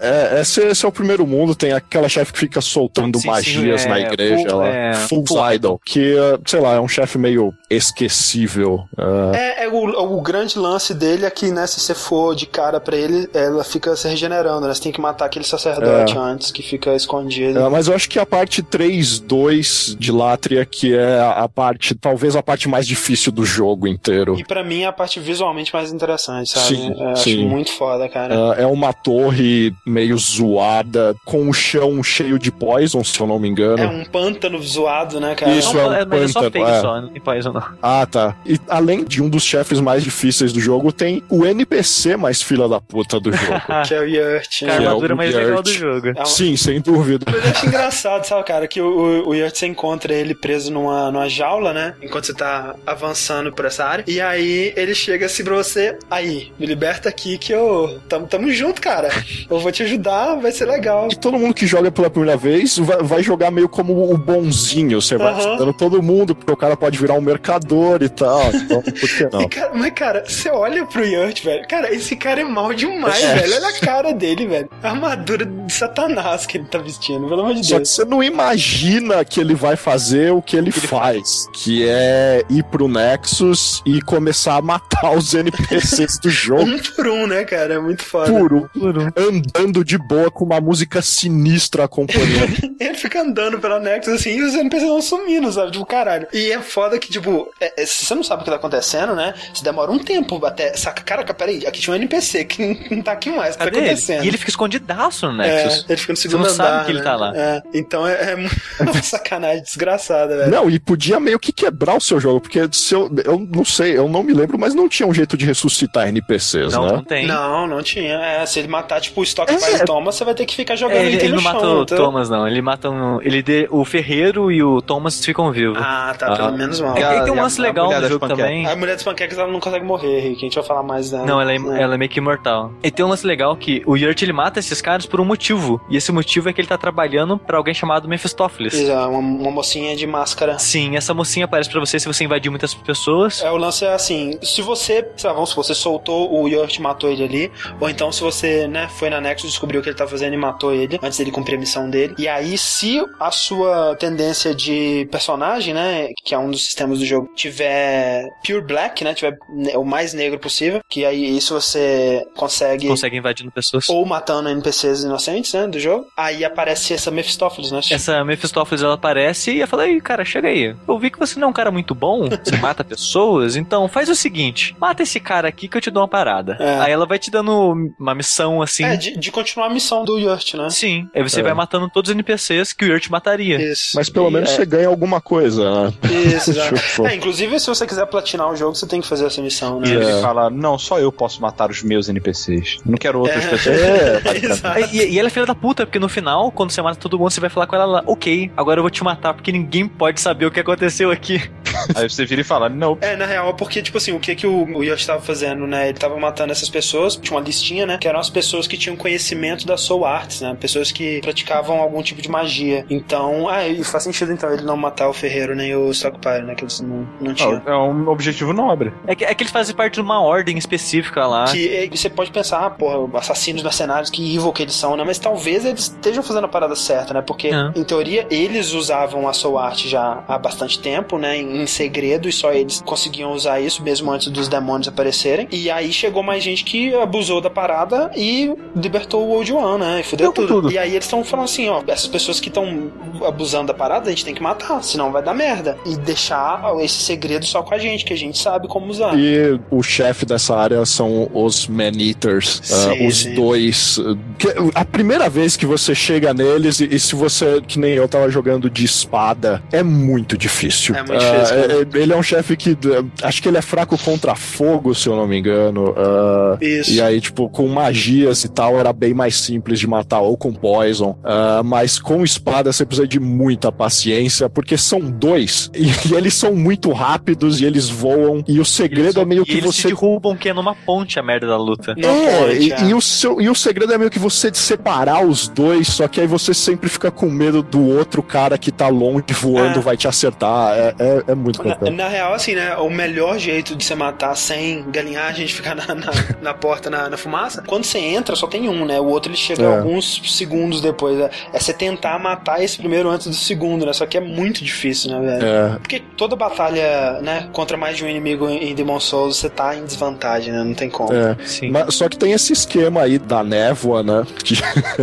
É, esse, esse é o primeiro mundo, tem aquela chefe que fica soltando Sim, sim, magias é, na igreja full- lá. é, Fool's full Idol. Que, sei lá, é um chefe meio esquecível. Uh, É, é o, o grande lance dele é que, né, se você for de cara pra ele, ela fica se regenerando, né? Você tem que matar aquele sacerdote É. antes, que fica escondido. É, mas eu acho que a parte 3.2 de Latria, que é a parte, talvez a parte mais difícil do jogo inteiro. E pra mim é a parte visualmente mais interessante, sabe? Sim, Eu acho sim. muito foda, cara. É, é uma torre meio zoada, com o chão cheio de poison, se eu não me engano. É um pântano zoado, né, cara? Isso, Não, é um é, mas é só pântano, fake é. só, não tem não. Ah, tá. E além de um dos chefes mais difíceis do jogo, tem o NPC mais fila da puta do jogo. Que é o Yurt. A né? é o armadura mais legal do Yurt. jogo. É um- Sim, sem dúvida. Mas eu acho engraçado, sabe, cara, que o, o, o Yurt você encontra ele preso numa, numa jaula, né? Enquanto você tá avançando por essa área. E aí ele chega assim pra você, aí, me liberta aqui que eu. Tamo, tamo junto, cara. Eu vou te ajudar, vai ser legal. E todo mundo que joga pela primeira vez vai, vai jogar meio como o bonzinho. Você vai ajudando todo mundo, porque o cara pode virar um mercador e tal. Então, por que não? Cara, mas, cara, você olha pro Yurt, velho. Cara, esse cara é mal demais, É. velho. Olha a cara dele, velho. A armadura de Satanás que ele tá vestindo, pelo amor de Só que Deus. você não imagina que ele vai fazer o que ele faz, que é ir pro Nexus e começar a matar os NPCs do jogo Um por um, né, cara? É muito foda. puro, andando de boa com uma música sinistra acompanhando. Ele fica andando pela Nexus assim e os NPCs vão sumindo, sabe? Tipo, caralho. E é foda que, tipo, é- é- se você não sabe o que tá acontecendo, né? Você demora um tempo até. Saca, caraca, peraí, aqui tinha um NPC que não tá aqui mais. O que tá Cadê ele? acontecendo? E ele fica escondidaço no É, Nexus. ele fica no segundo não sabe andar. que ele né? tá lá. É, então é, é uma sacanagem desgraçada, velho. não, e podia meio que quebrar o seu jogo, porque se eu, eu não sei, eu não me lembro, mas não tinha um jeito de ressuscitar NPCs, Não, né? não tem. Não, não tinha. É, se ele matar, tipo, o estoque É. Thomas, você vai ter que ficar jogando É, ele, item ele no não chão. mata o então- Thomas, não. Ele mata um, ele de, o Ferreiro e o Thomas ficam vivos. Ah, tá, pelo Ah. menos mal. É, E a- e tem um lance a legal mulher no jogo também. A mulher dos panquecas, ela não consegue morrer, Rick. A gente vai falar mais dela. Não, ela é, ela é meio que imortal. E tem um lance legal que o Yurt ele mata esses caras por um motivo. E esse motivo é que ele tá trabalhando pra alguém chamado Mephistófeles. Isso, é uma, uma mocinha de máscara. Sim, essa mocinha aparece pra você se você invadir muitas pessoas. É, o lance é assim, se você, sei lá, vamos supor, você soltou o Yurt e matou ele ali, ou então se você, né, foi na Nexus, descobriu o que ele tá fazendo e matou ele, antes dele cumprir a missão dele, e aí se a sua tendência de personagem, né, que é um dos sistemas do jogo, tiver pure black, né, tiver o mais negro possível, que aí isso você consegue... Consegue invadindo pessoas. Ou matando NPCs inocentes, né, do jogo. Aí aparece essa Mephistófeles, né? Essa Mephistófeles ela aparece e eu falei, "Ei, cara, chega aí. Eu vi que você não é um cara muito bom, você mata pessoas, então faz o seguinte: mata esse cara aqui que eu te dou uma parada. É. Aí ela vai te dando uma missão assim. É, de, de continuar a missão do Yurt, né? Sim. Aí você É. vai matando todos os NPCs que o Yurt mataria. Isso. Mas pelo E- menos é, você ganha alguma coisa, né? Isso, já. Tipo, É, inclusive, se você quiser platinar o jogo, você tem que fazer essa missão, E né? ele É. fala: Não, só eu posso matar os meus NPCs. Não quero outras É. pessoas. É, Exato. E, e ela é filha da puta, porque no final, quando você mata todo mundo, você vai falar com ela lá, ok, agora eu vou te matar, porque ninguém pode saber o que aconteceu aqui. Aí você vira e fala: Não, É, na real, é porque, tipo assim, o que que o, o Yoshi tava fazendo, né? Ele tava matando essas pessoas, tinha uma listinha, né? Que eram as pessoas que tinham conhecimento da Soul Arts, né? Pessoas que praticavam algum tipo de magia. Então, ah, e faz sentido, então, ele não matar o Ferreiro nem o Stockpile, né? Que eles não, não tinham. é um objetivo nobre. É que, é que eles fazem parte de uma ordem específica lá. Que eh, você pode pensar, ah, porra, assassinos mercenários, que evil que eles são, né? Mas talvez eles estejam fazendo a parada certa, né? Porque, É. em teoria, eles usavam a Soul Art já há bastante tempo, né? Em, em segredo, e só eles conseguiam usar isso mesmo antes dos demônios aparecerem. E aí chegou mais gente que abusou da parada e libertou o Old One, né? E fudeu tudo. tudo. E aí eles estão falando assim, ó, essas pessoas que estão abusando da parada, a gente tem que matar, senão vai dar merda. E deixar esse segredo só com a gente, que a gente sabe como usar. E o chefe dessa área são os Man-Eaters. Uh, os sim. dois. uh, que- a primeira vez que você chega neles, e, e se você, que nem eu, tava jogando de espada, é muito difícil. É muito Uh, difícil, é- é- ele é um chefe que. uh, acho que ele é fraco contra fogo, se eu não me engano. uh, Isso. E aí, tipo, com magias e tal, era bem mais simples de matar, ou com poison. Ah, mas com espada você precisa de muita paciência, porque são dois. E, e eles são muito rápidos e eles voam. E o segredo é meio que eles você. derrubam que é numa ponte a merda da luta. Não É, pode, e, é. e o seu, e o segredo é meio que você separar os dois, só que aí você sempre fica com medo do outro cara que tá longe voando É. vai te acertar. É, é, é muito Na, complicado. na real, assim, né? O melhor jeito de você matar sem galinhagem de ficar na, na, na porta, na, na fumaça, quando você entra, só tem um, né? O outro ele chega É. alguns segundos depois. Né? É você tentar matar esse primeiro antes do segundo, né? Só que é muito difícil, né, velho? É, Porque toda batalha, né, contra mais de um inimigo em Demon Souls, você tá em desvantagem, né? Não tem como. é. Sim. Mas- só que tem esse esquema aí da névoa, né? Que,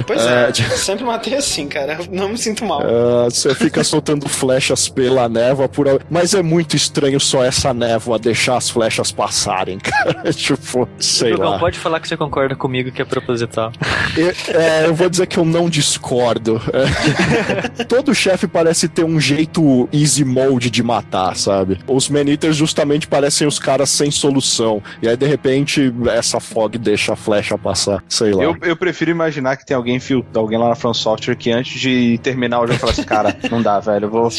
Pois É, é, de- sempre matei assim, cara. Não me sinto mal. Ah, você fica soltando flechas pela névoa, por... mas é muito estranho só essa névoa deixar as flechas passarem, cara. tipo, sei lá. pode falar que você concorda comigo que é proposital. Eu, é, eu vou dizer que eu não discordo. É. Todo chefe parece ter um jeito easy mode de matar, sabe? Os Man-Eaters justamente parecem os caras sem solução. E aí, de repente, essa fog deixa a flecha passar. Sei lá. Eu, eu prefiro imaginar que tem alguém, fil- alguém lá na From Software que antes de terminar o jogo fala assim, cara, não dá, velho, eu vou. Tá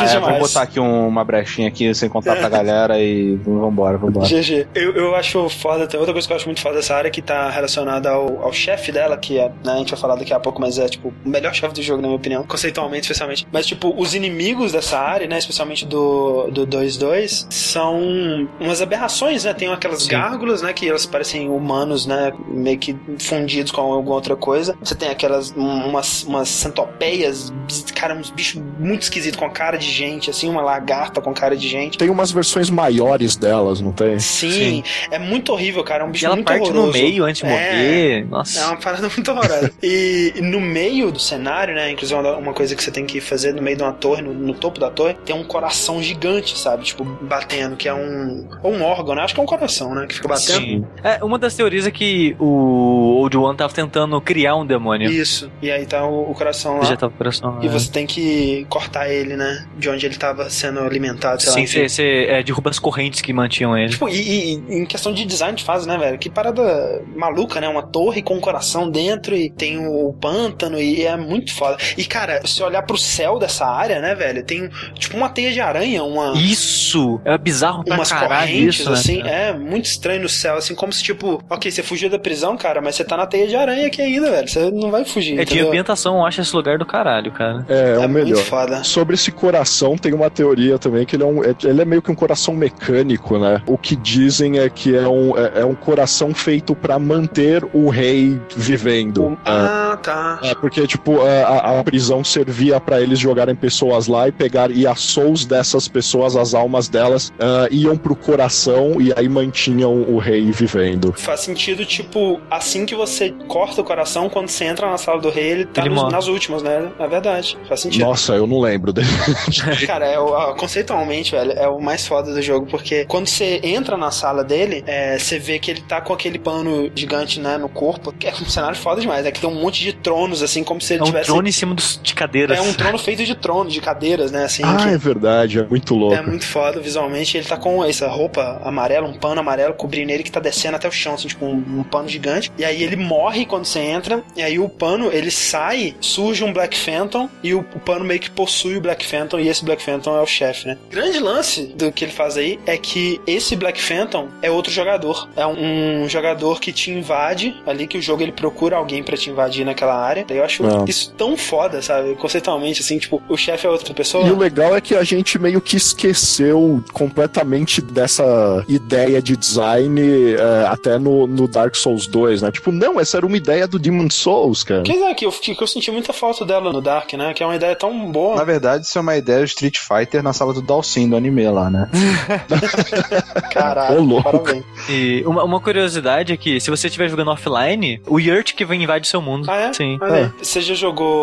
Ah, é, vou botar aqui um- uma brechinha aqui sem contar pra galera e vambora, vambora. GG. Eu, eu acho foda, tem outra coisa que eu acho muito foda dessa área que tá relacionada ao, ao chefe dela, que é, né, a gente vai falar daqui a pouco, mas é, tipo, o melhor chefe do jogo, na minha opinião, conceitualmente, especialmente. Mas, tipo, os inimigos dessa área, né, especialmente do do 2-2, são umas aberrações, né? Tem aquelas Sim. gárgulas, né, que elas parecem humanos, né, meio que fundidos com alguma outra coisa. Você tem aquelas, um- umas, umas centopeias, cara, uns bichos muito esquisitos, com cara de gente, assim, uma lagarta com cara de gente. Tem umas versões maiores delas, não tem? Sim, Sim. é muito horrível, cara. É um bicho E ela muito parte horroroso. no meio antes de É. morrer. Nossa. É uma parada muito horrorosa. e no meio do cenário, né? Inclusive, uma- uma coisa que você tem que fazer no meio de uma torre, no, no topo da torre, tem um coração gigante, sabe? Tipo, batendo, que é um. Ou um órgão, né? Acho que é um coração, né? Que fica batendo. Sim. É, uma das teorias é que o Old One tava tentando criar um demônio. Isso. E aí tá o, o coração lá. Já tava coração. E é. você tem que cortar ele, né? De onde ele tava sendo alimentado, sei lá. Sim, enfim. você você, é, derruba as correntes que mantinham ele. Tipo, e, e em questão de design de fase, né, velho? Que parada maluca, né? Uma torre com um coração dentro e tem o pântano e é muito foda. E, cara, se olhar pro céu dessa área, né, velho? Tem, tipo, uma teia de aranha, uma... Isso! É bizarro pra Umas caralho correntes, isso, né? assim, é muito estranho no céu, assim, como se, tipo, ok, você fugiu da prisão, cara, mas você tá na teia de aranha aqui ainda, velho. Você não vai fugir. É de entendeu? ambientação, eu acho esse lugar do caralho, cara. É, é, É o muito melhor. foda. Sobre esse coração, tem uma teoria também que ele é, um, é- ele é meio que um coração mecânico, né? O que dizem é que é um, é, é um coração feito pra manter o rei vivendo. É. Ah, tá. É, porque, tipo, a, a- a prisão servia pra eles jogarem pessoas lá e pegar, e as souls dessas pessoas, as almas delas, ah, iam pro coração e aí mantinham o rei vivendo. Faz sentido, tipo, assim que você corta o coração, quando você entra na sala do rei, ele tá Ele nos- nas últimas, né? É verdade. Faz sentido. Nossa, eu não lembro dele. Cara, é o- conceitualmente, velho, é o mais foda do jogo, porque quando você entra na sala dele, é, você vê que ele tá com aquele pano gigante, né, no corpo. que É um cenário foda demais, é que tem um monte de tronos, assim, como se ele É um tivesse. Trono em cima dos, de cadeiras. É um trono feito de trono, de cadeiras, né, assim. ah, que- é verdade, é muito louco. é muito foda visualmente. Ele tá com essa roupa amarela, um pano amarelo cobrindo ele que tá descendo até o chão, assim, tipo um, um pano gigante. E aí ele morre quando você entra. E aí o pano ele sai, surge um Black Phantom e o, o pano meio que possui o Black Phantom. E esse Black Phantom é o chefe, né? Grande lance do que ele faz aí é que esse Black Phantom é outro jogador. É um, um jogador que te invade ali, que o jogo ele procura alguém pra te invadir naquela área. Eu acho Ah. isso tão foda, sabe? Conceitualmente, assim, tipo, o chefe é outra pessoa. E o legal é que a gente meio que esqueceu completamente dessa ideia de design é, até no, no Dark Souls 2, né? Tipo, não, essa era uma ideia do Demon Souls, cara. Pois é, que eu, que eu senti muita falta dela no Dark, né? Que é uma ideia tão boa. Na verdade, isso é uma ideia do Street Fighter na sala do Dalsin do anime lá, né? Caralho, Ô, parabéns. E uma, uma curiosidade é que se você estiver jogando offline, o Yurt que vem invade seu mundo. Ah, é? Sim. Olha aí. Você já jogou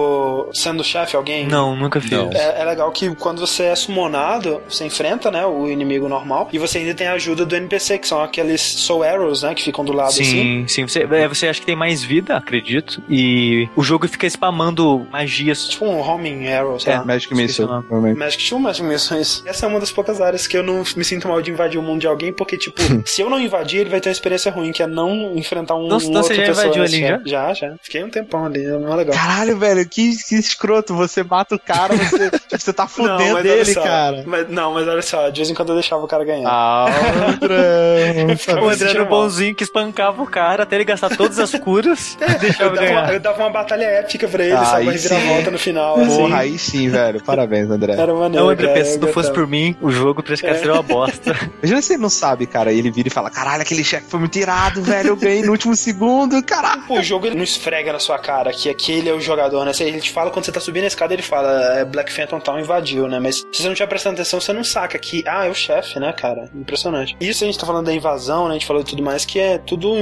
sendo chefe alguém? Não, nunca fiz. Não. É, é legal que quando você é summonado, você, você enfrenta, né, o inimigo normal, e você ainda tem a ajuda do NPC, que são aqueles Soul Arrows, né, que ficam do lado sim, assim. Sim, você, é, você acha que tem mais vida, acredito, e o jogo fica spamando magias. Tipo um homing arrow, sei É, lá. Magic Missile. Magic Show, Magic Missões. Essa é uma das poucas áreas que eu não me sinto mal de invadir o mundo de alguém, porque, tipo, se eu não invadir, ele vai ter uma experiência ruim, que é não enfrentar um, Então- um então você outra já pessoa. invadiu ali, nesse- já? Já, já. Fiquei um tempão ali, não é legal. Caralho, velho, que, que escroto. Você mata o cara, você, tipo, você tá fudendo mas olha dele, só, cara. Mas, não, mas olha só, de vez em quando eu deixava o cara ganhar. Ah, André. Ficava O me André era o bonzinho que espancava o cara até ele gastar todas as curas e Eu deixava dava, uma, ganhar. eu dava uma batalha épica pra ele, Aí sabe? Uma sim. reviravolta no final. Porra, assim. aí sim, velho. Parabéns, André. Era maneiro. Não, André, cara, se eu não fosse por mim, o jogo pra esse cara seria uma bosta. Imagina se ele não sabe, cara, e ele vira e fala: caralho, aquele chefe foi muito irado, velho. Eu ganhei no último segundo, caralho. Pô, o jogo ele não esfrega na sua cara que aquele é o jogador, né? Ele te fala quando você tá subindo a escada, ele fala é, Black Phantom Town invadiu, né? Mas se você não estiver prestando atenção, você não saca que, ah, é o chefe, né, cara? Impressionante. Isso a gente tá falando da invasão, né? A gente falou de tudo mais, que é tudo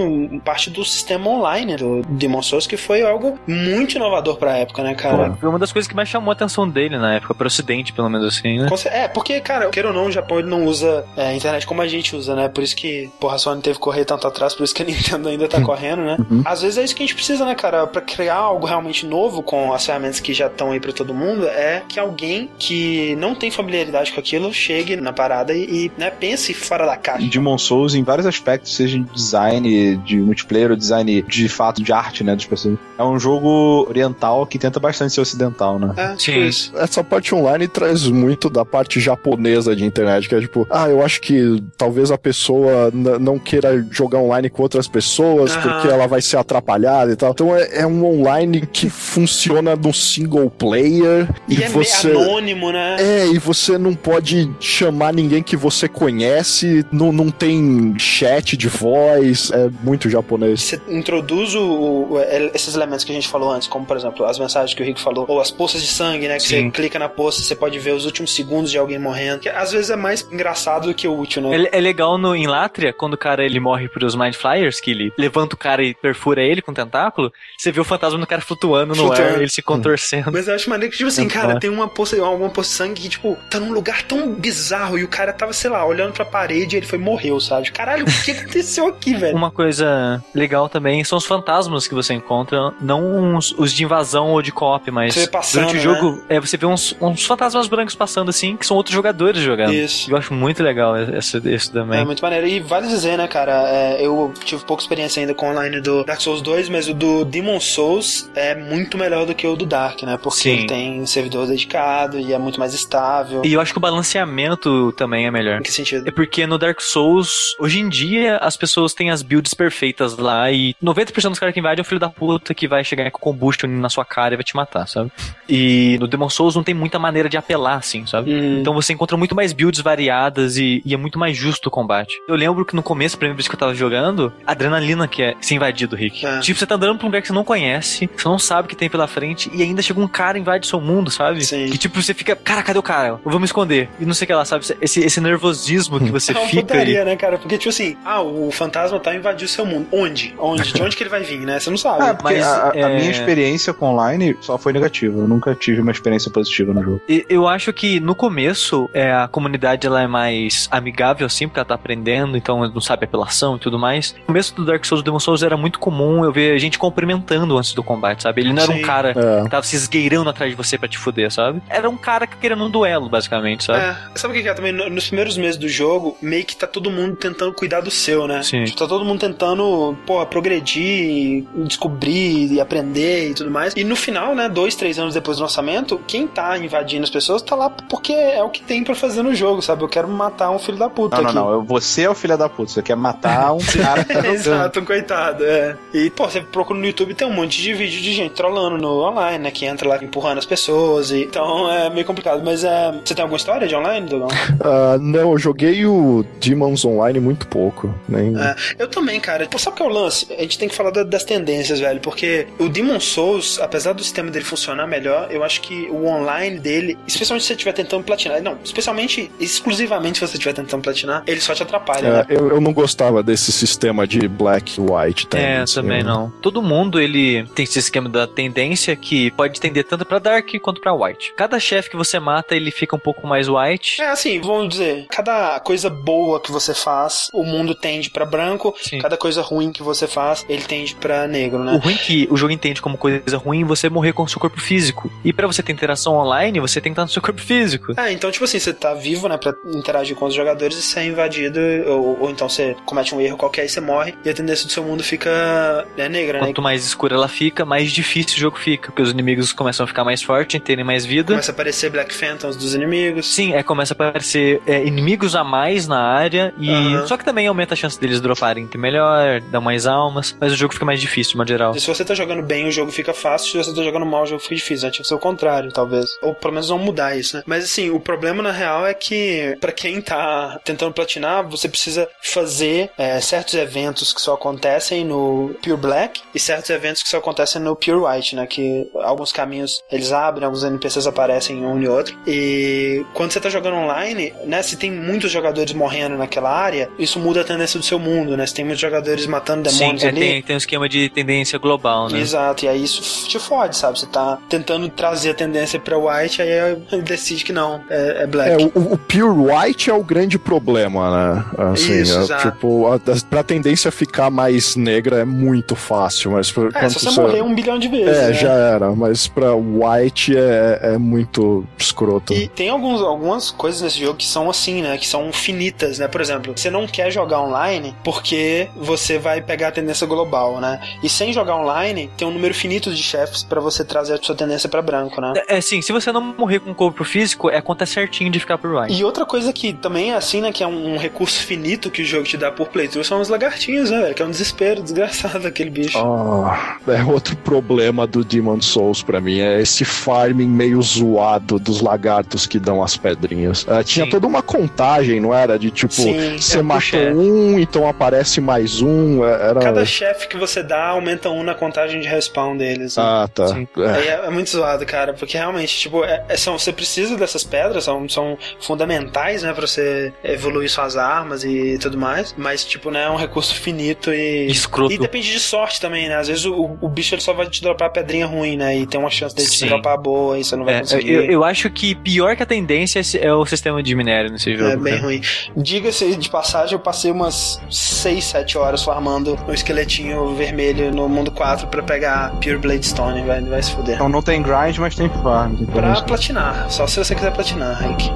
parte do sistema online do Demon Souls, que foi algo muito inovador pra época, né, cara? Foi uma das coisas que mais chamou a atenção dele na época, pro ocidente, pelo menos assim, né? É, porque, cara, queira ou não, o Japão ele não usa é, a internet como a gente usa, né? Por isso que, porra, a Sony teve que correr tanto atrás, por isso que a Nintendo ainda tá correndo, né? Às vezes é isso que a gente precisa, né, cara? Pra criar algo realmente novo com as ferramentas que já estão aí pra todo mundo, é que alguém que não tem familiaridade com aquilo chegue na parada e, e, né, pense fora da caixa. Demon Souls, em vários aspectos, seja em design de multiplayer ou design de fato de arte, né, dos personagens. É um jogo oriental que tenta bastante ser ocidental, né? É, tipo Sim. isso. Essa parte online traz muito da parte japonesa de internet, que é tipo, ah, eu acho que talvez a pessoa não queira jogar online com outras pessoas Aham. porque ela vai ser atrapalhada e tal. Então é, é um online que funciona no single player E, e, é você. meio anônimo, né? É, e você não pode chamar ninguém que você conhece, não, não tem chat de voz, é muito japonês. Você introduz o, o- é, esses elementos que a gente falou antes, como por exemplo as mensagens que o Rico falou, ou as poças de sangue, né? Que Sim. você clica na poça, você pode ver os últimos segundos de alguém morrendo. Que às vezes é mais engraçado do que útil, né? É, é legal no, em Latria, quando o cara ele morre pros Mind Flyers, que ele levanta o cara e perfura ele com o tentáculo, você vê o fantasma do cara flutuando no Flutuando. ar, ele se contorcendo. Mas eu acho maneiro que, tipo assim, É cara, tem uma poça, uma poça de sangue que, tipo, tá num lugar tão bizarro e o cara tava, sei lá, olhando pra parede e ele foi morreu, sabe? Caralho, o que aconteceu aqui, velho? Uma coisa legal também são os fantasmas que você encontra, não os, os de invasão ou de co-op, mas passando, durante o jogo é, você vê uns, uns fantasmas brancos passando assim, que são outros jogadores jogando. Isso. Eu acho muito legal esse, esse também. É muito maneiro. E vale dizer, né, cara? é, eu tive pouca experiência ainda com online do Dark Souls 2, mas o do Demon Souls é muito melhor do que o do Dark, né? Porque Sim. ele tem servidor dedicado e é muito mais estável. E eu acho que o balanceamento também é melhor. Em que sentido? É porque no Dark Souls, hoje em dia, as pessoas têm as builds perfeitas lá e 90% dos caras que invadem é o filho da puta que vai chegar com combustion na sua cara e vai te matar, sabe? E no Demon Souls não tem muita maneira de apelar, assim, sabe? Hum. Então você encontra muito mais builds variadas e, e é muito mais justo o combate. Eu lembro que no começo, a primeira vez que eu tava jogando, a adrenalina que é ser invadido, Rick. É. Tipo, você tá andando pra um lugar que você não conhece, você não sabe o que tem pela frente, e ainda chega um cara e invade seu mundo, sabe? Sim. Que tipo, você fica, cara, cadê o cara? Eu vou me esconder. E não sei o que lá, sabe? Esse, esse nervosismo que você É uma fica. e- putaria, né, cara? Porque, tipo assim, ah, o fantasma tá invadindo o seu mundo. Onde? Onde? De onde que ele vai vir, né? Você não sabe. É, porque Mas, a, a é- minha experiência com online só foi negativa. Eu nunca tive uma experiência positiva no jogo. E- Eu acho que no começo é, a comunidade ela é mais amigável, assim, porque ela tá aprendendo, então não sabe apelação e tudo mais. No começo do Dark Souls e Demon Souls era muito comum eu ver gente cumprimentando antes do combate, sabe? Ele não era Sim. um cara É. que tava se esgueirando atrás de você pra te fuder, sabe? Era um cara que querendo um duelo, basicamente, sabe? É, sabe o que é também? No- Nos primeiros meses do jogo, meio que tá todo mundo tentando cuidar do seu, né? Sim. Tipo, tá todo mundo tentando, porra, progredir, descobrir e aprender e tudo mais. E no final, né, dois, três anos depois do lançamento, quem tá invadindo as pessoas tá lá porque é o que tem pra fazer no jogo, sabe? Eu quero matar um filho da puta Não, não, aqui. não. eu- Você é o filho da puta. Você quer matar um cara que tá. Exato, um coitado, é. E, pô, você procura no YouTube tem um monte de vídeo de gente trollando no online, né? Que entra lá empurrando as pessoas. E, então é meio complicado. Mas é. Você tem alguma história de online, Dogão? Ah, não, eu joguei o Demons Online muito pouco. Nem... É, eu também, cara. Pô, sabe o que é o lance? A gente tem que falar da- das tendências, velho. Porque o Demon Souls, apesar do sistema dele funcionar melhor, eu acho que o online dele, especialmente se você estiver tentando platinar, não, especialmente, exclusivamente se você estiver tentando platinar, ele só te atrapalha, É, né? eu, eu não gostava desse sistema de black e white. É, tendency. também não. Todo mundo, ele tem esse esquema da tendência que pode tender tanto pra Dark quanto pra White. Cada chefe que você mata, ele fica um pouco mais white. É assim, vamos dizer, cada coisa boa que você faz, o mundo tende pra branco, Sim. cada coisa ruim que você faz, ele tende pra negro, O né? ruim que o jogo entende como coisa ruim você morrer com o seu corpo físico. E pra você ter interação online, você tem que estar no seu corpo físico. É, então, tipo assim, você tá vivo, né, pra interagir com os jogadores e você é invadido, ou, ou então você comete um erro qualquer e você morre, e a tendência do seu mundo fica é, negra, né? Quanto mais escura ela fica, mais difícil o jogo fica, porque os inimigos começam a ficar mais fortes, terem mais vida. Começa a aparecer Black Phantoms dos inimigos. Sim, é, começa a aparecer é, inimigos a mais na área, e Aham. só que também aumenta a chance deles droparem item melhor, dar mais almas, mas o jogo fica mais difícil, de modo geral. E se você tá jogando bem, o jogo fica fácil. Se você tá jogando mal, o jogo fica difícil. Né? Tinha que ser o contrário, talvez. Ou pelo menos não mudar isso, né? Mas assim, o problema na real é que, pra quem tá tentando platinar, você precisa fazer é, certos eventos que só acontecem no Pure Black e certos eventos que só acontecem no Pure White, né? Que alguns caminhos eles abrem, alguns NPCs aparecem em um e outro. E quando você tá jogando online, né? Se tem muitos jogadores morrendo naquela área, isso muda a tendência do seu mundo, né? Se tem muitos jogadores matando Sim, demônios é, ali. tem, tem um esquema de tendência global, né? Exato, e aí isso te fode, sabe? Você tá tentando trazer a tendência pra white, aí ele decide que não, é, é black. É, o, o Pure White é o grande problema, né? Assim, Isso, é, exato. tipo, a, a, pra tendência ficar mais negra é muito fácil, mas É, quando se você morrer um bilhão de vezes. É, né? Já era, mas pra White é, é muito escroto. E tem alguns, algumas coisas nesse jogo que são assim, né? Que são finitas, né? Por exemplo, você não quer jogar online porque você vai pegar a tendência global, né? E sem jogar online, tem um número finito de chefes pra você trazer a sua tendência pra branco, né? É, sim, se você não morrer com o corpo físico, é conta certinho de ficar por white. E outra coisa que também é assim, né? Que é um, um recurso finito que o jogo te dá por playthrough são os lagartinhos, né, velho? Que é um desespero desgraçado aquele bicho. Ah, é outro problema do Demon Souls pra mim, é esse farming meio zoado dos lagartos que dão as pedrinhas. Ah, tinha Sim. toda uma contagem, não era? De tipo, Sim, você é matou puxa. um, então aparece mais um. é- Era... Cada chefe que você dá aumenta um na contagem de respawn deles. né? Ah, tá. É. Aí é, é muito zoado, cara, porque realmente, tipo, é- é- são, você precisa dessas pedras, são, são fundamentais, né, pra você evoluir suas armas e tudo mais, mas, tipo, né, é um recurso finito e... Escroto. E depende de sorte também, né, às vezes o, o bicho ele só vai te dropar pedrinha ruim, né, e tem uma chance dele Sim. dropar boa e você não vai É, conseguir. eu, eu acho que pior que a tendência é o sistema de minério nesse jogo. É bem cara. ruim. Diga-se de passagem, eu passei umas 6, 7 horas farmando um esqueletinho vermelho no mundo 4 pra pegar Pure Blade Stone, vai, vai se fuder. Então não tem grind, mas tem farm. Então, Pra platinar, só se você quiser platinar, Rick.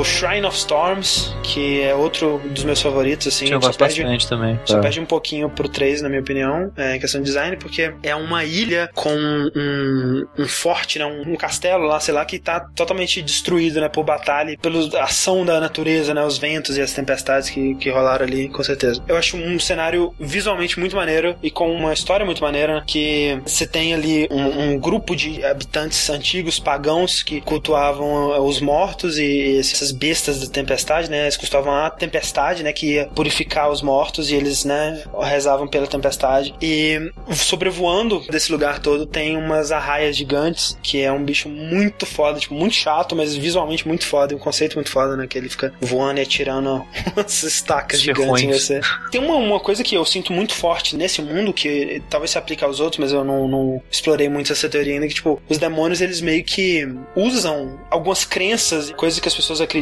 O Shrine of Storms, que é outro dos meus favoritos, assim. Eu gosto perde, bastante também. só É. perde um pouquinho pro 3, na minha opinião, é, em questão de design, porque é uma ilha com um, um forte, né, um, um castelo lá, sei lá, que tá totalmente destruído, né, por batalha, pela ação da natureza, né, os ventos e as tempestades que, que rolaram ali, com certeza. Eu acho um cenário visualmente muito maneiro e com uma história muito maneira, né, que você tem ali um, um grupo de habitantes antigos, pagãos, que cultuavam os mortos e essas bestas da tempestade, né, eles cultuavam a tempestade, né, que ia purificar os mortos e eles, né, rezavam pela tempestade. E sobrevoando desse lugar todo tem umas arraias gigantes, que é um bicho muito foda, tipo, muito chato, mas visualmente muito foda, e um conceito muito foda, né, que ele fica voando e atirando umas estacas gigantes em você. Tem uma, uma coisa que eu sinto muito forte nesse mundo, que talvez se aplique aos outros, mas eu não, não explorei muito essa teoria ainda, que, tipo, os demônios, eles meio que usam algumas crenças e coisas que as pessoas acreditam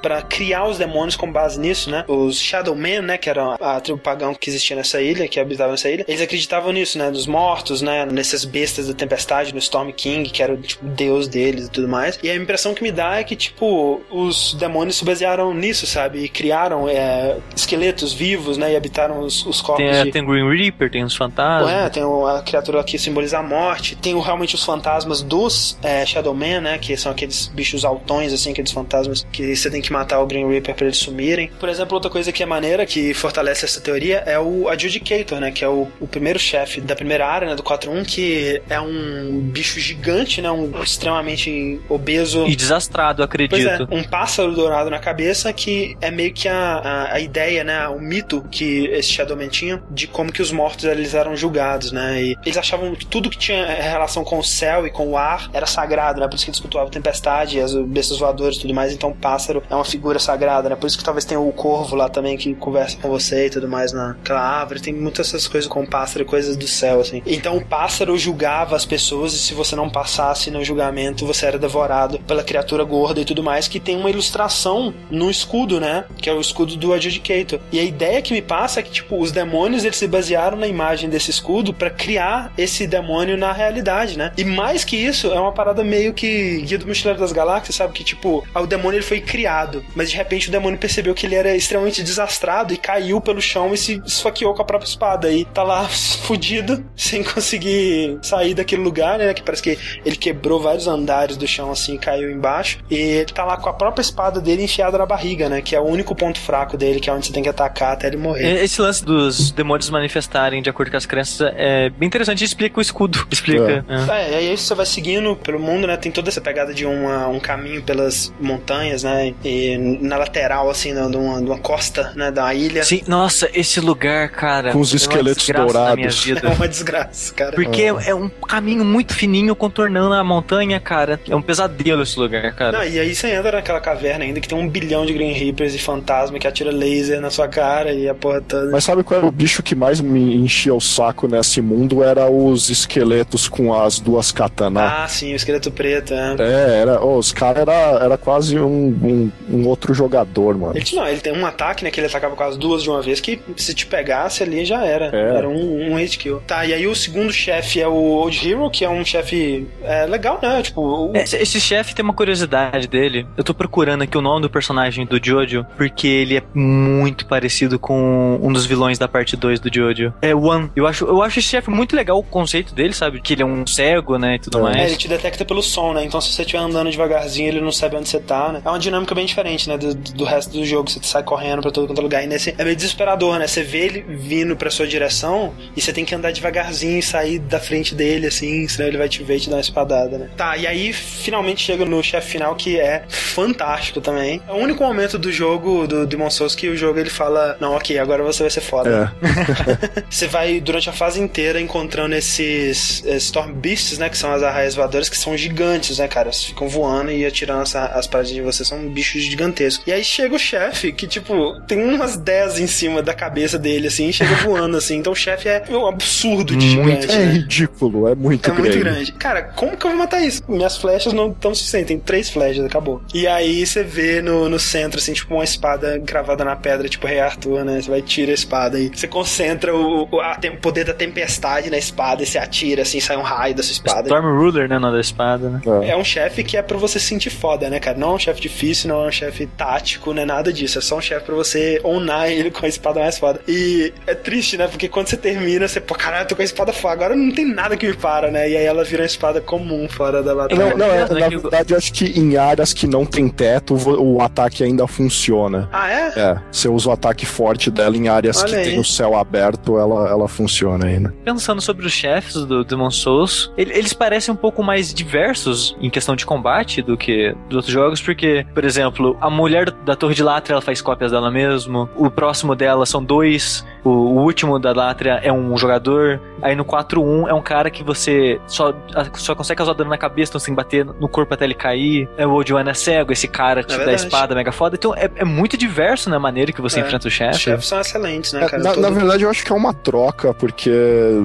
pra criar os demônios com base nisso, né? Os Shadowmen, né, que eram a tribo pagã que existia nessa ilha, que habitava nessa ilha, eles acreditavam nisso, né? Dos mortos, né? Nessas bestas da tempestade, no Storm King, que era, tipo, o deus deles e tudo mais. E a impressão que me dá é que, tipo, os demônios se basearam nisso, sabe? E criaram é, esqueletos vivos, né? E habitaram os, os corpos Tem, de... tem o Green Reaper, tem os fantasmas. É, tem a criatura que simboliza a morte. Tem realmente os fantasmas dos é, Shadowmen, né? Que são aqueles bichos altões, assim, aqueles fantasmas que você tem que matar o Green Reaper pra eles sumirem. Por exemplo, outra coisa que é maneira, que fortalece essa teoria, é o Adjudicator, né? Que é o, o primeiro chefe da primeira área, né? Do 4.1, que é um bicho gigante, né? Um extremamente obeso. E desastrado, acredito. Pois é, um pássaro dourado na cabeça que é meio que a, a, a ideia, né? O mito que esse Shadowman tinha de como que os mortos eles eram julgados, né? E eles achavam que tudo que tinha relação com o céu e com o ar era sagrado, né? Por isso que eles cultuavam a tempestade, as bestas voadoras e tudo mais. Então o pássaro é uma figura sagrada, né? Por isso que talvez tenha o corvo lá também que conversa com você e tudo mais naquela árvore. Tem muitas essas coisas com o pássaro coisas do céu, assim. Então o pássaro julgava as pessoas e se você não passasse no julgamento, você era devorado pela criatura gorda e tudo mais, que tem uma ilustração no escudo, né? Que é o escudo do Adjudicator. E a ideia que me passa é que, tipo, os demônios eles se basearam na imagem desse escudo para criar esse demônio na realidade, né? E mais que isso, é uma parada meio que Guia do Mochileiro das Galáxias, sabe? Que, tipo, o demônio ele foi criado, mas de repente o demônio percebeu que ele era extremamente desastrado e caiu pelo chão e se esfaqueou com a própria espada. E tá lá fudido, sem conseguir sair daquele lugar, né? Que parece que ele quebrou vários andares do chão assim e caiu embaixo. E ele tá lá com a própria espada dele enfiada na barriga, né? Que é o único ponto fraco dele, que é onde você tem que atacar até ele morrer. Esse lance dos demônios manifestarem de acordo com as crenças é bem interessante. Explica o escudo. Explica. É, é. é e aí você vai seguindo pelo mundo, né? Tem toda essa pegada de uma, um caminho pelas montanhas, né? E na lateral, assim, de uma, de uma costa, né? Da ilha. Sim, nossa, esse lugar, cara. Com os esqueletos é dourados. É uma desgraça, cara. Porque é. é um caminho muito fininho contornando a montanha, cara. É um pesadelo esse lugar, cara. Não, e aí você entra naquela caverna ainda que tem um bilhão de Green Reapers e fantasma que atira laser na sua cara e a porra toda. Mas sabe qual era o bicho que mais me enchia o saco nesse mundo? Era os esqueletos com as duas katanas. Ah, sim, o esqueleto preto, é. É, era, oh, os caras era, era quase um, um, um, outro jogador, mano. Ele, não, ele tem um ataque, né, que ele atacava com as duas de uma vez, que se te pegasse ali já era. É. Era um, um hit kill. Tá, e aí o segundo chefe é o Old Hero, que é um chefe é, legal, né? Tipo. O... Esse, esse chefe tem uma curiosidade dele. Eu tô procurando aqui o nome do personagem do Jojo, porque ele é muito parecido com um dos vilões da parte 2 do Jojo. É One. Eu acho, eu acho esse chefe muito legal o conceito dele, sabe? Que ele é um cego, né? E tudo é. mais. É, ele te detecta pelo som, né? Então se você estiver andando devagarzinho, ele não sabe onde você tá, né? É uma dinâmica bem diferente, né? Do, do resto do jogo. Você sai correndo pra todo quanto é lugar. E nesse é meio desesperador, né? Você vê ele vindo pra sua direção e você tem que andar devagarzinho e sair da frente dele, assim, senão ele vai te ver e te dar uma espadada, né? Tá, e aí finalmente chega no chefe final que é fantástico também. É o único momento do jogo do Demon Souls que o jogo ele fala: Não, ok, agora você vai ser foda. É. você vai durante a fase inteira encontrando esses Storm Beasts, né? Que são as arraias voadoras que são gigantes, né, cara? Eles ficam voando e atirando as, as paradas de você. São bichos gigantescos. E aí chega o chefe, que, tipo, tem umas 10 em cima da cabeça dele, assim, e chega voando, assim. Então o chefe é um absurdo de muito, gigante. É né? ridículo, é muito é grande. muito grande. Cara, como que eu vou matar isso? Minhas flechas não estão suficientes. Tem três flechas, acabou. E aí você vê no, no centro, assim, tipo, uma espada gravada na pedra, tipo Rei Arthur, né? Você vai tirar a espada e você concentra o, o a, o poder da tempestade na espada e você atira, assim, sai um raio da sua espada. Storm Ruler, né? Não da espada, né? É. é um chefe que é pra você sentir foda, né, cara? Não é um chefe difícil, não é um chefe tático, não é nada disso. É só um chefe pra você onar ele com a espada mais foda. E é triste, né? Porque quando você termina, você, pô, caralho, eu tô com a espada foda. Agora não tem nada que me para, né? E aí ela vira uma espada comum fora da batalha. Não, não, é, na verdade, eu acho que em áreas que não tem teto, o ataque ainda funciona. Ah, é? É. Você usa o ataque forte dela em áreas Olha que aí. tem o céu aberto, ela, ela funciona ainda. Pensando sobre os chefes do Demon Souls, ele- eles parecem um pouco mais diversos em questão de combate do que dos outros jogos, porque, por exemplo, a mulher da Torre de Látria, ela faz cópias dela mesmo, o próximo dela são dois, o, o último da Látria é um jogador, aí no 4-1 é um cara que você só, só consegue causar dano na cabeça, então que bater no corpo até ele cair, é o Old One é cego, esse cara te dá a verdade. espada mega foda, então é, é muito diverso na maneira que você É. enfrenta o Os chefe. chefes são excelentes, né, É, cara? na, Todo- na verdade, eu acho que é uma troca, porque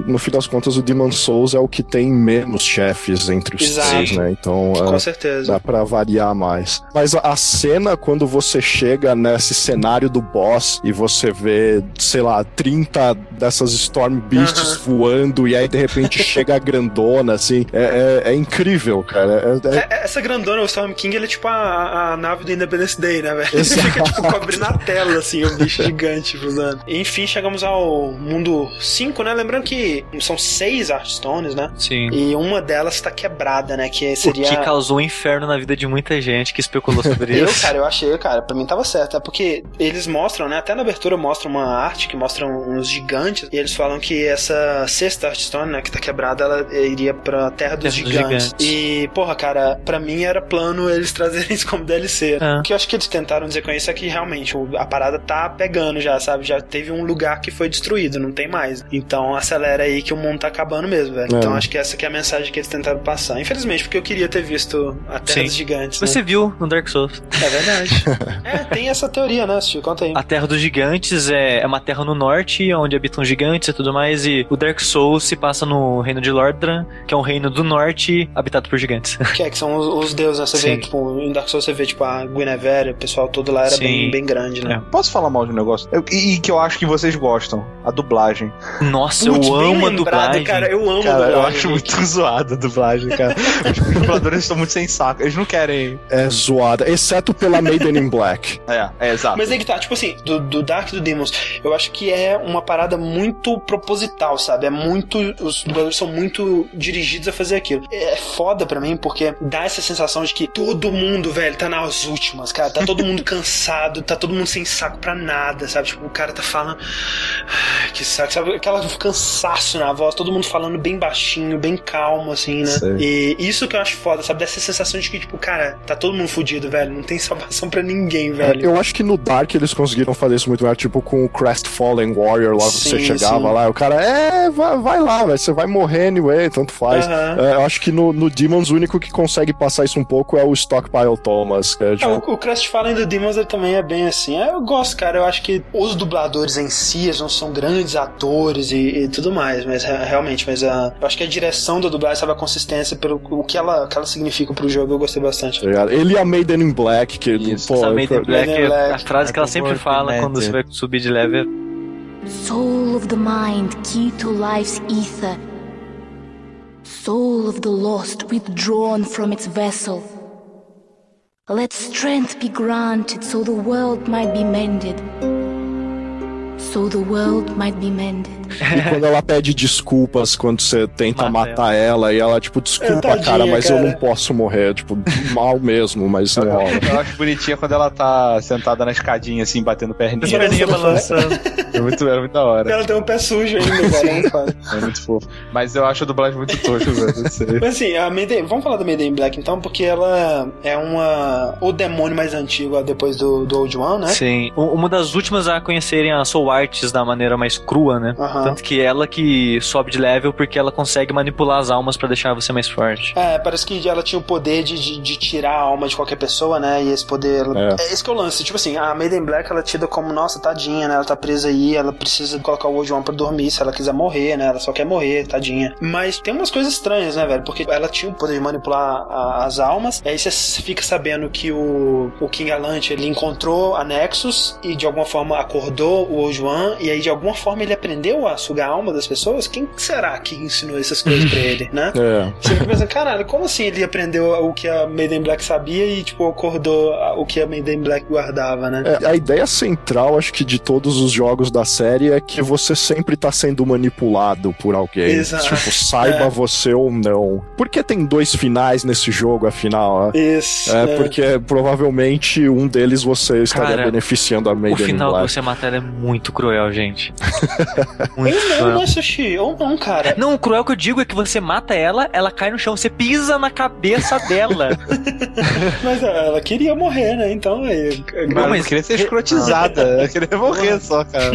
no fim das contas o Demon Souls é o que tem menos chefes entre os Exato. três, né? Então Com é, certeza. dá pra variar mais. Mas a, a cena, quando você chega nesse cenário do boss e você vê, sei lá, 30 dessas Storm Beasts voando e aí de repente chega a grandona, assim. É, é, é incrível, cara. É, é- É- Essa grandona, o Storm King, ele é tipo a, a nave do Independence Day, né, velho? Ele fica, tipo, cobrindo a tela, assim, o bicho gigante voando. Enfim, chegamos ao mundo 5, né? Lembrando que são seis Hearthstones, né? Sim. E uma delas tá quebrada, né? Que seria... O que causou um inferno na vida de muita gente que especulou sobre Eu, isso. cara, eu achei, cara, pra mim tava certo. É porque eles mostram, né? Até na abertura mostra uma arte que mostra uns gigantes. E eles falam que essa sexta Hearthstone, né, que tá quebrada, ela iria pra Terra dos Terra dos gigantes. Gigantes. E, porra, cara, pra mim era plano eles trazerem isso como DLC. É. O que eu acho que eles tentaram dizer com isso é que realmente a parada tá pegando já, sabe? Já teve um lugar que foi destruído, não tem mais. Então acelera aí que o mundo tá acabando mesmo, velho. É. Então acho que essa que é a mensagem que eles tentaram passar. Infelizmente, porque eu queria ter visto a Terra Sim. dos Gigantes. né? Você viu no Dark Souls. É verdade. é, tem essa teoria, né, Steve? Conta aí. A Terra dos Gigantes é, é uma terra no norte, onde habitam gigantes e tudo mais, e o Dark Souls se passa no reino de Lordran, que é um reino do norte habitado por gigantes. Que é, que são os, os deuses, né? Você Sim. vê, tipo, em Dark Souls você vê, tipo, a Guinevere, o pessoal todo lá era Sim. bem, bem grande, né? Posso falar mal de um negócio? Eu- e, e que eu acho que vocês gostam. A dublagem. Nossa, Putz, eu amo a lembrado, dublagem. cara. Eu amo a Cara, eu dublagem. acho gente. muito zoada a dublagem, cara. Os dubladores estão muito sem saco. Eles não querem. é exceto pela Maiden in Black. É, é exato. Mas aí que tá, tipo assim, do, do Dark e do Demons, eu acho que é uma parada muito proposital, sabe? É muito. Os dubladores são muito dirigidos a fazer aquilo. É foda pra mim, porque dá essa sensação de que todo mundo, velho, tá nas últimas, cara. Tá todo mundo cansado, tá todo mundo sem saco pra nada, sabe? Tipo, o cara tá falando. Ai, que saco, sabe? Aquela cansaço na voz, todo mundo falando bem baixinho, bem calmo, assim, né? Sei. E isso que eu acho foda, sabe? Dessa sensação de que, tipo, cara, tá todo mundo fudido, velho. Não tem salvação pra ninguém, velho. Eu acho que no Dark eles conseguiram fazer isso muito melhor, tipo com o Crestfallen Warrior lá, Sim, você chegava sim. lá, o cara, é, vai, vai lá, velho, você vai morrer anyway, tanto faz. Aham. É, eu acho que no, no Demons o único que consegue passar isso um pouco é o Stockpile Thomas, que é, É, tipo, o, o Crestfallen do Demons ele também é bem assim. É, eu gosto, cara. Eu acho que os dubladores em si eles não são grandes atores e, e tudo mais, mas é, realmente, mas a, eu acho que a direção da dublagem, sabe, a consistência pelo o que ela, que ela significa pro jogo, eu gostei bastante. tá? Ele e a Maiden in Black, que, Isso, pô, Essa Black, Maiden Black. a frase que ela sempre fala quando você vai subir de level. Soul of the mind, key to life's ether. Soul of the lost, withdrawn from its vessel. Let strength be granted so the world might be mended. So the world might be mended. E quando ela pede desculpas quando você tenta Mata matar ela. e ela, tipo, desculpa, É, tadinha, cara, mas eu cara. não posso morrer. Tipo, mal mesmo, mas não rola. Eu acho bonitinha quando ela tá sentada na escadinha, assim, batendo perninha. Perninha balançando. É muito, é muito da hora. Ela tem um pé sujo ainda, cara. não faz. É muito fofo. Mas eu acho a dublagem muito tosca, velho. Mas assim, a Maiden, vamos falar da Maiden Black então, porque ela é uma. O demônio mais antigo depois do, do Old One, né? Sim. Uma das últimas a conhecerem a Soul Arts da maneira mais crua, né? Tanto que ela que sobe de level porque ela consegue manipular as almas pra deixar você mais forte. É, parece que ela tinha o poder de, de, de tirar a alma de qualquer pessoa, né? E esse poder. Ela... É. É. esse que é o lance. Tipo assim, a Maiden Black ela é tida como, nossa, tadinha, né? Ela tá presa aí, ela precisa colocar o Old One pra dormir se ela quiser morrer, né? Ela só quer morrer, tadinha. Mas tem umas coisas estranhas, né, velho? Porque ela tinha o poder de manipular a- as almas. E aí você fica sabendo que o, o King Alante ele encontrou a Nexus e de alguma forma acordou o Old One. E aí de alguma forma ele aprendeu a sugar a alma das pessoas. Quem será que ensinou essas coisas pra ele, né? É. Você fica pensando, caralho, como assim ele aprendeu o que a Maiden Black sabia e, tipo, acordou o que a Maiden Black guardava, né? É, a ideia central, acho que de todos os jogos da série é que você sempre tá sendo manipulado por alguém. Exato. Tipo, saiba É. você ou não. Por que tem dois finais nesse jogo, afinal? É, Isso. É, porque provavelmente um deles você estaria Cara, beneficiando a O Maiden in final Black. que você mata ela é muito cruel, gente. muito Ou não, cruel. né, Sushi? Ou não, cara. Não, o cruel que eu digo é que você mata ela, ela cai no chão, você pisa na cabeça dela. Mas ela queria morrer, né? Então aí. Mas Não, eu mas- não queria ser escrotizada. Eu queria morrer só, cara.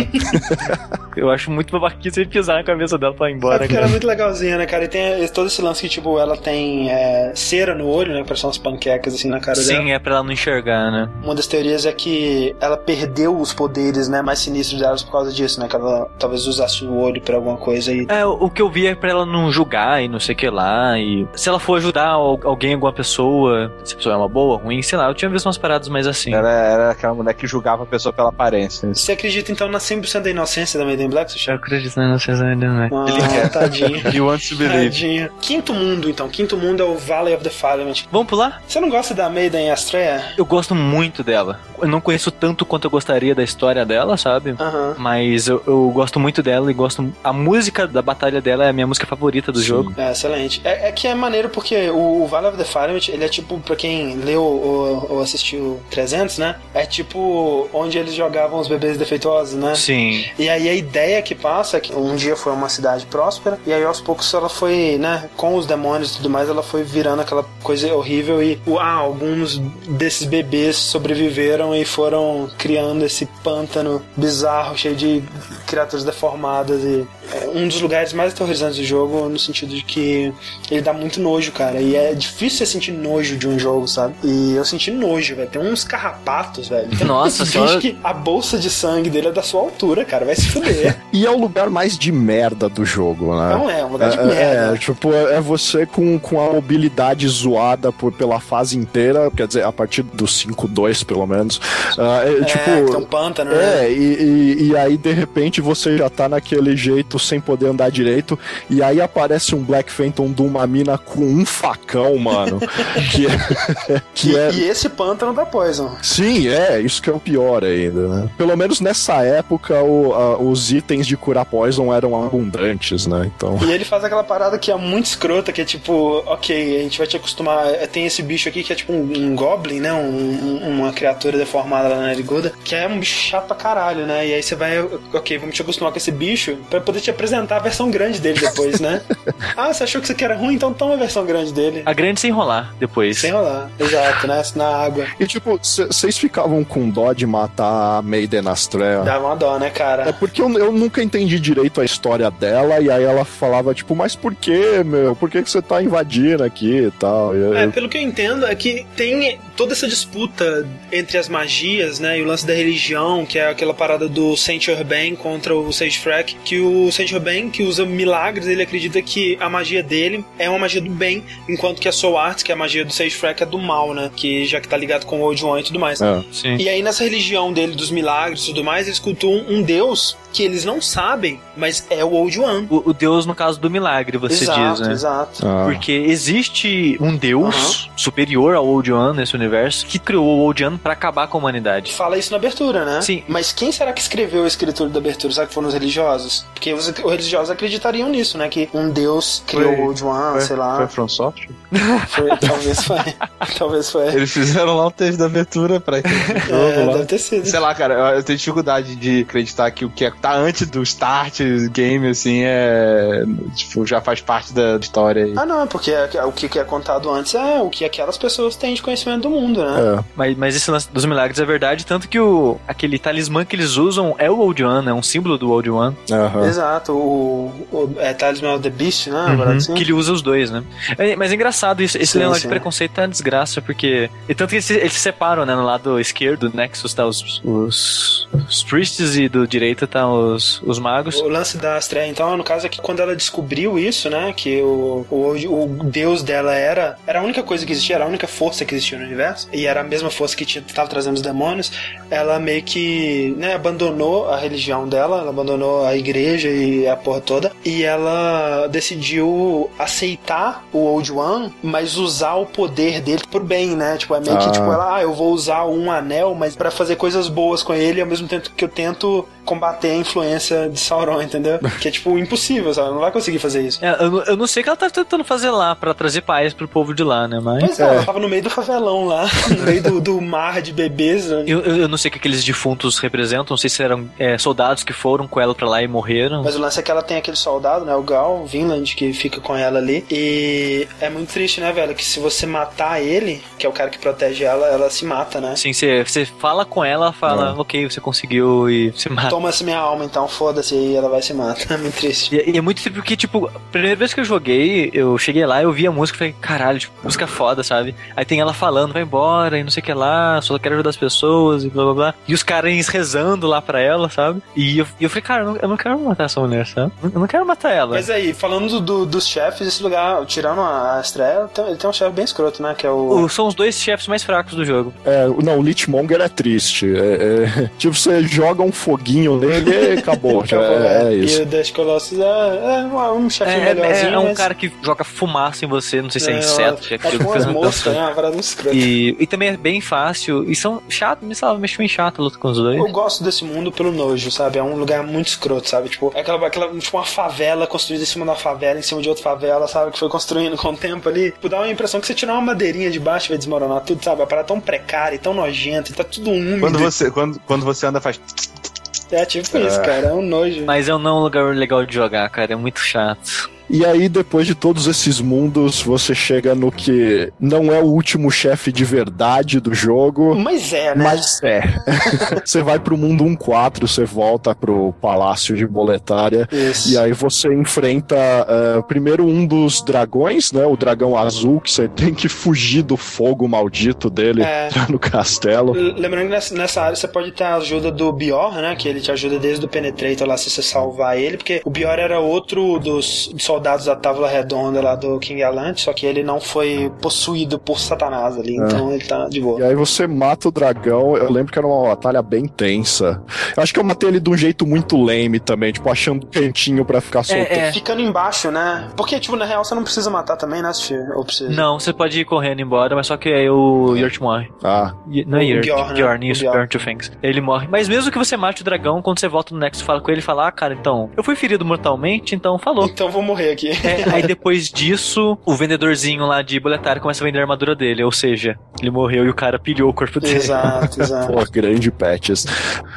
Eu acho muito babaquice você pisar na cabeça dela pra ir É embora, porque ela cara. é muito legalzinha, né, cara? E tem todo esse lance que, tipo, ela tem é, cera no olho, né? Parece umas panquecas assim na cara dela. Sim, é pra ela não enxergar, né? Uma das teorias é que ela perdeu os poderes, né, mais sinistros delas por causa disso, né? Que ela talvez usasse o olho pra alguma coisa e. É, o que eu vi é pra ela não julgar e não sei o que lá. E se ela for ajudar al- alguém, alguma pessoa, se a pessoa é uma boa, ruim, sei lá, eu tinha visto umas paradas mais assim. Era, era aquela mulher que julgava a pessoa pela aparência. Você acredita então na 100% da inocência da Maiden Maiden Black, Eu Sushi? acredito na inocência ainda, né? Ah, tadinho. You want to believe. Tadinho. Quinto mundo, então. Quinto mundo é o Valley of the Firelament. Vamos pular? Você não gosta da Maiden Astrea? Eu gosto muito dela. Eu não conheço tanto quanto eu gostaria da história dela, sabe? Aham. Mas eu, eu gosto muito dela e gosto. A música da batalha dela é a minha música favorita do jogo. É, excelente. É, é que é maneiro porque o, o Valley of the Firelament, ele é tipo, pra quem leu ou, ou assistiu 300, né? É tipo onde eles jogavam os bebês defeituosos, né? Sim. E aí a ideia que passa é que um dia foi uma cidade próspera, e aí aos poucos ela foi, né, com os demônios e tudo mais, ela foi virando aquela coisa horrível e ah, alguns desses bebês sobreviveram e foram criando esse pântano bizarro, cheio de criaturas deformadas e é um dos lugares mais aterrorizantes do jogo no sentido de que ele dá muito nojo, cara, e é difícil você sentir nojo de um jogo, sabe? E eu senti nojo, velho. Tem uns carrapatos, velho. Nossa senhora. que a bolsa de sangue dele é da sua altura, cara. Vai se fuder. E é o lugar mais de merda do jogo, né? Não é, um lugar de É, merda. é, tipo, é você com, com a mobilidade zoada por, pela fase inteira, quer dizer, a partir do 5-2, pelo menos. Ah, é, É, tipo, um pântano, né? É, e, e, e aí de repente você já tá naquele jeito sem poder andar direito, e aí aparece um Black Phantom de uma mina com um facão, mano. que é. que E, é e esse pântano da Poison. Sim, é, isso que é o pior ainda, né? Pelo menos nessa época o- a- os itens de curar poison eram abundantes, né? Então. E ele faz aquela parada que é muito escrota, que é tipo, ok, a gente vai te acostumar. é, Tem esse bicho aqui que é tipo um, um goblin, né? Um- um- uma criatura deformada lá na nariguda, que é um bicho chato pra caralho, né? E aí você vai, ok, vamos te acostumar com esse bicho pra poder te apresentar a versão grande dele depois, né? ah, você achou que isso aqui era ruim? Então toma a versão grande dele. A grande sem enrolar depois. Sem rolar, exato, né? Na água. E tipo, vocês ficavam com dó de matar a Maiden Astrea? Dá uma dó, né, É cara? porque eu, eu nunca entendi direito a história dela, e aí ela falava, tipo, mas por que, meu? Por que, que você tá invadindo aqui e tal? E eu- É, pelo que eu entendo, é que tem toda essa disputa entre as magias, né, e o lance da religião, que é aquela parada do Saint Urbain contra o Sage Freck, que o Saint Urbain, que usa milagres, ele acredita que a magia dele é uma magia do bem, enquanto que a Soul Arts, que é a magia do Sage Freck, é do mal, né, que já que tá ligado com o Old One e tudo mais. É. Sim. E aí, nessa religião dele dos milagres e tudo mais, eles cultuam um deus que eles não sabem, mas é o Old One. O, o Deus, no caso do milagre, você exato, diz, né? exato. Ah. Porque existe um Deus superior ao Old One nesse universo que criou o Old One pra acabar com a humanidade. Fala isso na abertura, né? Sim. Mas quem será que escreveu a escritura da abertura? Será que foram os religiosos? Porque os, os religiosos acreditariam nisso, né? Que um deus criou Foi- o Old One, Foi, sei lá. foi From Software? Foi- talvez foi. talvez foi. Eles fizeram lá um texto da abertura pra jogo É, deve ter sido. Sei lá, cara, eu, eu tenho dificuldade de acreditar que o que é- tá antes do start game, assim, é. Tipo, já faz parte da história aí. Ah, não, porque é- o que é contado antes é o que aquelas pessoas têm de conhecimento do mundo, né? É. Mas, mas esse lance dos milagres é verdade, tanto que o, aquele talismã que eles usam é o Old One, é um símbolo do Old One, Aham. Exato, o, o é, Talisman of the Beast, né? Agora assim. que ele usa os dois, né? É, mas é engraçado isso, esse Sim, negócio sim. de preconceito é uma desgraça, porque. E tanto que eles, eles se separam, né? No lado esquerdo do Nexus tá os, os, os priests e do direito tá os, os magos. O lance da Astrea, então, no caso é que quando ela descobriu isso, né, que o, o, o deus dela era era a única coisa que existia, era a única força que existia no universo, e era a mesma força que tinha, tava trazendo os demônios, ela meio que, né, abandonou a religião dela, ela abandonou a igreja e a porra toda, e ela decidiu aceitar o Old One, mas usar o poder dele pro bem, né, tipo, é meio que, Ah. tipo, ela, ah, eu vou usar um anel, mas pra fazer coisas boas com ele, ao mesmo tempo que eu tento combater a influência de Sauron, entendeu? Que é, tipo, impossível, sabe? Não vai conseguir fazer isso. É, eu, não- eu não sei o que ela tá tentando fazer lá pra trazer paz pro povo de lá, né? Mas. Pois é, ela tava no meio do favelão lá, no meio do, do mar de bebês. né? Eu, eu eu não sei o que aqueles defuntos representam, não sei se eram é, soldados que foram com ela pra lá e morreram. Mas o lance é que ela tem aquele soldado, né? O Gal, o Vinland, que fica com ela ali. E é muito triste, né, velho? Que se você matar ele, que é o cara que protege ela, ela se mata, né? Assim, você, você fala com ela, fala, ok, você conseguiu e se mata. Toma essa minha alma, então foda-se, e ela vai se matar. É muito triste. E, e é muito triste porque, tipo, primeira vez que eu joguei, eu cheguei lá, eu vi a música e falei, caralho, tipo, música foda, sabe? Aí tem ela falando, vai embora e não sei o que lá, só quero ajudar as pessoas e blá blá blá. E os caras rezando lá pra ela, sabe? E eu, e eu falei, cara, eu não, eu não quero matar essa mulher, sabe? Eu não quero matar ela. Mas aí, falando do, dos chefes, esse lugar, tirando a estreia, tem- ele tem um chefe bem escroto, né? Que é o. O- são os dois chefes mais fracos do jogo. É, não, o Lichmonger é triste. É, é- tipo, você joga um foguinho nele e acabou. já Acabou, é, é E isso. o Dash Colossus é, é um É, chefinho é- melhorzinho. é um mas- cara que joga fumaça em você, não sei se é, É, inseto, É que tipo umas moscas, né? Uma parada muito escrota. E, e também é bem fácil. E são chato, me salva, meio chato a luta com os dois. Eu gosto desse mundo pelo nojo, sabe? É um lugar muito escroto, sabe? Tipo, é aquela, aquela tipo uma favela construída em cima da favela, em cima de outra favela, sabe? Que foi construindo com o tempo ali. Tipo, dá uma impressão que você tirar uma madeirinha de baixo vai desmoronar tudo, sabe? A parada tão precária, e tão nojenta, e tá tudo úmido. Quando você, quando, quando você anda, faz. É tipo isso, cara. É um nojo. Mas é um não lugar legal de jogar, cara. É muito chato. E aí, depois de todos esses mundos, você chega no que não é o último chefe de verdade do jogo. Mas é, né? Mas é. você vai pro mundo 1.4, você volta pro Palácio de Boletária. Isso. E aí você enfrenta eh, primeiro um dos dragões, né? O dragão azul, que você tem que fugir do fogo maldito dele É. no castelo. Lembrando que nessa, nessa área você pode ter a ajuda do Bior, né? Que ele te ajuda desde o Penetrator lá se você salvar ele, porque o Bior era outro dos soldados da Távola Redonda lá do King Alante, só que ele não foi possuído por Satanás ali, então ele tá de boa. E aí você mata o dragão. Eu lembro que era uma batalha bem tensa. Eu acho que eu matei ele de um jeito muito lame também, tipo, achando cantinho pra ficar solto. é. Ficando embaixo, né? Porque, tipo, na real você não precisa matar também, né, Steve? Ou precisa? Não, você pode ir correndo embora, mas só que aí o Yurt morre. Ah, Y- Não é O Yurt, Bjorn, né? Bjorn, O isso, Bjorn. Two Fangs. Ele morre. Mas mesmo que você mate o dragão, quando você volta no Nexus e fala com ele, ele fala, ah, cara, então, eu fui ferido mortalmente, então falou. Então vou morrer aqui. É, aí depois disso, o vendedorzinho lá de boletário começa a vender a armadura dele, ou seja, ele morreu e o cara pilhou o corpo dele. exato, exato. pô, grande patches.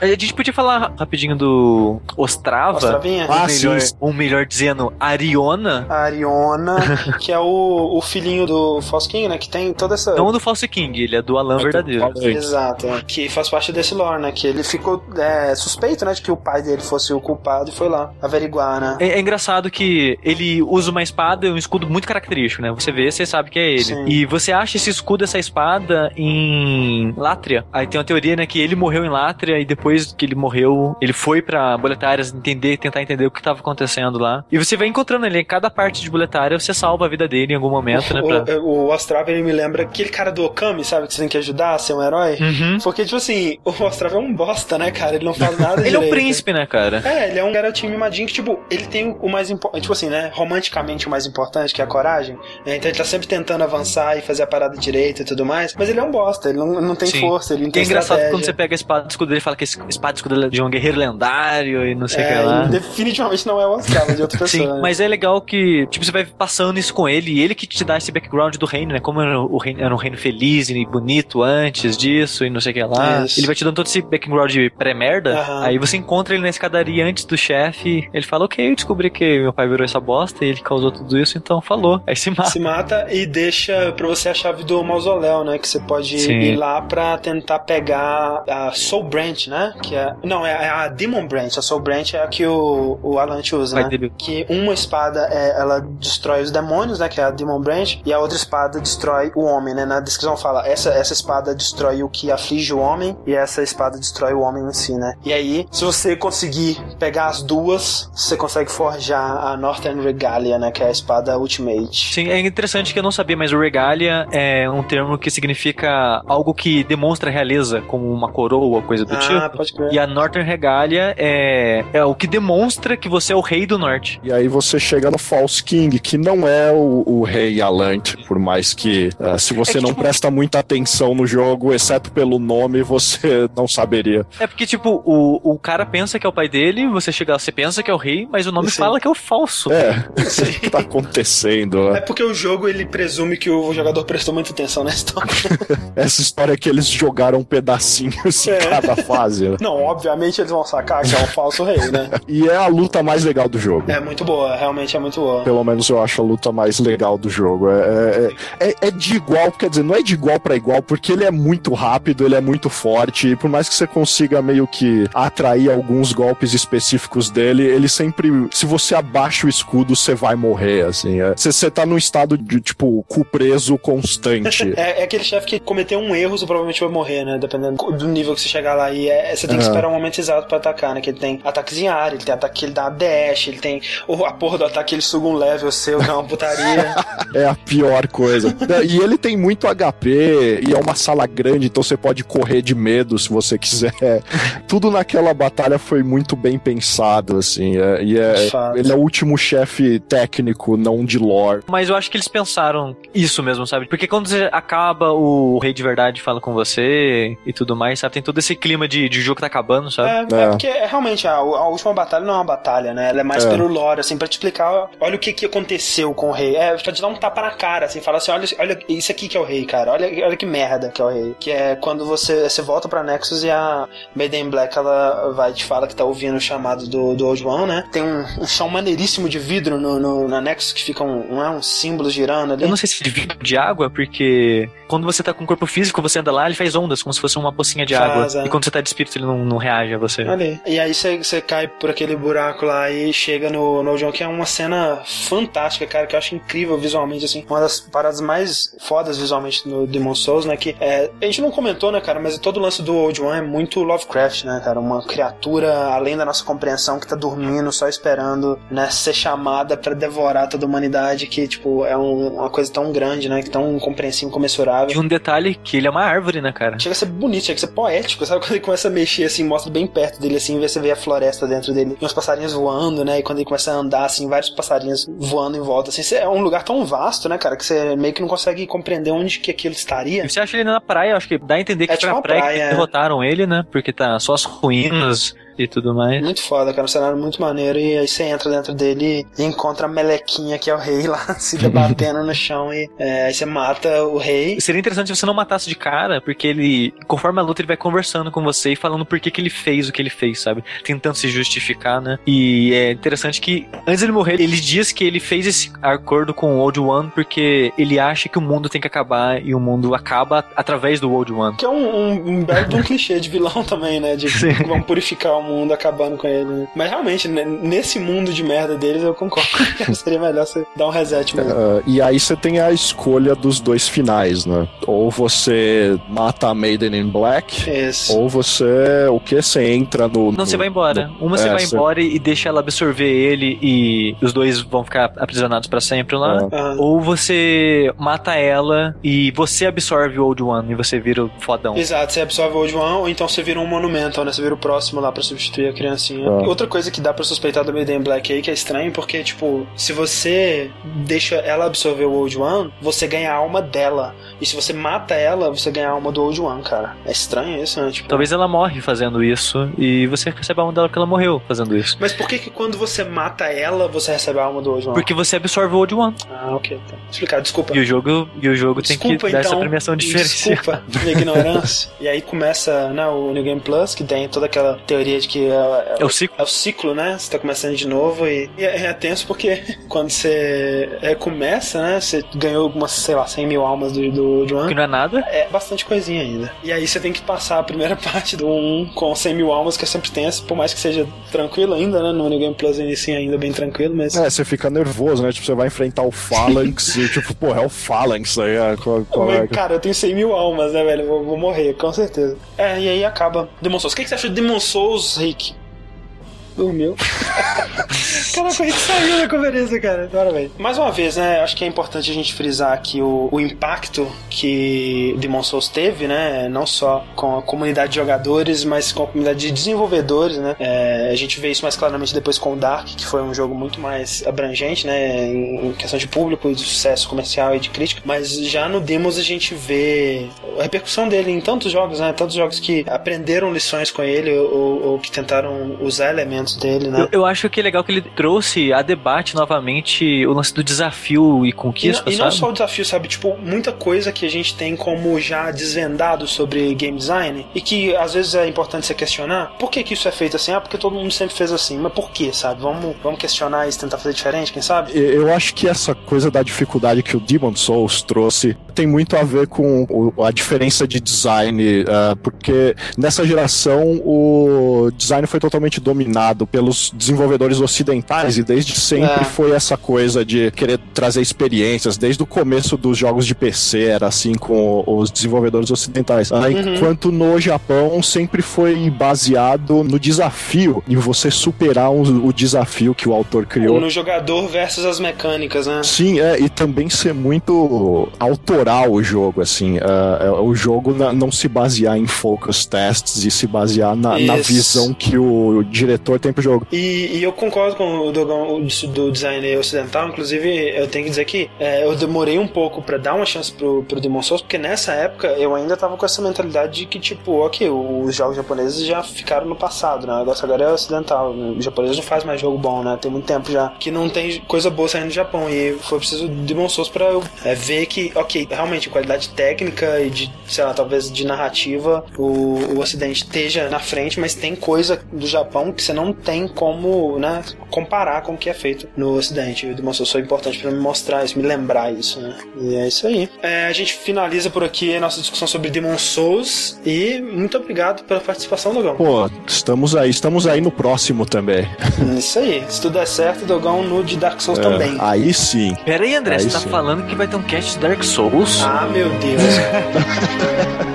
A gente podia falar rapidinho do Ostrava. Ostravinha? Ah, ou melhor, sim. ou melhor dizendo, Ariona. A Ariona, que é o, o filhinho do False King, né? Que tem toda essa. Não do False King, ele é do Alan verdadeiro. Falei. Exato, é. que faz parte desse lore, né? Que ele ficou é, suspeito, né? De que o pai dele fosse o culpado e foi lá averiguar, né? É, é engraçado que ele usa uma espada e um escudo muito característico, né? Você vê, você sabe que é ele. Sim. E você acha esse escudo, essa espada em Látria. Aí tem uma teoria, né, que ele morreu em Látria e depois que ele morreu, ele foi pra Boletárias entender, tentar entender o que tava acontecendo lá. E você vai encontrando ele em cada parte de Boletária, você salva a vida dele em algum momento, né? Pra... O, o Ostrava, ele me lembra aquele cara do Okami, sabe? Que você tem que ajudar a ser um herói. Uhum. Porque, tipo assim, o Ostrava é um bosta, né, cara? Ele não faz nada Ele é um direito. príncipe, né, cara? É, ele é um garotinho mimadinho que, tipo, ele tem o mais importante, tipo assim, né? Romanticamente o mais importante, que é a coragem. né? Então ele tá sempre tentando avançar e fazer a parada direita e tudo mais. Mas ele é um bosta, ele não, não tem Sim. força, ele não Que tem é engraçado estratégia. quando você pega a espada e escudo dele e fala que esse espada e escudo é de um guerreiro lendário e não sei o que É, lá. ele definitivamente não é Ostrava, é de outra pessoa. Sim, né? mas é legal que, tipo, você vai passando isso com ele e ele que te dá esse background do reino, né? Como era, o reino, era um reino feliz e bonito antes disso e não sei o que lá. Isso. Ele vai te dando todo esse background pré-merda. Aí você encontra ele na escadaria antes do chefe. Ele fala, ok, eu descobri que meu pai virou essa bosta e ele causou tudo isso, então falou. Aí se mata. se mata e deixa pra você a chave do mausoléu, né? Que você pode Sim. ir lá pra tentar pegar a Soul Branch, né? Que é. Não, é a Demon Branch. A Soul Branch é a que o, o Alant usa, Vai né? dele. Que uma espada é, ela destrói os demônios, né? Que é a Demon Branch, e a outra espada destrói o homem, né? Na descrição fala: essa, essa espada destrói o que aflige o homem, e essa espada destrói o homem em si, né? E aí, se você conseguir pegar as duas, você consegue forjar a Northern Regalia, né? Que é a espada Ultimate. Sim, é interessante que eu não sabia, mas o regalia é um termo que significa algo que demonstra realeza, como uma coroa ou coisa do ah, tipo. pode crer. E a Northern Regalia é, é o que demonstra que você é o rei do norte. E aí você chega no False King, que não é o, o rei Alant, por mais que eh, se você É que, não tipo- presta muita atenção no jogo, exceto pelo nome, você não saberia. É porque, tipo, o, o cara pensa que é o pai dele, você chega lá, você pensa que é o rei, mas o nome Sim. fala que é o falso. É, o que tá acontecendo? É porque o jogo ele presume que o jogador prestou muita atenção na história. Essa história que eles jogaram pedacinhos em É. cada fase. né? Não, obviamente eles vão sacar que é um falso rei, né? E é a luta mais legal do jogo. É muito boa, realmente é muito boa. Pelo menos eu acho a luta mais legal do jogo. É, é, é- é de igual, quer dizer, não é de igual pra igual, porque ele é muito rápido, ele é muito forte, e por mais que você consiga meio que atrair alguns golpes específicos dele, ele sempre, se você abaixa o escudo tudo, você vai morrer, assim. Você tá num estado de, tipo, cu preso constante. é, é, aquele chefe que cometeu um erro, você provavelmente vai morrer, né? Dependendo do nível que você chegar lá. E é, você tem que esperar um momento exato pra atacar, né? Que ele tem ataques em área, ele tem ataque que ele dá dash, ele tem a porra do ataque que ele suga um level seu, que é uma putaria. é a pior coisa. e ele tem muito HP, e é uma sala grande, então você pode correr de medo se você quiser. Tudo naquela batalha foi muito bem pensado, assim. É, e é, ele é o último chefe técnico, não de lore. Mas eu acho que eles pensaram isso mesmo, sabe? Porque quando você acaba, o rei de verdade fala com você e tudo mais, sabe? Tem todo esse clima de, de jogo que tá acabando, sabe? É, é. é porque realmente a, a, última batalha não é uma batalha, né? Ela é mais é. pelo lore, assim, pra te explicar, olha o que, que aconteceu com o rei. É, pra te dar um tapa na cara, assim, fala assim, olha, olha isso aqui que é o rei, cara. Olha, olha que merda que é o rei. Que é quando você, você volta pra Nexus e a Maiden Black, ela vai te fala que tá ouvindo o chamado do, do Old One, né? Tem um, um chão maneiríssimo de vidro no, no, na Nexus que fica um, um, um símbolo girando ali. Eu não sei se é de vidro de água, porque quando você tá com o corpo físico, você anda lá, ele faz ondas, como se fosse uma pocinha de Faz, água. É. E quando você tá de espírito, ele não, não reage a você. Ali. E aí você, você cai por aquele buraco lá e chega no, no John, que é uma cena fantástica, cara, que eu acho incrível visualmente, assim. Uma das paradas mais fodas visualmente no Demon Souls, né? Que é, a gente não comentou, né, cara, mas todo o lance do Old One é muito Lovecraft, né, cara? Uma criatura além da nossa compreensão que tá dormindo, só esperando, né, ser chamada para devorar toda a humanidade, que, tipo, é um, uma coisa tão grande, né? Que tão incompreensível, incomensurável. E um detalhe que ele é uma árvore, né, cara? Chega a ser bonito, chega a ser poético, sabe? Quando ele começa a mexer, assim, mostra bem perto dele, assim, você vê a floresta dentro dele, e uns passarinhos voando, né? E quando ele começa a andar, assim, vários passarinhos voando em volta, assim, é um lugar tão vasto, né, cara, que você meio que não consegue compreender onde que aquilo estaria. E você acha ele na praia, acho que dá a entender que é, foi tipo na praia, praia que é. derrotaram ele, né? Porque tá só as ruínas e tudo mais. Muito foda, cara. Um cenário muito maneiro. E aí você entra dentro dele e encontra a melequinha, que é o rei lá, se debatendo no chão. E é, aí você mata o rei. Seria interessante se você não matasse de cara, porque ele, conforme a luta, ele vai conversando com você e falando por que, que ele fez o que ele fez, sabe? Tentando se justificar, né? E é interessante que, antes de ele morrer, ele diz que ele fez esse acordo com o Old One porque ele acha que o mundo tem que acabar e o mundo acaba através do Old One. Que é um, um, um belo um clichê de vilão também, né? De Sim. vamos purificar o mundo acabando com ele. Né? Mas realmente, nesse mundo de merda deles, eu concordo. Seria melhor você dar um reset mesmo. Uh, e aí você tem a escolha dos dois finais, né? Ou você mata a Maiden in Black, Isso. ou você. O que? Você entra no. Não, você vai embora. No, Uma você é, vai cê... embora e deixa ela absorver ele e os dois vão ficar aprisionados para sempre lá. Uhum. Ou você mata ela e você absorve o Old One e você vira o fodão. Exato, você absorve o Old One, ou então você vira um monumento, né? Você vira o próximo lá pra substituir a criancinha. Ah. Outra coisa que dá para suspeitar do Maiden Black aí, que é estranho, porque, tipo, se você deixa ela absorver o Old One, você ganha a alma dela. E se você mata ela, você ganha a alma do Old One, cara. É estranho isso, né? Tipo... Talvez ela morre fazendo isso e você recebe a alma dela porque ela morreu fazendo isso. Mas por que que quando você mata ela, você recebe a alma do Old One? Porque você absorve o Old One. Ah, ok. Tá. Explicado, desculpa. E o jogo, e o jogo desculpa, tem que dar então, essa premiação diferencial. Desculpa, minha ignorância. e aí começa né, o New Game Plus, que tem toda aquela teoria de que é, é, o ciclo. É o ciclo, né? Você tá começando de novo e, e é, é, tenso porque quando você é, começa, né? Você ganhou algumas, sei lá, 100 mil almas do, do Joan. Que não é nada. É bastante coisinha ainda. E aí você tem que passar a primeira parte do 1 com 100 mil almas, que é sempre tenso, por mais que seja tranquilo ainda, né? No New Game Plus inicia ainda bem tranquilo, mas. É, você fica nervoso, né? Tipo, você vai enfrentar o Phalanx e, tipo, porra, é o Phalanx aí. É, qual, qual é? Cara, eu tenho 100 mil almas, né, velho? Vou, vou morrer, com certeza. É, e aí acaba Demon Souls. O que, que você achou de Demon Souls, Rick? Dormiu. Caraca, a gente saiu da conferência, cara. Parabéns. Mais uma vez, né? Acho que é importante a gente frisar aqui o, o impacto que Demon Souls teve, né? Não só com a comunidade de jogadores, mas com a comunidade de desenvolvedores, né? É, a gente vê isso mais claramente depois com o Dark, que foi um jogo muito mais abrangente, né? Em, em questão de público e de sucesso comercial e de crítica. Mas já no Demos a gente vê a repercussão dele em tantos jogos, né? Tantos jogos que aprenderam lições com ele ou, ou que tentaram usar elementos dele, né? Eu, eu, acho que é legal que ele trouxe a debate novamente o lance do desafio e conquista, e, e não só o desafio, sabe? Tipo, muita coisa que a gente tem como já desvendado sobre game design e que às vezes é importante você questionar. Por que que isso é feito assim? Ah, porque todo mundo sempre fez assim. Mas por que, sabe? Vamos, vamos questionar isso, tentar fazer diferente, quem sabe? Eu acho que essa coisa da dificuldade que o Demon Souls trouxe tem muito a ver com o, a diferença de design, uh, porque nessa geração o design foi totalmente dominado pelos desenvolvedores ocidentais e desde sempre é. foi essa coisa de querer trazer experiências. Desde o começo dos jogos de PC era assim com os desenvolvedores ocidentais. Uh, uhum. Enquanto no Japão sempre foi baseado no desafio, em você superar o, o desafio que o autor criou. No jogador versus as mecânicas, né? Sim, é, e também ser muito autoral o jogo, assim. Uh, o jogo não se basear em focus tests e se basear na, na visão que o diretor tem pro jogo. E, e eu concordo com o Dogão do design ocidental, inclusive eu tenho que dizer que é, eu demorei um pouco para dar uma chance pro, pro Demon Souls, porque nessa época eu ainda tava com essa mentalidade de que, tipo, ok, os jogos japoneses já ficaram no passado, né? O negócio agora é ocidental. Os japoneses não faz mais jogo bom, né? Tem muito tempo já que não tem coisa boa saindo do Japão. E foi preciso de Demon Souls pra eu é, ver que, ok, realmente, qualidade técnica e de, sei lá, talvez de narrativa, o, o Ocidente esteja na frente, mas tem coisa do Japão que você não tem como, né, comparar com o que é feito no Ocidente. E o Demon Souls foi importante para me mostrar isso, me lembrar isso, né? E é isso aí. É, a gente finaliza por aqui a nossa discussão sobre Demon Souls e muito obrigado pela participação, Dogão. Pô, estamos aí, estamos aí no próximo também. Isso aí. Se tudo der certo, Dogão no de Dark Souls é, também. Aí sim. Pera aí, André, aí você tá sim. falando que vai ter um cast de Dark Souls? Ah, meu Deus.